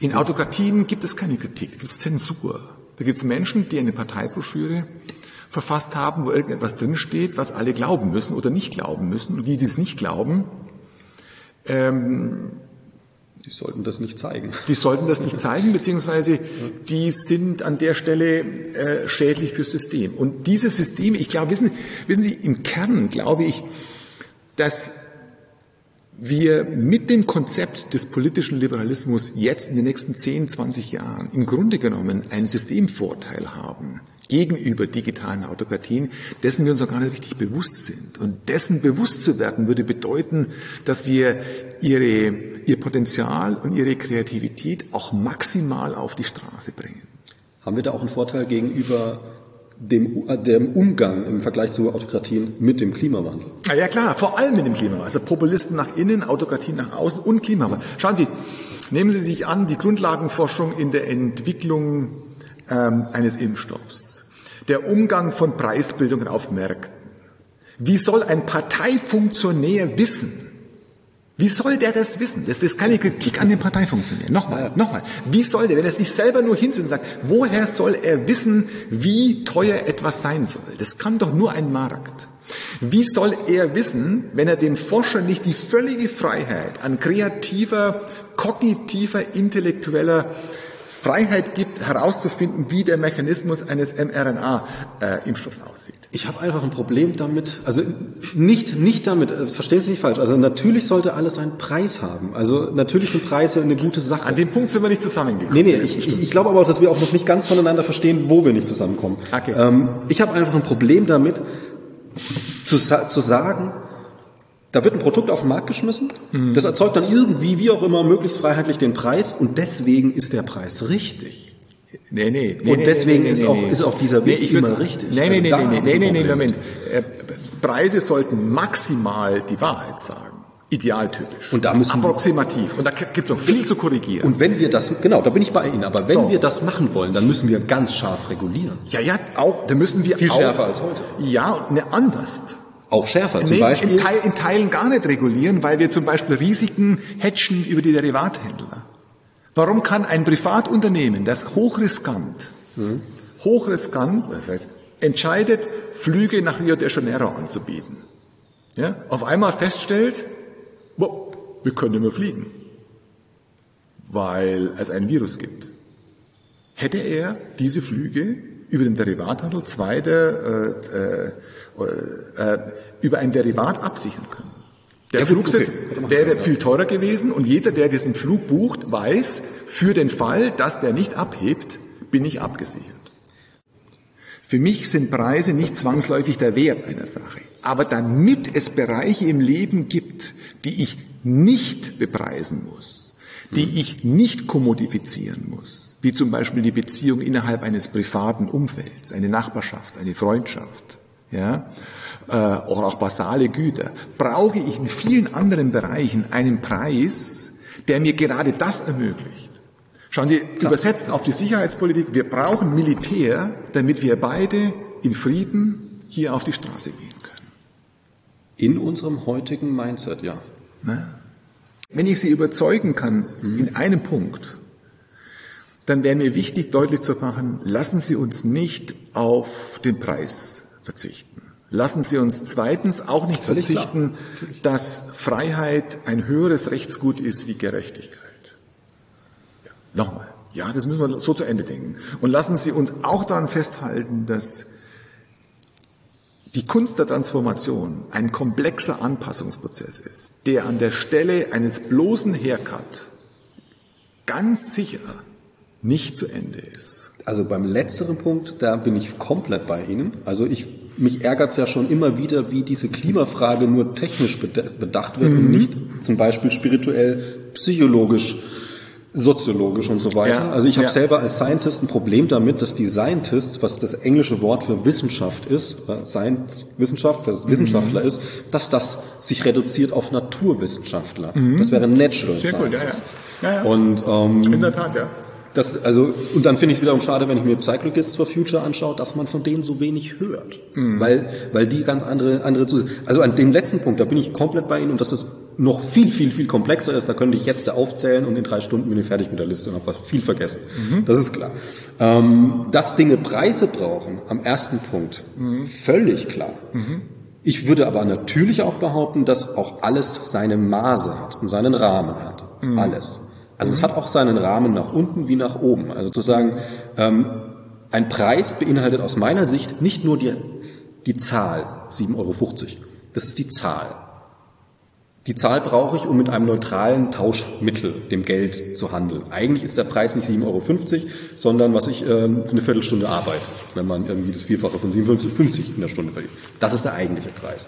Speaker 2: In Autokratien gibt es keine Kritik, gibt es Zensur. Da gibt es Menschen, die eine Parteibroschüre verfasst haben, wo irgendetwas drinsteht, was alle glauben müssen oder nicht glauben müssen. Und die, die es nicht glauben, ähm,
Speaker 1: die sollten das nicht zeigen.
Speaker 2: Die sollten das nicht zeigen, beziehungsweise *laughs* die sind an der Stelle äh, schädlich fürs System. Und dieses System, ich glaube, wissen, wissen Sie, im Kern glaube ich, dass wir mit dem Konzept des politischen Liberalismus jetzt in den nächsten 10, 20 Jahren im Grunde genommen einen Systemvorteil haben gegenüber digitalen Autokratien, dessen wir uns noch gar nicht richtig bewusst sind. Und dessen bewusst zu werden würde bedeuten, dass wir ihre, ihr Potenzial und ihre Kreativität auch maximal auf die Straße bringen.
Speaker 1: Haben wir da auch einen Vorteil gegenüber dem, dem Umgang im Vergleich zu Autokratien mit dem Klimawandel.
Speaker 2: Ja, ja klar, vor allem mit dem Klimawandel. Also Populisten nach innen, Autokratien nach außen und Klimawandel. Schauen Sie, nehmen Sie sich an, die Grundlagenforschung in der Entwicklung ähm, eines Impfstoffs, der Umgang von Preisbildungen auf Märkten. Wie soll ein Parteifunktionär wissen, wie soll der das wissen? Das ist keine Kritik an den Parteifunktionären. Nochmal, nochmal. Wie soll der, wenn er sich selber nur hinsetzt und sagt, woher soll er wissen, wie teuer etwas sein soll? Das kann doch nur ein Markt. Wie soll er wissen, wenn er dem Forscher nicht die völlige Freiheit an kreativer, kognitiver, intellektueller Freiheit gibt, herauszufinden, wie der Mechanismus eines mRNA-Impfstoffs aussieht.
Speaker 1: Ich habe einfach ein Problem damit, also nicht, nicht damit, äh, verstehen Sie nicht falsch, also natürlich sollte alles einen Preis haben. Also natürlich sind Preise eine gute Sache.
Speaker 2: An dem Punkt sind wir nicht zusammengekommen.
Speaker 1: Nee, nee, ich, ich, ich glaube aber auch, dass wir auch noch nicht ganz voneinander verstehen, wo wir nicht zusammenkommen. Okay. Ähm, ich habe einfach ein Problem damit, zu, zu sagen, da wird ein Produkt auf den Markt geschmissen, mhm. das erzeugt dann irgendwie, wie auch immer, möglichst freiheitlich den Preis und deswegen ist der Preis richtig.
Speaker 2: Nee, nee,
Speaker 1: nee. Und deswegen nee, nee, ist, auch, ist auch dieser Weg
Speaker 2: nee, immer richtig. Nee, nee, also nee, nee, nee, nee, nee, Moment. Äh, Preise sollten maximal die Wahrheit sagen. Idealtypisch.
Speaker 1: Und da müssen
Speaker 2: Approximativ. Und da gibt es noch viel zu korrigieren.
Speaker 1: Und wenn wir das, genau, da bin ich bei Ihnen, aber wenn so. wir das machen wollen, dann müssen wir ganz scharf regulieren.
Speaker 2: Ja, ja, auch, da müssen wir
Speaker 1: viel
Speaker 2: auch,
Speaker 1: schärfer als heute.
Speaker 2: Ja, ne, anders.
Speaker 1: Auch schärfer,
Speaker 2: zum nee, Beispiel? In, Teil, in Teilen gar nicht regulieren, weil wir zum Beispiel Risiken hatchen über die Derivathändler. Warum kann ein Privatunternehmen, das hochriskant, mhm. hochriskant, das heißt, entscheidet, Flüge nach Rio de Janeiro anzubieten, ja, auf einmal feststellt, boah, wir können nicht mehr fliegen, weil es ein Virus gibt. Hätte er diese Flüge über den Derivathandel zweiter äh, äh, äh, über ein Derivat absichern können. Der Flugsitz okay. wäre viel teurer gewesen und jeder, der diesen Flug bucht, weiß, für den Fall, dass der nicht abhebt, bin ich abgesichert. Für mich sind Preise nicht zwangsläufig der Wert einer Sache. Aber damit es Bereiche im Leben gibt, die ich nicht bepreisen muss, die hm. ich nicht kommodifizieren muss, wie zum Beispiel die Beziehung innerhalb eines privaten Umfelds, eine Nachbarschaft, eine Freundschaft, ja, äh, oder auch basale Güter, brauche ich in vielen anderen Bereichen einen Preis, der mir gerade das ermöglicht. Schauen Sie, Klar. übersetzt auf die Sicherheitspolitik, wir brauchen Militär, damit wir beide in Frieden hier auf die Straße gehen können.
Speaker 1: In unserem heutigen Mindset, ja.
Speaker 2: Na? Wenn ich Sie überzeugen kann mhm. in einem Punkt, dann wäre mir wichtig, deutlich zu machen, lassen Sie uns nicht auf den Preis verzichten. Lassen Sie uns zweitens auch nicht Völlig verzichten, dass Freiheit ein höheres Rechtsgut ist wie Gerechtigkeit. Ja, nochmal. Ja, das müssen wir so zu Ende denken. Und lassen Sie uns auch daran festhalten, dass die Kunst der Transformation ein komplexer Anpassungsprozess ist, der an der Stelle eines bloßen Haircut ganz sicher nicht zu Ende ist.
Speaker 1: Also beim letzteren Punkt, da bin ich komplett bei Ihnen. Also ich, mich ärgert es ja schon immer wieder, wie diese Klimafrage nur technisch bedacht wird mhm. und nicht zum Beispiel spirituell, psychologisch, soziologisch und so weiter. Ja, also ich habe ja. selber als Scientist ein Problem damit, dass die Scientists, was das englische Wort für Wissenschaft ist, äh, Science, Wissenschaft für mhm. Wissenschaftler ist, dass das sich reduziert auf Naturwissenschaftler. Mhm. Das wäre Natural Sehr Scientist. Cool, ja, ja. Und ähm, in der Tat, ja. Das, also, und dann finde ich es wiederum schade, wenn ich mir Cyclists for Future anschaue, dass man von denen so wenig hört. Mhm. Weil, weil die ganz andere, andere zu, also an dem letzten Punkt, da bin ich komplett bei Ihnen und dass das noch viel, viel, viel komplexer ist, da könnte ich jetzt aufzählen und in drei Stunden bin ich fertig mit der Liste und habe viel vergessen. Mhm. Das ist klar. Ähm, dass Dinge Preise brauchen, am ersten Punkt, mhm. völlig klar. Mhm. Ich würde aber natürlich auch behaupten, dass auch alles seine Maße hat und seinen Rahmen hat. Mhm. Alles. Also es hat auch seinen Rahmen nach unten wie nach oben. Also zu sagen, ähm, ein Preis beinhaltet aus meiner Sicht nicht nur die, die Zahl 7,50 Euro. Das ist die Zahl. Die Zahl brauche ich, um mit einem neutralen Tauschmittel, dem Geld, zu handeln. Eigentlich ist der Preis nicht 7,50 Euro, sondern was ich ähm, eine Viertelstunde arbeite, wenn man irgendwie das Vierfache von 57,50 in der Stunde verdient. Das ist der eigentliche Preis.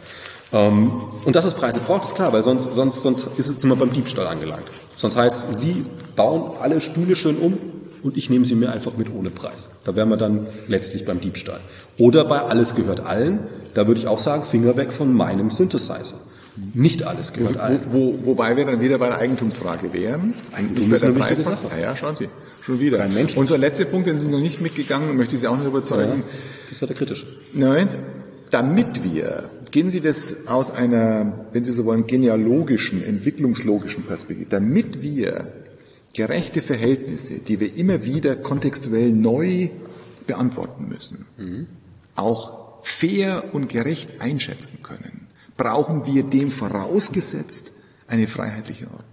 Speaker 1: Ähm, und dass es Preise braucht, ist klar, weil sonst, sonst, sonst ist es immer beim Diebstahl angelangt. Sonst heißt, Sie bauen alle Stühle schön um und ich nehme sie mir einfach mit ohne Preis. Da wären wir dann letztlich beim Diebstahl. Oder bei alles gehört allen, da würde ich auch sagen, Finger weg von meinem Synthesizer. Nicht alles gehört
Speaker 2: wo,
Speaker 1: allen.
Speaker 2: Wo, wo, wobei wir dann wieder bei der Eigentumsfrage wären.
Speaker 1: Eigentum ist eine wichtige Sache.
Speaker 2: Ja, ja, schauen Sie. Schon wieder. Kein Mensch. Unser letzter Punkt, den Sie noch nicht mitgegangen, möchte ich Sie auch noch überzeugen. Ja,
Speaker 1: das war der kritisch.
Speaker 2: Nein, damit wir, gehen Sie das aus einer, wenn Sie so wollen, genealogischen, entwicklungslogischen Perspektive, damit wir gerechte Verhältnisse, die wir immer wieder kontextuell neu beantworten müssen, mhm. auch fair und gerecht einschätzen können, brauchen wir dem vorausgesetzt eine freiheitliche Ordnung.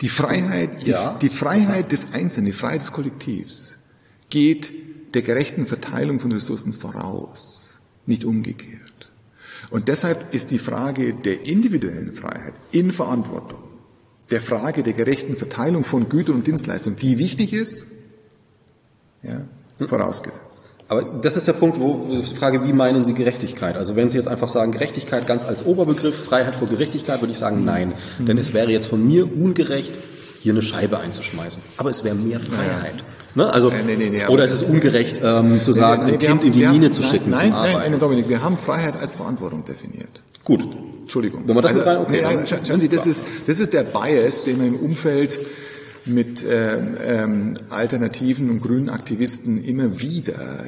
Speaker 2: Die Freiheit, ja. die, die Freiheit des Einzelnen, die Freiheit des Kollektivs geht der gerechten Verteilung von Ressourcen voraus nicht umgekehrt. Und deshalb ist die Frage der individuellen Freiheit in Verantwortung, der Frage der gerechten Verteilung von Gütern und Dienstleistungen, die wichtig ist, ja, vorausgesetzt.
Speaker 1: Aber das ist der Punkt, wo ich frage, wie meinen Sie Gerechtigkeit? Also wenn Sie jetzt einfach sagen, Gerechtigkeit ganz als Oberbegriff, Freiheit vor Gerechtigkeit, würde ich sagen, nein. Mhm. Denn es wäre jetzt von mir ungerecht, hier eine Scheibe einzuschmeißen. Aber es wäre mehr Freiheit. Ne? Also, nee, nee, nee, oder es ist ungerecht ähm, zu sagen, ein Kind haben, in die Mine haben, zu schicken
Speaker 2: nein,
Speaker 1: zum Arbeiten.
Speaker 2: Nein, nein, Dominik, wir haben Freiheit als Verantwortung definiert.
Speaker 1: Gut.
Speaker 2: Entschuldigung.
Speaker 1: Wenn man das also, rein, okay,
Speaker 2: nein, nein, schauen Sie, das ist, das ist der Bias, den man im Umfeld mit ähm, ähm, alternativen und grünen Aktivisten immer wieder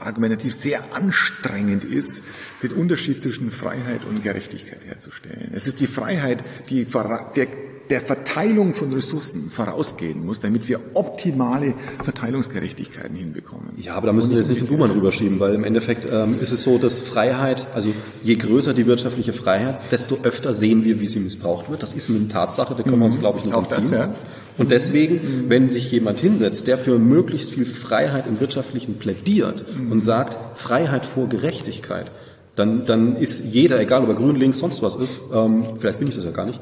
Speaker 2: argumentativ sehr anstrengend ist, den Unterschied zwischen Freiheit und Gerechtigkeit herzustellen. Es ist die Freiheit, die der, der Verteilung von Ressourcen vorausgehen muss, damit wir optimale Verteilungsgerechtigkeiten hinbekommen.
Speaker 1: Ja, aber da müssen Sie jetzt nicht den Buhmann rüberschieben, weil im Endeffekt ähm, ist es so, dass Freiheit, also je größer die wirtschaftliche Freiheit, desto öfter sehen wir, wie sie missbraucht wird. Das ist eine Tatsache, da können wir uns, mhm. glaube ich, nicht Auch entziehen. Das, ja. Und deswegen, wenn sich jemand hinsetzt, der für möglichst viel Freiheit im Wirtschaftlichen plädiert mhm. und sagt, Freiheit vor Gerechtigkeit, dann, dann ist jeder, egal ob er grün, links, sonst was ist, ähm, vielleicht bin ich das ja gar nicht,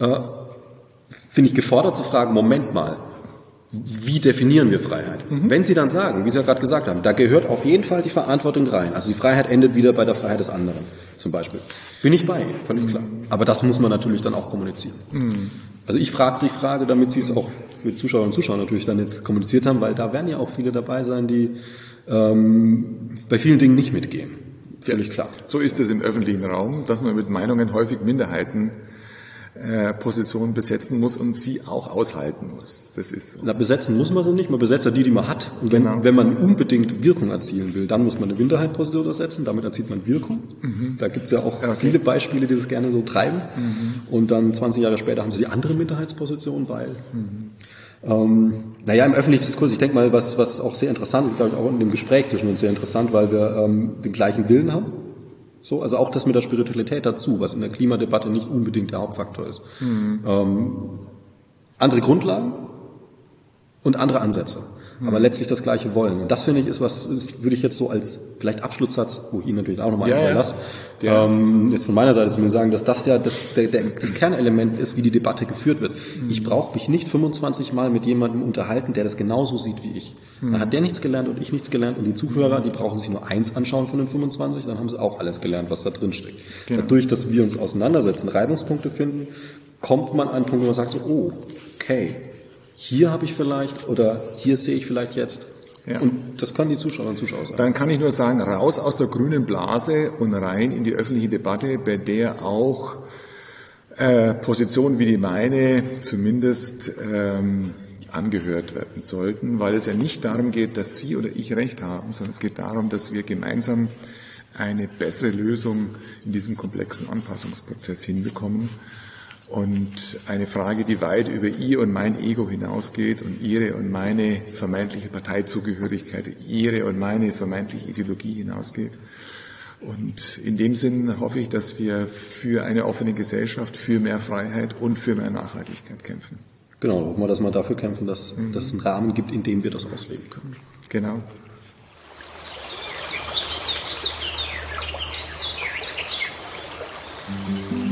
Speaker 1: äh, finde ich gefordert zu fragen, Moment mal, wie definieren wir Freiheit? Mhm. Wenn Sie dann sagen, wie Sie ja gerade gesagt haben, da gehört auf jeden Fall die Verantwortung rein. Also die Freiheit endet wieder bei der Freiheit des anderen, zum Beispiel. Bin ich bei, völlig klar. Aber das muss man natürlich dann auch kommunizieren. Mhm. Also ich frage die Frage, damit Sie es auch für Zuschauer und Zuschauer natürlich dann jetzt kommuniziert haben, weil da werden ja auch viele dabei sein, die ähm, bei vielen Dingen nicht mitgehen. Völlig klar.
Speaker 2: So ist es im öffentlichen Raum, dass man mit Meinungen häufig Minderheiten Position besetzen muss und sie auch aushalten muss. Das ist so.
Speaker 1: Na, besetzen muss man sie nicht, man besetzt ja die, die man hat. Und wenn, genau. wenn man unbedingt Wirkung erzielen will, dann muss man eine Minderheitsposition ersetzen, damit erzielt man Wirkung. Mhm. Da gibt es ja auch okay. viele Beispiele, die das gerne so treiben. Mhm. Und dann 20 Jahre später haben sie die andere Minderheitsposition, weil mhm. Ähm, naja, im öffentlichen Diskurs, ich denke mal, was, was auch sehr interessant ist, glaube ich, auch in dem Gespräch zwischen uns sehr interessant, weil wir ähm, den gleichen Willen haben so, also auch das mit der Spiritualität dazu, was in der Klimadebatte nicht unbedingt der Hauptfaktor ist. Mhm. Ähm, andere Grundlagen und andere Ansätze. Aber letztlich das Gleiche wollen. Und das finde ich ist was, ist, würde ich jetzt so als vielleicht Abschlusssatz, wo ich Ihnen natürlich auch nochmal
Speaker 2: Ja,
Speaker 1: überlasse,
Speaker 2: Ja.
Speaker 1: ähm, jetzt von meiner Seite zumindest sagen, dass das ja das, der, der, das Kernelement ist, wie die Debatte geführt wird.
Speaker 2: Mhm.
Speaker 1: Ich brauche mich nicht 25 Mal mit jemandem unterhalten, der das genauso sieht wie ich.
Speaker 2: Mhm.
Speaker 1: Dann hat der nichts gelernt und ich nichts gelernt und die Zuhörer, die brauchen sich nur eins anschauen von den 25, dann haben sie auch alles gelernt, was da drin steckt.
Speaker 2: Genau.
Speaker 1: Dadurch, dass wir uns auseinandersetzen, Reibungspunkte finden, kommt man an einen Punkt, wo man sagt so, oh, okay, hier habe ich vielleicht oder hier sehe ich vielleicht jetzt.
Speaker 2: Ja.
Speaker 1: Und das können die Zuschauer und Zuschauer sagen.
Speaker 2: Dann kann ich nur sagen, raus aus der grünen Blase und rein in die öffentliche Debatte, bei der auch äh, Positionen wie die meine zumindest ähm, angehört werden sollten, weil es ja nicht darum geht, dass Sie oder ich recht haben, sondern es geht darum, dass wir gemeinsam eine bessere Lösung in diesem komplexen Anpassungsprozess hinbekommen. Und eine Frage, die weit über Ihr und mein Ego hinausgeht und Ihre und meine vermeintliche Parteizugehörigkeit, Ihre und meine vermeintliche Ideologie hinausgeht. Und in dem Sinn hoffe ich, dass wir für eine offene Gesellschaft, für mehr Freiheit und für mehr Nachhaltigkeit kämpfen.
Speaker 1: Genau, hoffen wir, dass wir dafür kämpfen, dass, dass es einen Rahmen gibt, in dem wir das ausleben können.
Speaker 2: Genau.
Speaker 3: Musik